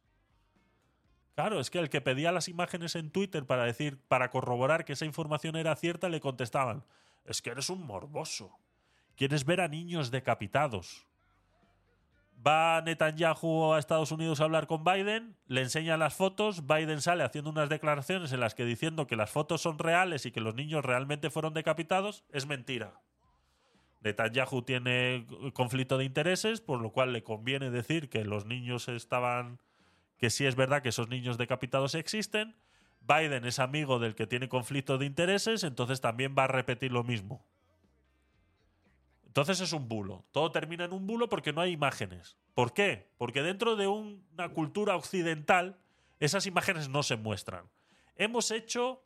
Speaker 1: Claro, es que el que pedía las imágenes en Twitter para decir, para corroborar que esa información era cierta, le contestaban: Es que eres un morboso. Quieres ver a niños decapitados. Va Netanyahu a Estados Unidos a hablar con Biden, le enseña las fotos, Biden sale haciendo unas declaraciones en las que diciendo que las fotos son reales y que los niños realmente fueron decapitados, es mentira. Netanyahu tiene conflicto de intereses, por lo cual le conviene decir que los niños estaban, que sí es verdad que esos niños decapitados existen. Biden es amigo del que tiene conflicto de intereses, entonces también va a repetir lo mismo. Entonces es un bulo. Todo termina en un bulo porque no hay imágenes. ¿Por qué? Porque dentro de un- una cultura occidental esas imágenes no se muestran. Hemos hecho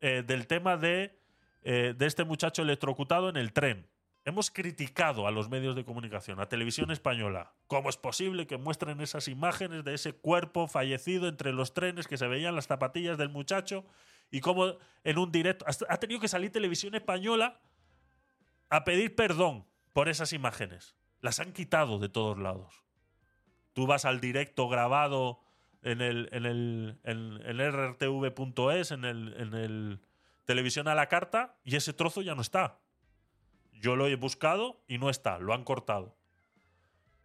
Speaker 1: eh, del tema de, eh, de este muchacho electrocutado en el tren. Hemos criticado a los medios de comunicación, a Televisión Española. ¿Cómo es posible que muestren esas imágenes de ese cuerpo fallecido entre los trenes que se veían las zapatillas del muchacho? Y cómo en un directo... Ha tenido que salir Televisión Española a pedir perdón por esas imágenes. Las han quitado de todos lados. Tú vas al directo grabado en el, en el, en, en rtv.es, en el, en el televisión a la carta, y ese trozo ya no está. Yo lo he buscado y no está, lo han cortado.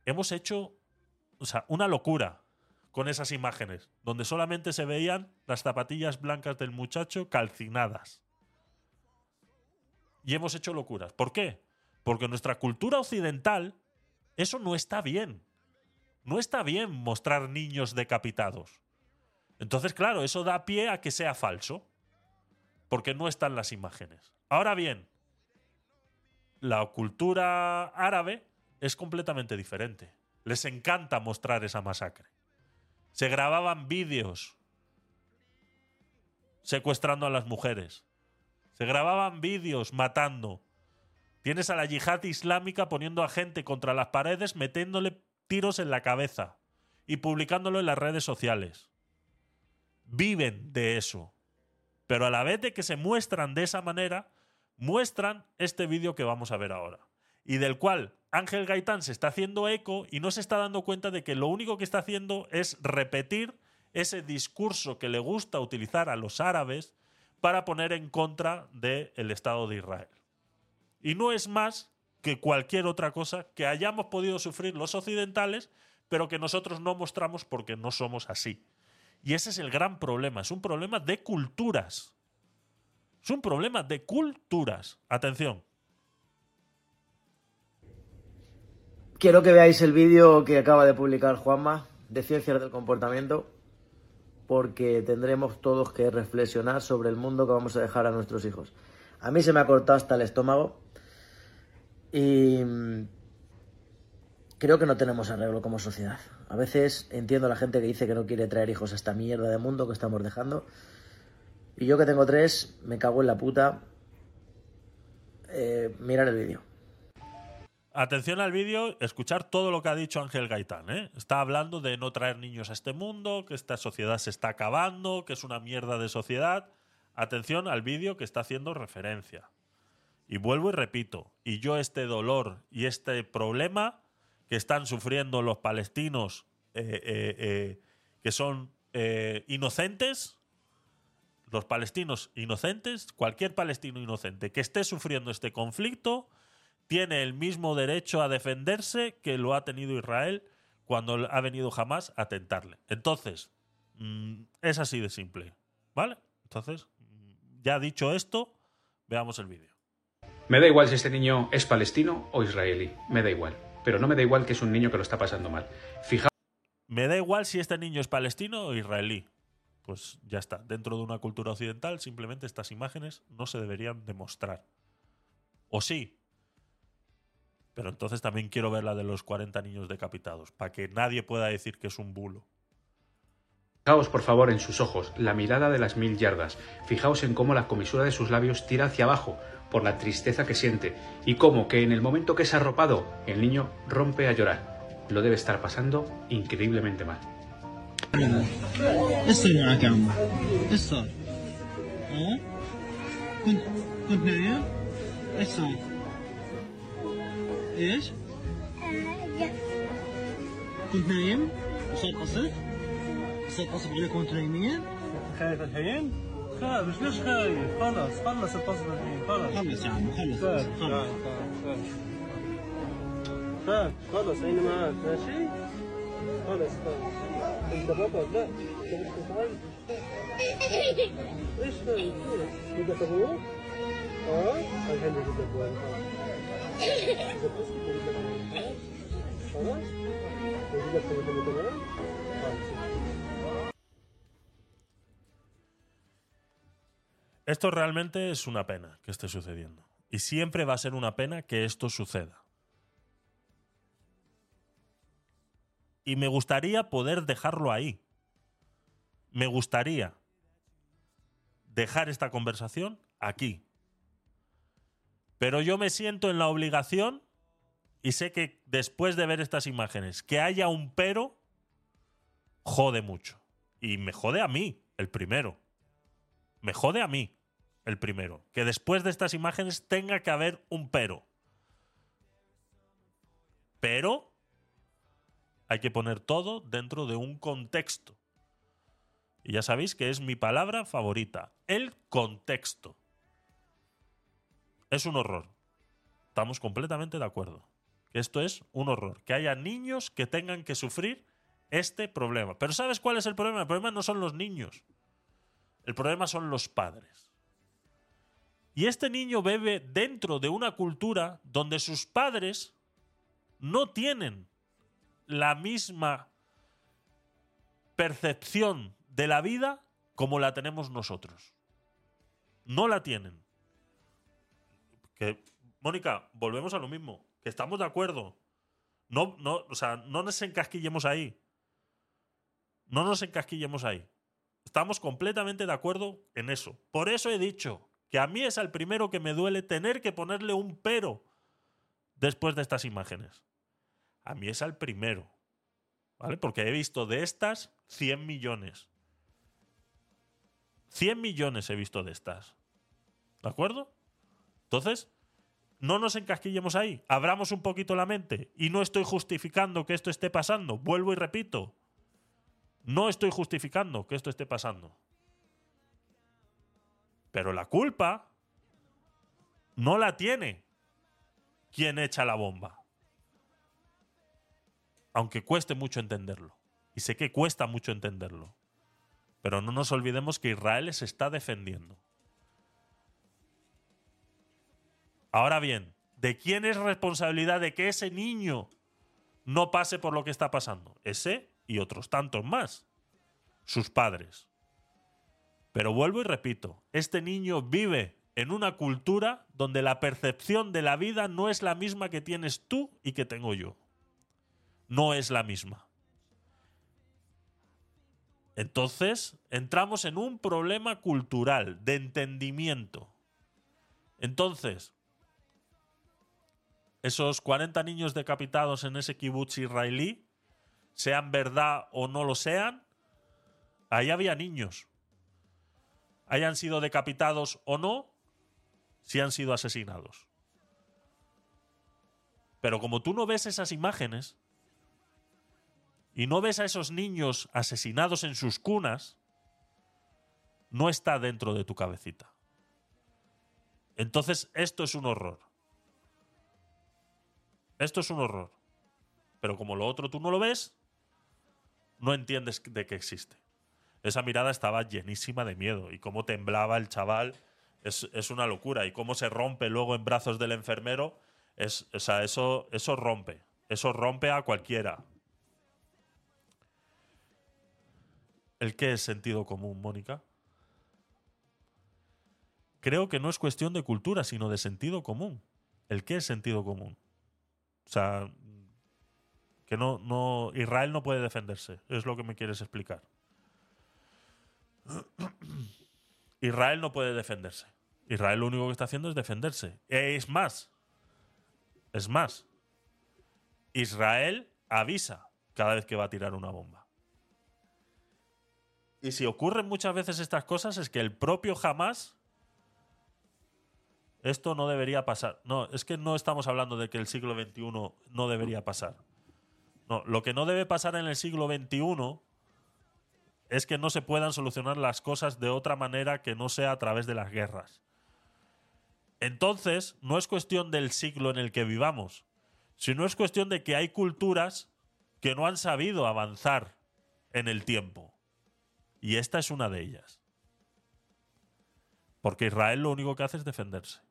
Speaker 1: Hemos hecho o sea, una locura con esas imágenes, donde solamente se veían las zapatillas blancas del muchacho calcinadas. Y hemos hecho locuras. ¿Por qué? Porque nuestra cultura occidental eso no está bien. No está bien mostrar niños decapitados. Entonces, claro, eso da pie a que sea falso. Porque no están las imágenes. Ahora bien, la cultura árabe es completamente diferente. Les encanta mostrar esa masacre. Se grababan vídeos secuestrando a las mujeres. Se grababan vídeos matando. Tienes a la yihad islámica poniendo a gente contra las paredes, metiéndole tiros en la cabeza y publicándolo en las redes sociales. Viven de eso. Pero a la vez de que se muestran de esa manera, muestran este vídeo que vamos a ver ahora. Y del cual Ángel Gaitán se está haciendo eco y no se está dando cuenta de que lo único que está haciendo es repetir ese discurso que le gusta utilizar a los árabes para poner en contra del Estado de Israel. Y no es más que cualquier otra cosa que hayamos podido sufrir los occidentales, pero que nosotros no mostramos porque no somos así. Y ese es el gran problema, es un problema de culturas. Es un problema de culturas. Atención.
Speaker 11: Quiero que veáis el vídeo que acaba de publicar Juanma de Ciencias del Comportamiento, porque tendremos todos que reflexionar sobre el mundo que vamos a dejar a nuestros hijos. A mí se me ha cortado hasta el estómago y mm, creo que no tenemos arreglo como sociedad. A veces entiendo a la gente que dice que no quiere traer hijos a esta mierda de mundo que estamos dejando. Y yo que tengo tres, me cago en la puta. Eh, mirar el vídeo.
Speaker 1: Atención al vídeo, escuchar todo lo que ha dicho Ángel Gaitán. ¿eh? Está hablando de no traer niños a este mundo, que esta sociedad se está acabando, que es una mierda de sociedad. Atención al vídeo que está haciendo referencia. Y vuelvo y repito, y yo este dolor y este problema que están sufriendo los palestinos, eh, eh, que son inocentes, los palestinos inocentes, cualquier palestino inocente que esté sufriendo este conflicto, tiene el mismo derecho a defenderse que lo ha tenido Israel cuando ha venido jamás a tentarle. Entonces, mm, es así de simple. ¿Vale? Entonces, ya dicho esto, veamos el vídeo.
Speaker 12: Me da igual si este niño es palestino o israelí, me da igual. Pero no me da igual que es un niño que lo está pasando mal. Fijaos.
Speaker 1: Me da igual si este niño es palestino o israelí. Pues ya está. Dentro de una cultura occidental, simplemente estas imágenes no se deberían demostrar. O sí. Pero entonces también quiero ver la de los 40 niños decapitados, para que nadie pueda decir que es un bulo.
Speaker 12: Fijaos por favor en sus ojos, la mirada de las mil yardas. Fijaos en cómo la comisura de sus labios tira hacia abajo por la tristeza que siente y cómo que en el momento que es arropado el niño rompe a llorar. Lo debe estar pasando increíblemente mal.
Speaker 13: ايش صار معك يا عمو؟ ايش صار؟ اه؟ كنت كنت نايم؟ ايش صار؟ إيش؟ كنت نايم؟ وصار قصف؟ صار قصف عليكم وأنتم نايمين؟ خايف الحين؟ خايف مش ليش خايف؟ خلص خلص القصف الحين خلص خلص يا عمو خلص خلص خاف خاف خلص عيني معاك ماشي؟ خلص خلص انت بطل لا انت مش متعلم إيش خايف؟ بدك أبوك؟ آه؟ الحين بجيب لك
Speaker 1: Esto realmente es una pena que esté sucediendo. Y siempre va a ser una pena que esto suceda. Y me gustaría poder dejarlo ahí. Me gustaría dejar esta conversación aquí. Pero yo me siento en la obligación y sé que después de ver estas imágenes, que haya un pero, jode mucho. Y me jode a mí, el primero. Me jode a mí, el primero. Que después de estas imágenes tenga que haber un pero. Pero hay que poner todo dentro de un contexto. Y ya sabéis que es mi palabra favorita, el contexto. Es un horror. Estamos completamente de acuerdo. Esto es un horror. Que haya niños que tengan que sufrir este problema. Pero ¿sabes cuál es el problema? El problema no son los niños. El problema son los padres. Y este niño bebe dentro de una cultura donde sus padres no tienen la misma percepción de la vida como la tenemos nosotros. No la tienen. Que, Mónica, volvemos a lo mismo. Que estamos de acuerdo. No, no, o sea, no nos encasquillemos ahí. No nos encasquillemos ahí. Estamos completamente de acuerdo en eso. Por eso he dicho que a mí es al primero que me duele tener que ponerle un pero después de estas imágenes. A mí es al primero. ¿Vale? Porque he visto de estas 100 millones. 100 millones he visto de estas. ¿De acuerdo? Entonces, no nos encasquillemos ahí. Abramos un poquito la mente. Y no estoy justificando que esto esté pasando. Vuelvo y repito. No estoy justificando que esto esté pasando. Pero la culpa no la tiene quien echa la bomba. Aunque cueste mucho entenderlo. Y sé que cuesta mucho entenderlo. Pero no nos olvidemos que Israel se está defendiendo. Ahora bien, ¿de quién es responsabilidad de que ese niño no pase por lo que está pasando? Ese y otros tantos más. Sus padres. Pero vuelvo y repito, este niño vive en una cultura donde la percepción de la vida no es la misma que tienes tú y que tengo yo. No es la misma. Entonces, entramos en un problema cultural, de entendimiento. Entonces, esos 40 niños decapitados en ese kibutz israelí, sean verdad o no lo sean, ahí había niños. Hayan sido decapitados o no, si han sido asesinados. Pero como tú no ves esas imágenes, y no ves a esos niños asesinados en sus cunas, no está dentro de tu cabecita. Entonces, esto es un horror. Esto es un horror. Pero como lo otro tú no lo ves, no entiendes de qué existe. Esa mirada estaba llenísima de miedo y cómo temblaba el chaval es, es una locura. Y cómo se rompe luego en brazos del enfermero, es, o sea, eso, eso rompe. Eso rompe a cualquiera. ¿El qué es sentido común, Mónica? Creo que no es cuestión de cultura, sino de sentido común. ¿El qué es sentido común? O sea, que no, no, Israel no puede defenderse, es lo que me quieres explicar. Israel no puede defenderse. Israel lo único que está haciendo es defenderse. Es más, es más, Israel avisa cada vez que va a tirar una bomba. Y si ocurren muchas veces estas cosas es que el propio Hamas esto no debería pasar. No, es que no estamos hablando de que el siglo XXI no debería pasar. No, lo que no debe pasar en el siglo XXI es que no se puedan solucionar las cosas de otra manera que no sea a través de las guerras. Entonces, no es cuestión del siglo en el que vivamos, sino es cuestión de que hay culturas que no han sabido avanzar en el tiempo. Y esta es una de ellas. Porque Israel lo único que hace es defenderse.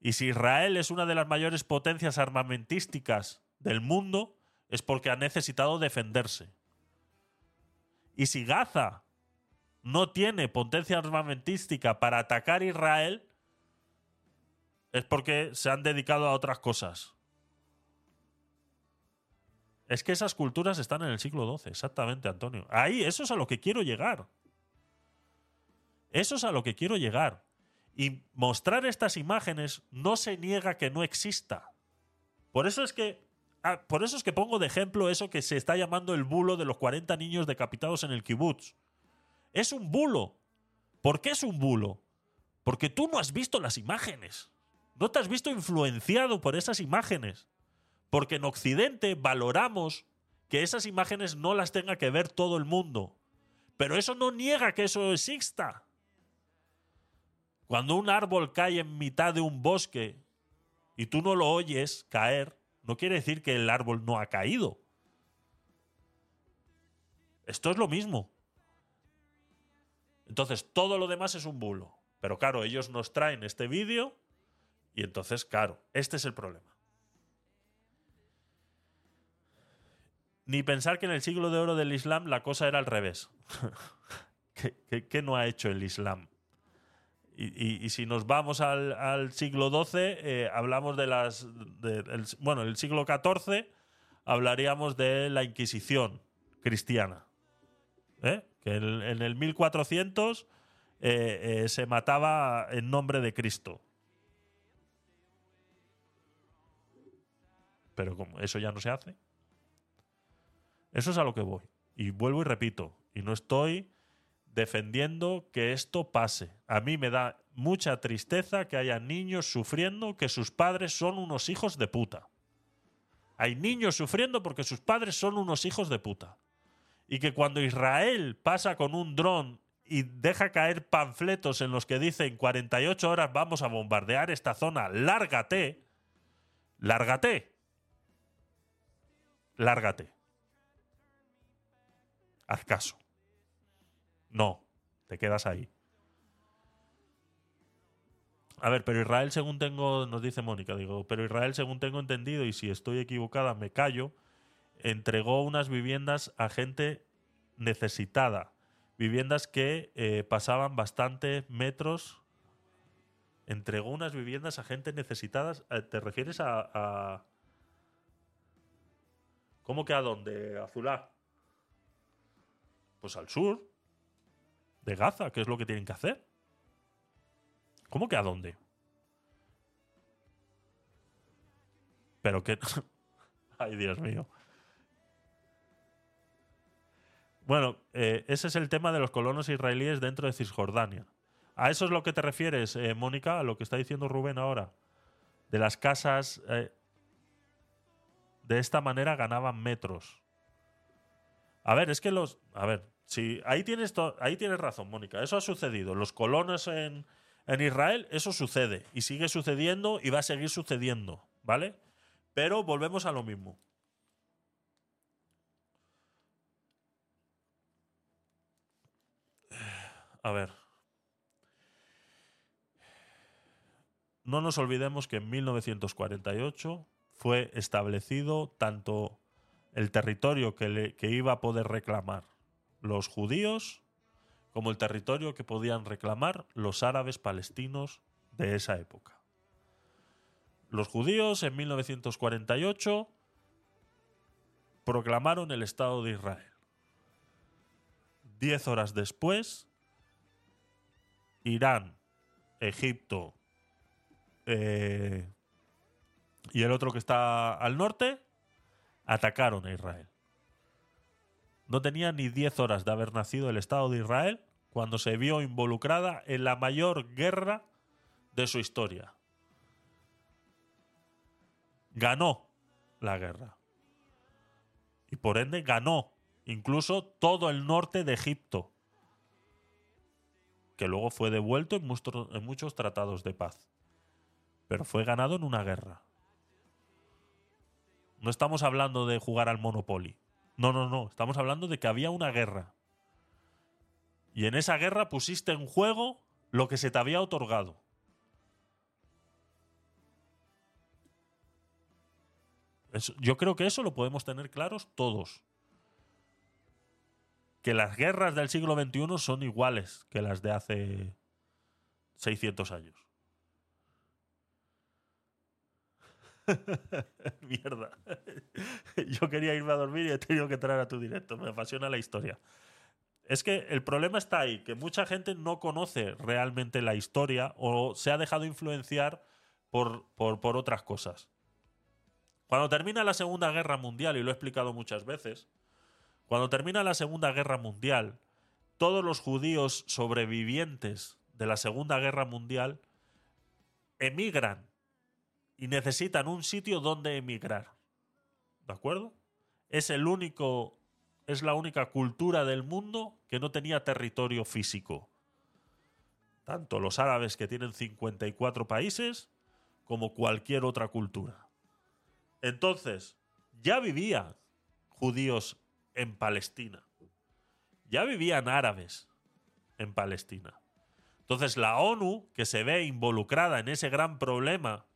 Speaker 1: Y si Israel es una de las mayores potencias armamentísticas del mundo, es porque ha necesitado defenderse. Y si Gaza no tiene potencia armamentística para atacar Israel, es porque se han dedicado a otras cosas. Es que esas culturas están en el siglo XII, exactamente, Antonio. Ahí, eso es a lo que quiero llegar. Eso es a lo que quiero llegar. Y mostrar estas imágenes no se niega que no exista. Por eso es que. ah, por eso es que pongo de ejemplo eso que se está llamando el bulo de los 40 niños decapitados en el kibutz. Es un bulo. ¿Por qué es un bulo? Porque tú no has visto las imágenes. No te has visto influenciado por esas imágenes. Porque en Occidente valoramos que esas imágenes no las tenga que ver todo el mundo. Pero eso no niega que eso exista. Cuando un árbol cae en mitad de un bosque y tú no lo oyes caer, no quiere decir que el árbol no ha caído. Esto es lo mismo. Entonces, todo lo demás es un bulo. Pero claro, ellos nos traen este vídeo y entonces, claro, este es el problema. Ni pensar que en el siglo de oro del Islam la cosa era al revés. ¿Qué, qué- qué no ha hecho el Islam? Y, si nos vamos al, siglo XII, eh, hablamos de las. de- el- bueno, el siglo XIV hablaríamos de la Inquisición cristiana. ¿eh? Que en, en el 1400 eh, eh, se mataba en nombre de Cristo. Pero como eso ya no se hace. Eso es a lo que voy. Y vuelvo y repito, y no estoy defendiendo que esto pase. A mí me da mucha tristeza que haya niños sufriendo que sus padres son unos hijos de puta. Hay niños sufriendo porque sus padres son unos hijos de puta. Y que cuando Israel pasa con un dron y deja caer panfletos en los que dicen 48 horas vamos a bombardear esta zona, lárgate, lárgate, lárgate. Haz caso. No, te quedas ahí. A ver, pero Israel, según tengo, nos dice Mónica, digo, pero Israel, según tengo entendido, y si estoy equivocada, me callo, entregó unas viviendas a gente necesitada. Viviendas que eh, pasaban bastantes metros. Entregó unas viviendas a gente necesitadas. Eh, ¿Te refieres a, a- ¿Cómo que a dónde? Azulá. Pues al sur de Gaza, que es lo que tienen que hacer. ¿Cómo que a dónde? Pero que... Ay, Dios mío. Bueno, eh, ese es el tema de los colonos israelíes dentro de Cisjordania. ¿A eso es lo que te refieres, eh, Mónica? A lo que está diciendo Rubén ahora. De las casas... eh, de esta manera ganaban metros. A ver, es que los. A ver, si ahí tienes, ahí tienes razón, Mónica. Eso ha sucedido. Los colonos en, en Israel, eso sucede. Y sigue sucediendo y va a seguir sucediendo. ¿Vale? Pero volvemos a lo mismo. A ver. No nos olvidemos que en 1948 fue establecido tanto el territorio que, le- que iba a poder reclamar los judíos como el territorio que podían reclamar los árabes palestinos de esa época. Los judíos en 1948 proclamaron el Estado de Israel. Diez horas después, Irán, Egipto eh, y el otro que está al norte atacaron a Israel. No tenía ni 10 horas de haber nacido el Estado de Israel cuando se vio involucrada en la mayor guerra de su historia. Ganó la guerra. Y por ende ganó incluso todo el norte de Egipto, que luego fue devuelto en muchos, tratados de paz. Pero fue ganado en una guerra. No estamos hablando de jugar al Monopoly. No, no, no. Estamos hablando de que había una guerra. Y en esa guerra pusiste en juego lo que se te había otorgado. Yo creo que eso lo podemos tener claros todos. Que las guerras del siglo XXI son iguales que las de hace 600 años. Mierda. Yo quería irme a dormir y he tenido que entrar a tu directo. Me apasiona la historia. Es que el problema está ahí, que mucha gente no conoce realmente la historia o se ha dejado influenciar por, por, por otras cosas. Cuando termina la Segunda Guerra Mundial, y lo he explicado muchas veces, cuando termina la Segunda Guerra Mundial, todos los judíos sobrevivientes de la Segunda Guerra Mundial emigran y necesitan un sitio donde emigrar. ¿De acuerdo? Es el único es la única cultura del mundo que no tenía territorio físico. Tanto los árabes que tienen 54 países como cualquier otra cultura. Entonces, ya vivían judíos en Palestina. Ya vivían árabes en Palestina. Entonces, la ONU, que se ve involucrada en ese gran problema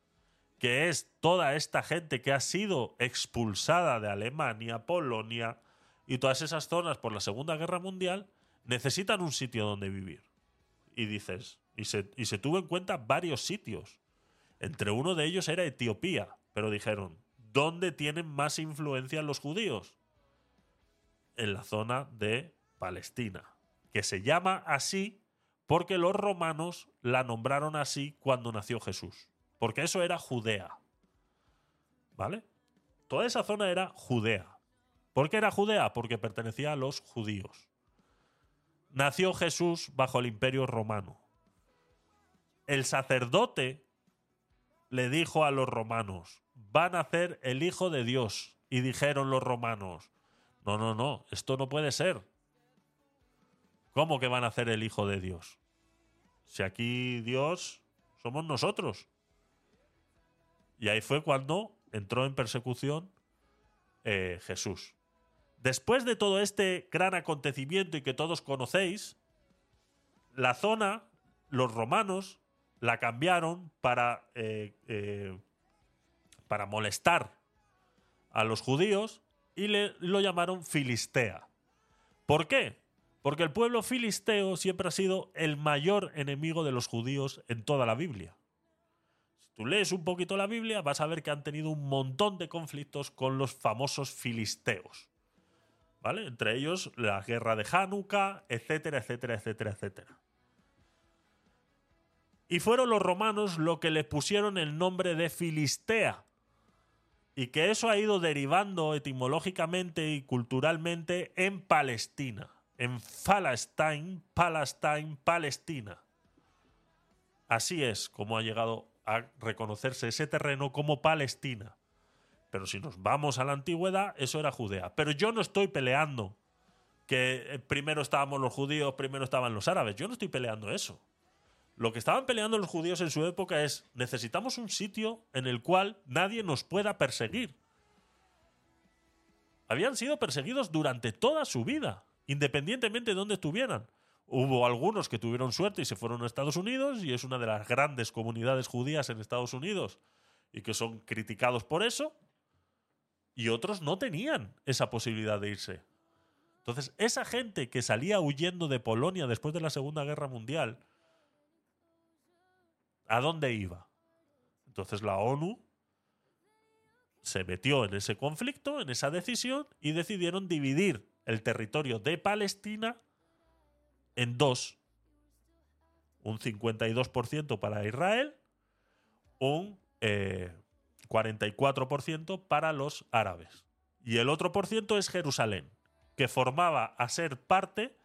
Speaker 1: que es toda esta gente que ha sido expulsada de Alemania, Polonia y todas esas zonas por la Segunda Guerra Mundial, necesitan un sitio donde vivir. Y dices, y se, y se tuvo en cuenta varios sitios. Entre uno de ellos era Etiopía, pero dijeron, ¿dónde tienen más influencia los judíos? En la zona de Palestina, que se llama así porque los romanos la nombraron así cuando nació Jesús. Porque eso era Judea. ¿Vale? Toda esa zona era Judea. ¿Por qué era Judea? Porque pertenecía a los judíos. Nació Jesús bajo el imperio romano. El sacerdote le dijo a los romanos, van a hacer el Hijo de Dios. Y dijeron los romanos, no, no, no, esto no puede ser. ¿Cómo que van a hacer el Hijo de Dios? Si aquí Dios somos nosotros. Y ahí fue cuando entró en persecución eh, Jesús. Después de todo este gran acontecimiento y que todos conocéis, la zona, los romanos la cambiaron para, eh, eh, para molestar a los judíos y le, lo llamaron Filistea. ¿Por qué? Porque el pueblo filisteo siempre ha sido el mayor enemigo de los judíos en toda la Biblia. Tú lees un poquito la Biblia, vas a ver que han tenido un montón de conflictos con los famosos filisteos. ¿Vale? Entre ellos la guerra de Hanukkah, etcétera, etcétera, etcétera, etcétera. Y fueron los romanos los que le pusieron el nombre de Filistea. Y que eso ha ido derivando etimológicamente y culturalmente en Palestina. En Palestine, Palestine, Palestina. Así es como ha llegado a reconocerse ese terreno como Palestina. Pero si nos vamos a la antigüedad, eso era Judea. Pero yo no estoy peleando que eh, primero estábamos los judíos, primero estaban los árabes. Yo no estoy peleando eso. Lo que estaban peleando los judíos en su época es necesitamos un sitio en el cual nadie nos pueda perseguir. Habían sido perseguidos durante toda su vida, independientemente de dónde estuvieran. Hubo algunos que tuvieron suerte y se fueron a Estados Unidos, y es una de las grandes comunidades judías en Estados Unidos, y que son criticados por eso, y otros no tenían esa posibilidad de irse. Entonces, esa gente que salía huyendo de Polonia después de la Segunda Guerra Mundial, ¿a dónde iba? Entonces la ONU se metió en ese conflicto, en esa decisión, y decidieron dividir el territorio de Palestina en dos. Un 52% para Israel, un eh, 44% para los árabes. Y el otro por ciento es Jerusalén, que formaba a ser parte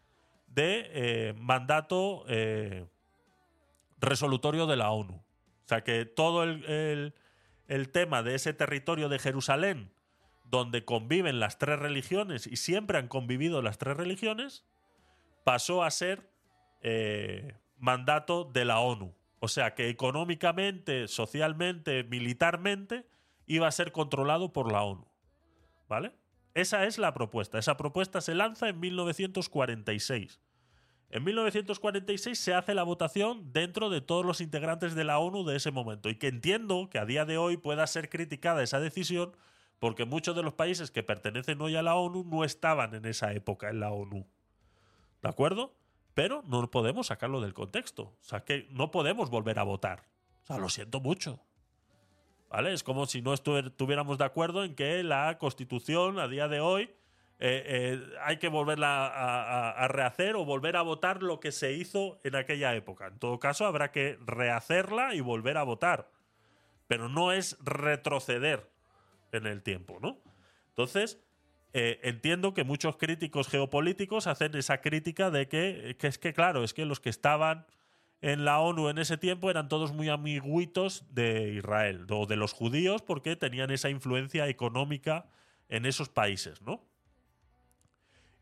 Speaker 1: de eh, mandato eh, resolutorio de la ONU. O sea que todo el, el- el tema de ese territorio de Jerusalén, donde conviven las tres religiones y siempre han convivido las tres religiones, pasó a ser eh, mandato de la ONU. O sea que económicamente, socialmente, militarmente, iba a ser controlado por la ONU. ¿Vale? Esa es la propuesta. Esa propuesta se lanza en 1946. En 1946 se hace la votación dentro de todos los integrantes de la ONU de ese momento y que entiendo que a día de hoy pueda ser criticada esa decisión porque muchos de los países que pertenecen hoy a la ONU no estaban en esa época en la ONU. ¿De acuerdo? Pero no podemos sacarlo del contexto. O sea, que no podemos volver a votar. O sea, lo siento mucho. ¿Vale? Es como si no estu- estuviéramos de acuerdo en que la Constitución a día de hoy eh, eh, hay que volverla a- a rehacer o volver a votar lo que se hizo en aquella época. En todo caso, habrá que rehacerla y volver a votar. Pero no es retroceder en el tiempo, ¿no? Entonces, eh, entiendo que muchos críticos geopolíticos hacen esa crítica de que, que es que, claro, es que los que estaban en la ONU en ese tiempo eran todos muy amiguitos de Israel o de los judíos porque tenían esa influencia económica en esos países, ¿no?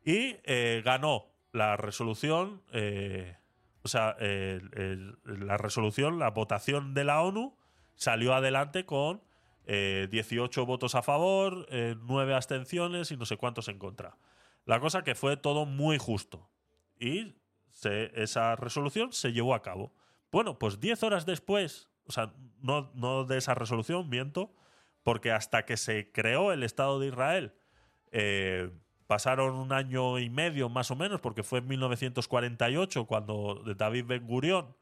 Speaker 1: Y eh, ganó la resolución, eh, o sea, la resolución, la votación de la ONU salió adelante con eh, 18 votos a favor, eh, 9 abstenciones y no sé cuántos en contra. La cosa que fue todo muy justo. Y esa resolución se llevó a cabo. Bueno, pues 10 horas después, o sea, no, no de esa resolución, miento, porque hasta que se creó el Estado de Israel, eh, pasaron un año y medio más o menos, porque fue en 1948 cuando David Ben Gurión,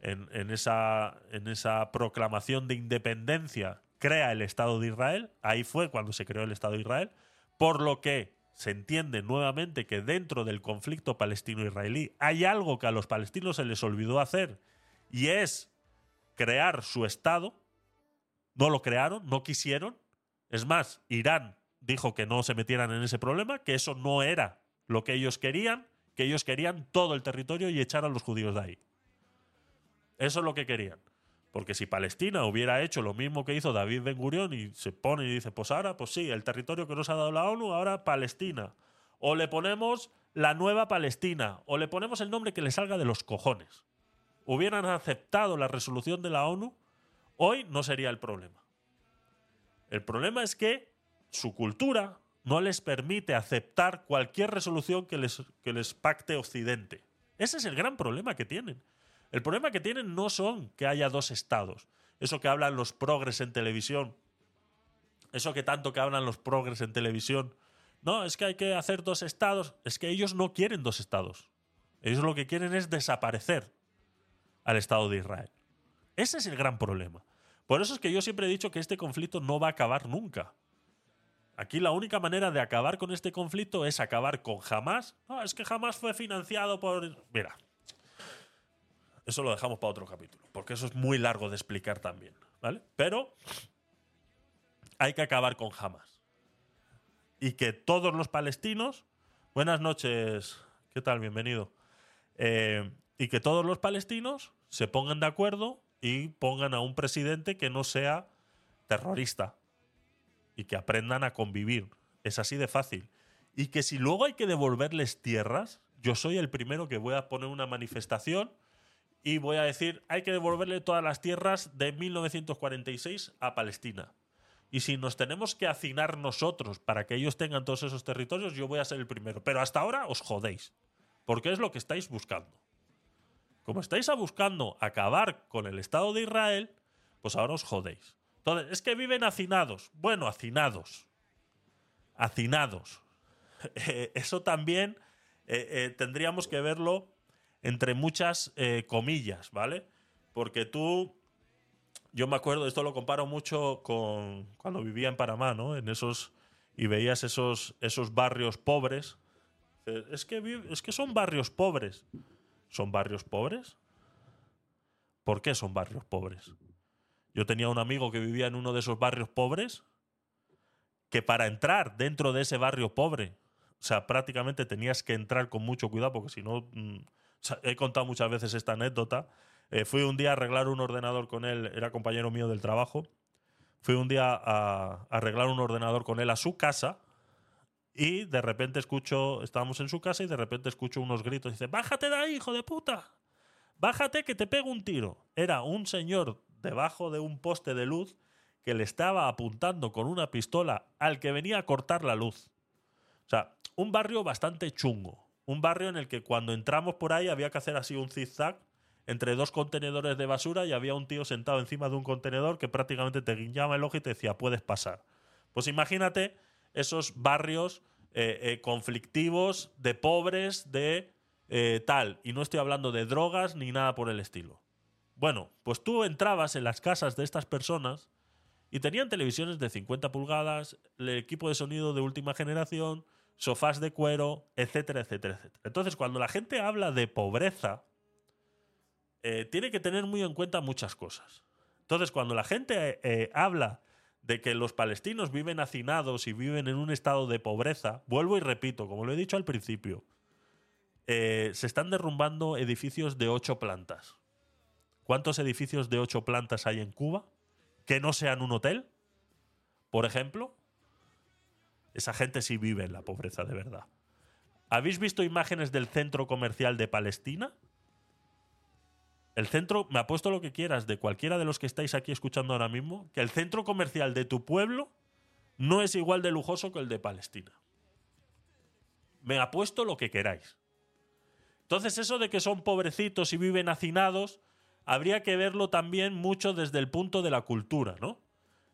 Speaker 1: en, en esa, en esa proclamación de independencia, crea el Estado de Israel. Ahí fue cuando se creó el Estado de Israel. Por lo que se entiende nuevamente que dentro del conflicto palestino-israelí hay algo que a los palestinos se les olvidó hacer y es crear su Estado. No lo crearon, no quisieron. Es más, Irán dijo que no se metieran en ese problema, que eso no era lo que ellos querían, que ellos querían todo el territorio y echar a los judíos de ahí. Eso es lo que querían. Porque si Palestina hubiera hecho lo mismo que hizo David Ben Gurión y se pone y dice, pues ahora, pues sí, el territorio que nos ha dado la ONU, ahora Palestina. O le ponemos la nueva Palestina, o le ponemos el nombre que le salga de los cojones. Hubieran aceptado la resolución de la ONU, hoy no sería el problema. El problema es que su cultura no les permite aceptar cualquier resolución que les, que les pacte Occidente. Ese es el gran problema que tienen. El problema que tienen no son que haya dos estados. Eso que hablan los progres en televisión. Eso que tanto que hablan los progres en televisión. No, es que hay que hacer dos estados. Es que ellos no quieren dos estados. Ellos lo que quieren es desaparecer al Estado de Israel. Ese es el gran problema. Por eso es que yo siempre he dicho que este conflicto no va a acabar nunca. Aquí la única manera de acabar con este conflicto es acabar con Hamas. No, es que Hamas fue financiado por... Mira, eso lo dejamos para otro capítulo, porque eso es muy largo de explicar también, ¿vale? Pero hay que acabar con Hamas. Y que todos los palestinos... Buenas noches, ¿qué tal? Bienvenido. Eh, y que todos los palestinos se pongan de acuerdo y pongan a un presidente que no sea terrorista y que aprendan a convivir. Es así de fácil. y que si luego hay que devolverles tierras, yo soy el primero que voy a poner una manifestación y voy a decir, hay que devolverle todas las tierras de 1946 a Palestina. Y si nos tenemos que hacinar nosotros para que ellos tengan todos esos territorios, yo voy a ser el primero. Pero hasta ahora os jodéis, porque es lo que estáis buscando. Como estáis buscando acabar con el Estado de Israel, pues ahora os jodéis. Entonces, es que viven hacinados. Bueno, hacinados. Hacinados. Eh, eso también eh, eh, tendríamos que verlo entre muchas eh, comillas, ¿vale? Porque tú, yo me acuerdo, esto lo comparo mucho con cuando vivía en Panamá, ¿no? En esos, y veías esos, esos barrios pobres. Eh, Es que, es que son barrios pobres. ¿Son barrios pobres? ¿Por qué son barrios pobres? Yo tenía un amigo que vivía en uno de esos barrios pobres que para entrar dentro de ese barrio pobre, o sea, prácticamente tenías que entrar con mucho cuidado porque si no, mm, he contado muchas veces esta anécdota. Eh, fui un día a arreglar un ordenador con él, era compañero mío del trabajo. Fui un día a arreglar un ordenador con él a su casa y de repente escucho, estábamos en su casa y de repente escucho unos gritos. Dice, bájate de ahí, hijo de puta. Bájate que te pego un tiro. Era un señor debajo de un poste de luz que le estaba apuntando con una pistola al que venía a cortar la luz. O sea, un barrio bastante chungo. Un barrio en el que cuando entramos por ahí había que hacer así un zigzag entre dos contenedores de basura y había un tío sentado encima de un contenedor que prácticamente te guiñaba el ojo y te decía, puedes pasar. Pues imagínate esos barrios eh, eh, conflictivos, de pobres, de eh, tal. Y no estoy hablando de drogas ni nada por el estilo. Bueno, pues tú entrabas en las casas de estas personas y tenían televisiones de 50 pulgadas, el equipo de sonido de última generación, sofás de cuero, etcétera, etcétera, etcétera. Entonces, cuando la gente habla de pobreza, eh, tiene que tener muy en cuenta muchas cosas. Entonces, cuando la gente eh, habla de que los palestinos viven hacinados y viven en un estado de pobreza, vuelvo y repito, como lo he dicho al principio, eh, se están derrumbando edificios de ocho plantas. ¿Cuántos edificios de ocho plantas hay en Cuba? Que no sean un hotel, por ejemplo. Esa gente sí vive en la pobreza de verdad. ¿Habéis visto imágenes del centro comercial de Palestina? El centro, me apuesto lo que quieras, de cualquiera de los que estáis aquí escuchando ahora mismo, que el centro comercial de tu pueblo no es igual de lujoso que el de Palestina. Me apuesto lo que queráis. Entonces, eso de que son pobrecitos y viven hacinados, habría que verlo también mucho desde el punto de la cultura, ¿no?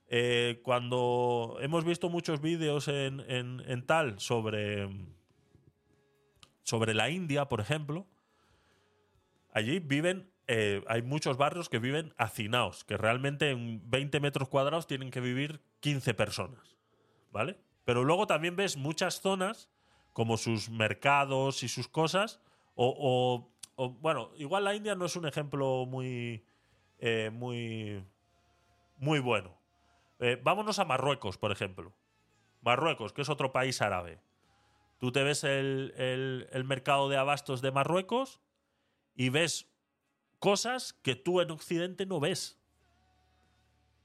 Speaker 1: Eh, cuando hemos visto muchos vídeos en, tal sobre, sobre la India, por ejemplo, allí viven, eh, hay muchos barrios que viven hacinados, que realmente en 20 metros cuadrados tienen que vivir 15 personas, ¿vale? Pero luego también ves muchas zonas, como sus mercados y sus cosas, o, o- o, bueno, igual la India no es un ejemplo muy, eh, muy, muy bueno. Eh, vámonos a Marruecos, por ejemplo. Marruecos, que es otro país árabe. Tú te ves el, el- el mercado de abastos de Marruecos y ves cosas que tú en Occidente no ves.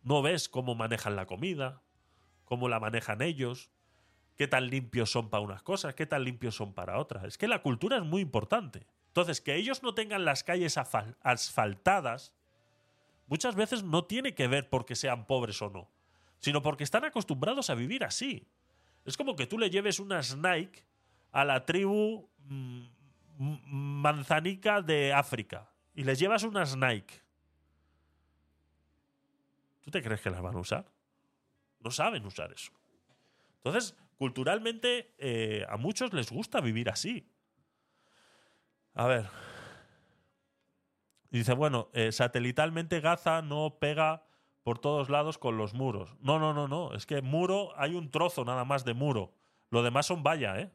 Speaker 1: No ves cómo manejan la comida, cómo la manejan ellos, qué tan limpios son para unas cosas, qué tan limpios son para otras. Es que la cultura es muy importante. Entonces, que ellos no tengan las calles asfaltadas muchas veces no tiene que ver porque sean pobres o no, sino porque están acostumbrados a vivir así. Es como que tú le lleves unas Nike a la tribu mm, manzanica de África y les llevas unas Nike. ¿Tú te crees que las van a usar? No saben usar eso. Entonces, culturalmente, eh, a muchos les gusta vivir así. A ver. Dice, bueno, eh, satelitalmente Gaza no pega por todos lados con los muros. No, no, no, no. Es que muro, hay un trozo nada más de muro. Lo demás son valla, ¿eh?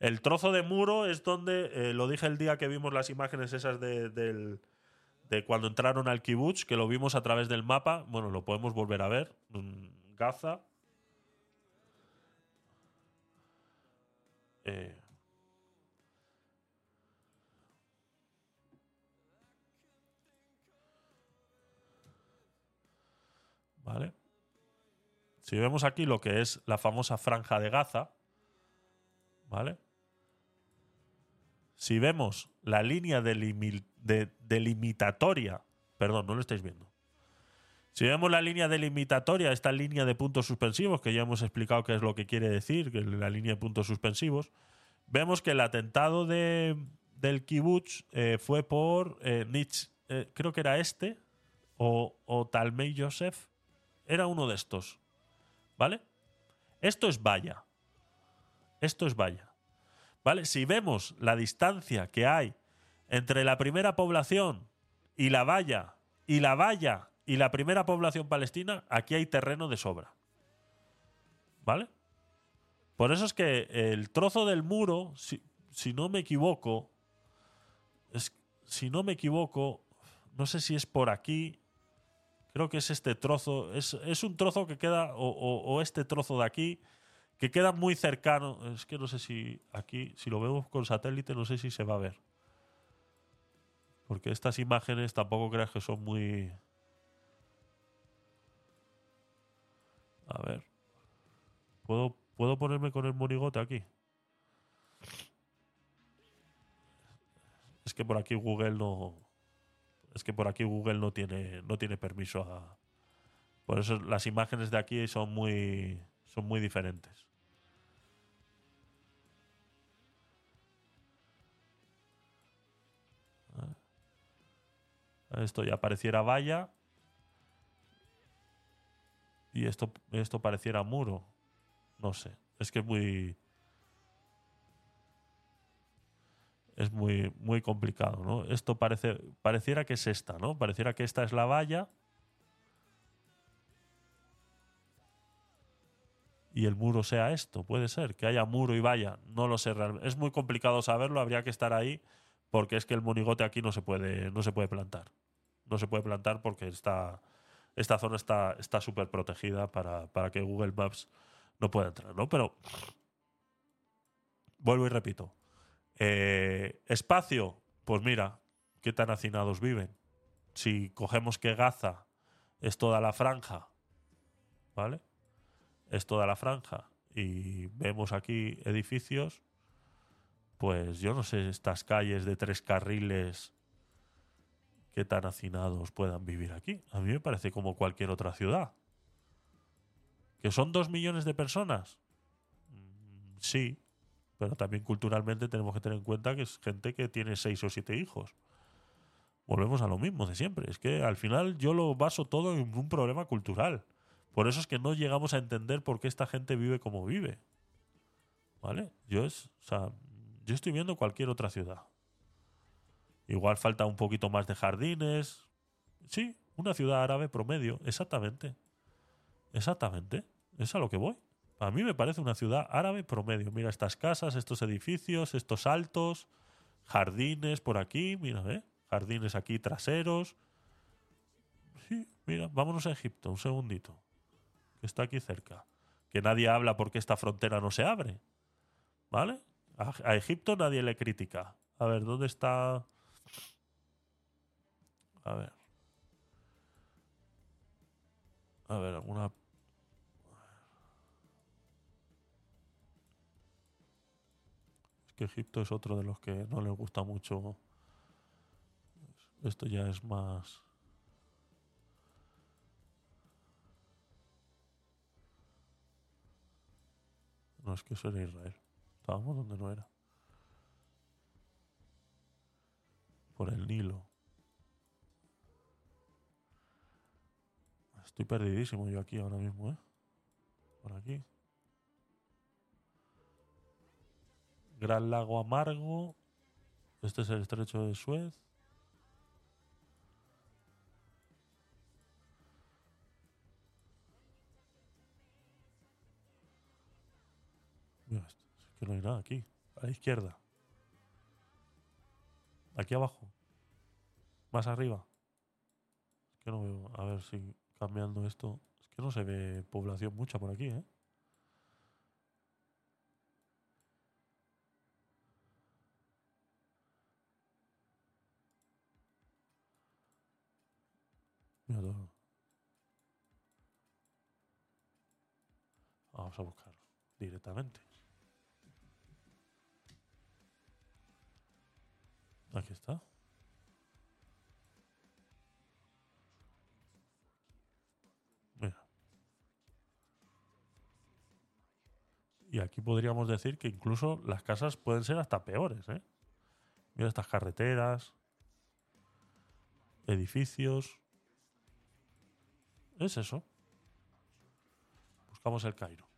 Speaker 1: El trozo de muro es donde, eh, lo dije el día que vimos las imágenes esas de, del- de cuando entraron al kibutz, que lo vimos a través del mapa. Bueno, lo podemos volver a ver. Mm, Gaza. Eh, ¿Vale? Si vemos aquí lo que es la famosa franja de Gaza, ¿Vale? Si vemos la línea delimi- de- delimitatoria, perdón, no lo estáis viendo. Si vemos la línea delimitatoria, esta línea de puntos suspensivos, que ya hemos explicado qué es lo que quiere decir, que la línea de puntos suspensivos, vemos que el atentado de, del kibutz eh, fue por eh, Nitz- eh, creo que era este, o, o Talmei Yosef, era uno de estos. ¿Vale? Esto es valla. Esto es valla. ¿Vale? Si vemos la distancia que hay entre la primera población y la valla, y la valla y la primera población palestina, aquí hay terreno de sobra. ¿Vale? Por eso es que el trozo del muro, si, si no me equivoco, es, si no me equivoco, no sé si es por aquí, creo que es este trozo, es, es un trozo que queda, o, o- este trozo de aquí, que queda muy cercano. Es que no sé si aquí, si lo vemos con satélite, no sé si se va a ver. Porque estas imágenes tampoco creas que son muy... A ver. ¿Puedo, ¿Puedo ponerme con el monigote aquí? Es que por aquí Google no... Es que por aquí Google no tiene, no tiene permiso a... Por eso las imágenes de aquí son muy, son muy diferentes. Ah. Esto ya pareciera valla. Y esto, esto pareciera muro. No sé. Es que es muy. Es muy, muy complicado, ¿no? Esto parece, pareciera que es esta, ¿no? Pareciera que esta es la valla. Y el muro sea esto, puede ser, que haya muro y valla, no lo sé realmente. Es muy complicado saberlo, habría que estar ahí, porque es que el monigote aquí no se puede, no se puede plantar. No se puede plantar porque está, esta zona está está súper protegida para, para que Google Maps no pueda entrar, ¿no? Pero vuelvo y repito. Eh, espacio, pues mira, qué tan hacinados viven. Si cogemos que Gaza es toda la franja, ¿vale? Es toda la franja y vemos aquí edificios, pues yo no sé estas calles de tres carriles qué tan hacinados puedan vivir aquí. A mí me parece como cualquier otra ciudad. ¿Que son dos millones de personas? Mm, Sí, pero también culturalmente tenemos que tener en cuenta que es gente que tiene seis o siete hijos. Volvemos a lo mismo de siempre. Es que al final yo lo baso todo en un problema cultural. Por eso es que no llegamos a entender por qué esta gente vive como vive. ¿Vale? Yo es, o sea, yo estoy viendo cualquier otra ciudad. Igual falta un poquito más de jardines. Sí, una ciudad árabe promedio, exactamente. Exactamente. Es a lo que voy. A mí me parece una ciudad árabe promedio. Mira estas casas, estos edificios, estos altos, jardines por aquí, mira, ¿eh? Jardines aquí traseros. Sí, mira, vámonos a Egipto, un segundito. Que está aquí cerca. Que nadie habla porque esta frontera no se abre. ¿Vale? A, a Egipto nadie le critica. A ver, ¿dónde está? A ver. A ver, alguna que Egipto es otro de los que no les gusta mucho. Esto ya es más. No, es que eso era Israel. Estábamos donde no era. Por el Nilo. Estoy perdidísimo yo aquí ahora mismo, ¿eh? Por aquí. Gran Lago Amargo. Este es el estrecho de Suez. Mira, es que no hay nada aquí. A la izquierda. Aquí abajo. Más arriba. Es que no veo. A ver si cambiando esto. Es que no se ve población mucha por aquí, ¿eh? a buscarlo directamente. Aquí está. Mira. Y aquí podríamos decir que incluso las casas pueden ser hasta peores. ¿eh? Mira estas carreteras, edificios. Es eso. Buscamos el Cairo.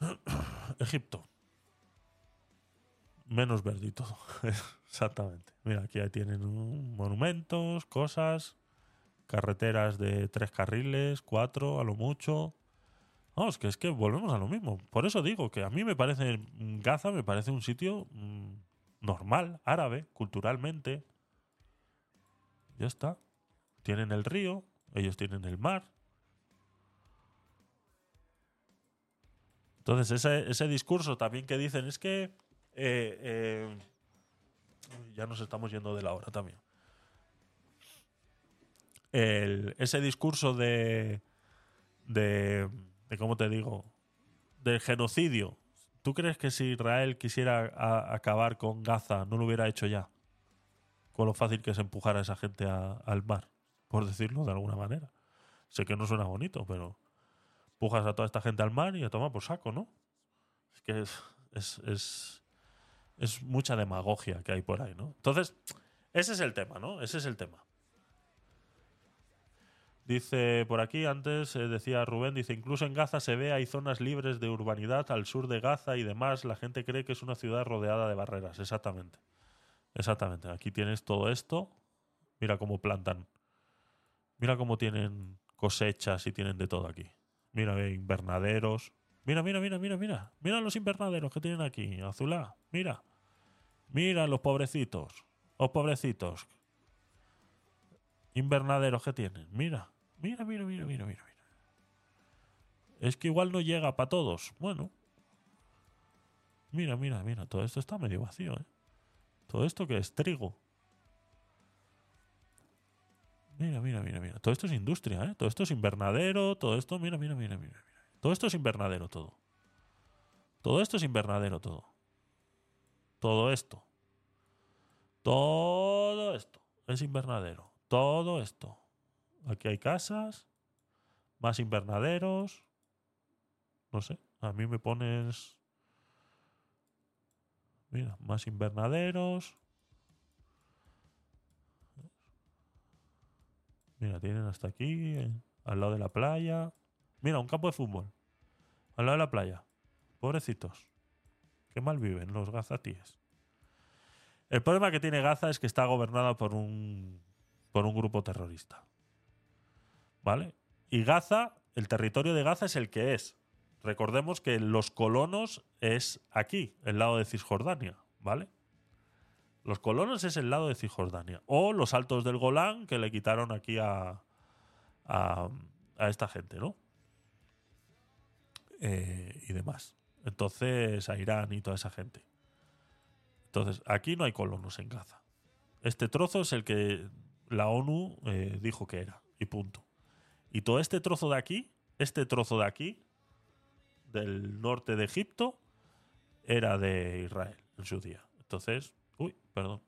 Speaker 1: Egipto. Menos verde y todo. Exactamente. Mira, aquí ya tienen monumentos, cosas, carreteras de tres carriles, cuatro a lo mucho. Vamos, que es que volvemos a lo mismo. Por eso digo que a mí me parece Gaza me parece un sitio mm, normal, árabe, culturalmente. Ya está. Tienen el río, ellos tienen el mar. Entonces, ese, ese discurso también que dicen es que eh, eh, ya nos estamos yendo de la hora también. El- ese discurso de, de, de, ¿cómo te digo? Del genocidio. ¿Tú crees que si Israel quisiera acabar con Gaza no lo hubiera hecho ya? Con lo fácil que es empujar a esa gente al mar, por decirlo de alguna manera. Sé que no suena bonito, pero empujas a toda esta gente al mar y a tomar por saco, ¿no? Es que es, es, es, mucha demagogia que hay por ahí, ¿no? Entonces, ese es el tema, ¿no? Ese es el tema. Dice por aquí, antes eh, decía Rubén, dice, incluso en Gaza se ve, hay zonas libres de urbanidad al sur de Gaza y demás. La gente cree que es una ciudad rodeada de barreras. Exactamente. Exactamente. Aquí tienes todo esto. Mira cómo plantan. Mira cómo tienen cosechas y tienen de todo aquí. Mira, ve, invernaderos. Mira, mira, mira, mira, mira. Mira los invernaderos que tienen aquí. Azulá. Mira. Mira los pobrecitos. Los pobrecitos. Invernaderos que tienen. Mira. Mira, mira, mira, mira, mira, mira. Es que igual no llega para todos. Bueno. Mira, mira, mira. Todo esto está medio vacío, ¿eh? Todo esto que es trigo. Mira, mira, mira, mira. Todo esto es industria, ¿eh? Todo esto es invernadero. Todo esto, mira, mira, mira, mira. mira. Todo esto es invernadero, todo. Todo esto es invernadero, todo. Todo esto. Todo esto es invernadero. Todo esto. Aquí hay casas, más invernaderos. No sé, a mí me pones... Mira, más invernaderos. Mira, tienen hasta aquí, al lado de la playa. Mira, un campo de fútbol. Al lado de la playa. Pobrecitos. Qué mal viven los gazatíes. El problema que tiene Gaza es que está gobernada por un, por un grupo terrorista. ¿Vale? Y Gaza, el territorio de Gaza es el que es. Recordemos que los colonos es aquí, el lado de Cisjordania, ¿vale? Los colonos es el lado de Cisjordania. O los altos del Golán que le quitaron aquí a, a, esta gente, ¿no? Eh, y demás. Entonces, a Irán y toda esa gente. Entonces, aquí no hay colonos en Gaza. Este trozo es el que la ONU eh, dijo que era, y punto. Y todo este trozo de aquí, este trozo de aquí, del norte de Egipto, era de Israel en su día. Entonces, perdón.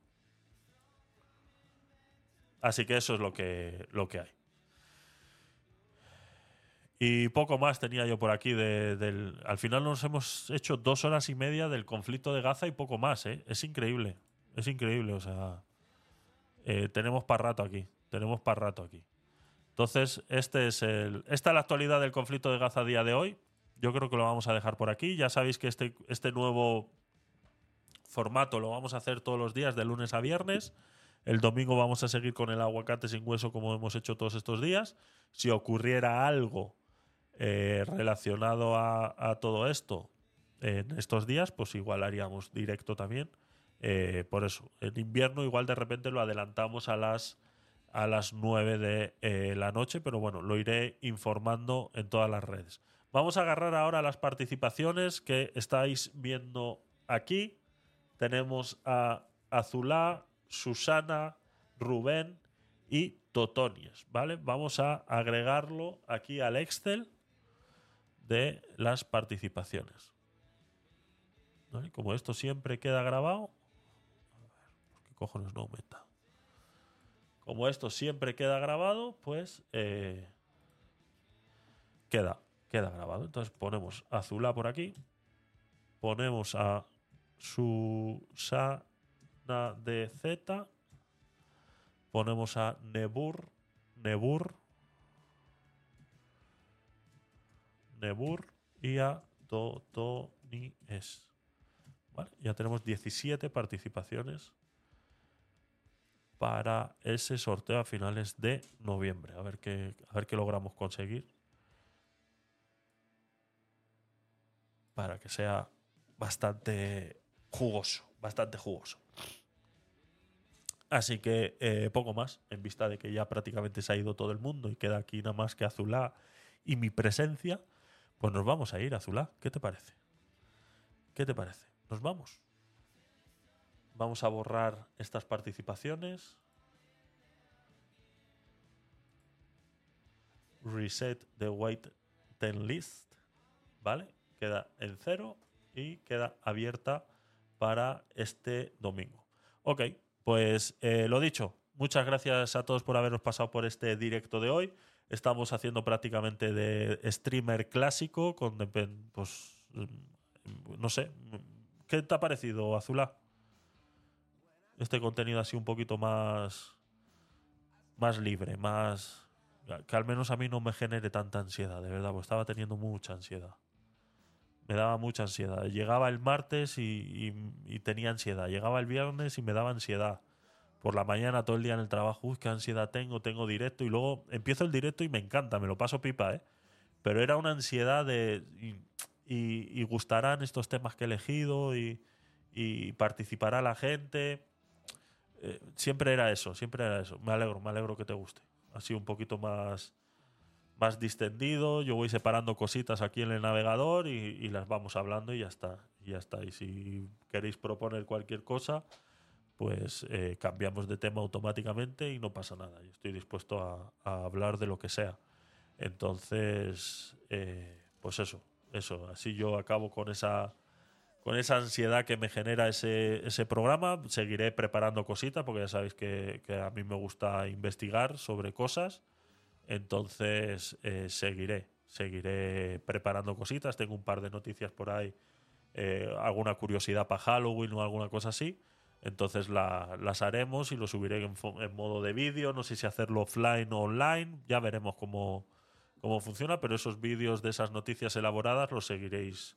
Speaker 1: Así que eso es lo que, lo que hay. Y poco más tenía yo por aquí. De, del, al final nos hemos hecho dos horas y media del conflicto de Gaza y poco más. ¿eh? Es increíble. Es increíble. O sea, eh, tenemos para rato aquí. Tenemos para rato aquí. Entonces, este es el, esta es la actualidad del conflicto de Gaza a día de hoy. Yo creo que lo vamos a dejar por aquí. Ya sabéis que este, este nuevo formato lo vamos a hacer todos los días, de lunes a viernes. El domingo vamos a seguir con el aguacate sin hueso como hemos hecho todos estos días. Si ocurriera algo eh, relacionado a, todo esto en estos días, pues igual haríamos directo también. Eh, por eso, en invierno igual de repente lo adelantamos a las a las 9 de eh, la noche, pero bueno, lo iré informando en todas las redes. Vamos a agarrar ahora las participaciones que estáis viendo aquí. Tenemos a Azulá, Susana, Rubén y Totonies, ¿vale? Vamos a agregarlo aquí al Excel de las participaciones. Como esto siempre queda grabado, a ver, ¿por qué cojones no aumenta? Como esto siempre queda grabado, pues eh, queda, queda grabado. Entonces ponemos Azulá por aquí, ponemos a Susana de Z, ponemos a Nebur, Nebur, Nebur y a Totonies. Vale, ya tenemos 17 participaciones para ese sorteo a finales de noviembre. A ver qué, a ver qué logramos conseguir. Para que sea bastante jugoso, bastante jugoso. Así que eh, poco más, en vista de que ya prácticamente se ha ido todo el mundo y queda aquí nada más que Azulá y mi presencia, pues nos vamos a ir, Azulá. ¿Qué te parece? ¿Qué te parece? ¿Nos vamos? Vamos a borrar estas participaciones. Reset the white ten list. ¿Vale? Queda en cero y queda abierta para este domingo. Ok, pues eh, lo dicho, muchas gracias a todos por habernos pasado por este directo de hoy. Estamos haciendo prácticamente de streamer clásico con, pues, no sé, ¿qué te ha parecido, Azulá? Este contenido así un poquito más, más libre, más, que al menos a mí no me genere tanta ansiedad, de verdad, porque estaba teniendo mucha ansiedad. Me daba mucha ansiedad. Llegaba el martes y, tenía ansiedad. Llegaba el viernes y me daba ansiedad. Por la mañana, todo el día en el trabajo, uy, qué ansiedad tengo, tengo directo. Y luego empiezo el directo y me encanta, me lo paso pipa, ¿eh? Pero era una ansiedad de. Y, gustarán estos temas que he elegido y, y participará la gente. Eh, siempre era eso, siempre era eso. Me alegro, me alegro que te guste. Así un poquito más, más distendido. Yo voy separando cositas aquí en el navegador y, las vamos hablando y ya está. Ya está. Y si queréis proponer cualquier cosa, pues eh, cambiamos de tema automáticamente y no pasa nada. Yo estoy dispuesto a, a hablar de lo que sea. Entonces, eh, pues eso, eso. Así yo acabo con esa con esa ansiedad que me genera ese, ese programa. Seguiré preparando cositas, porque ya sabéis que, que a mí me gusta investigar sobre cosas. Entonces, eh, seguiré, seguiré preparando cositas. Tengo un par de noticias por ahí, eh, alguna curiosidad para Halloween o alguna cosa así. Entonces la- las haremos y lo subiré en, en modo de vídeo. No sé si hacerlo offline o online. Ya veremos cómo, cómo funciona, pero esos vídeos de esas noticias elaboradas los seguiréis,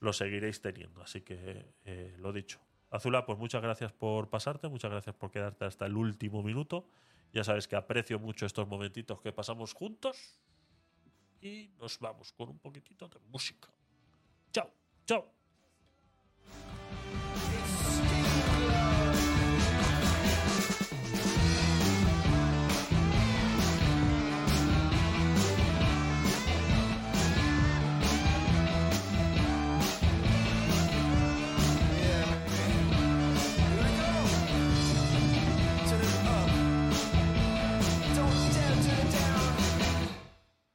Speaker 1: los seguiréis teniendo. Así que eh, lo dicho. Azula, pues muchas gracias por pasarte, muchas gracias por quedarte hasta el último minuto. Ya sabes que aprecio mucho estos momentitos que pasamos juntos. Y nos vamos con un poquitito de música. Chao, chao.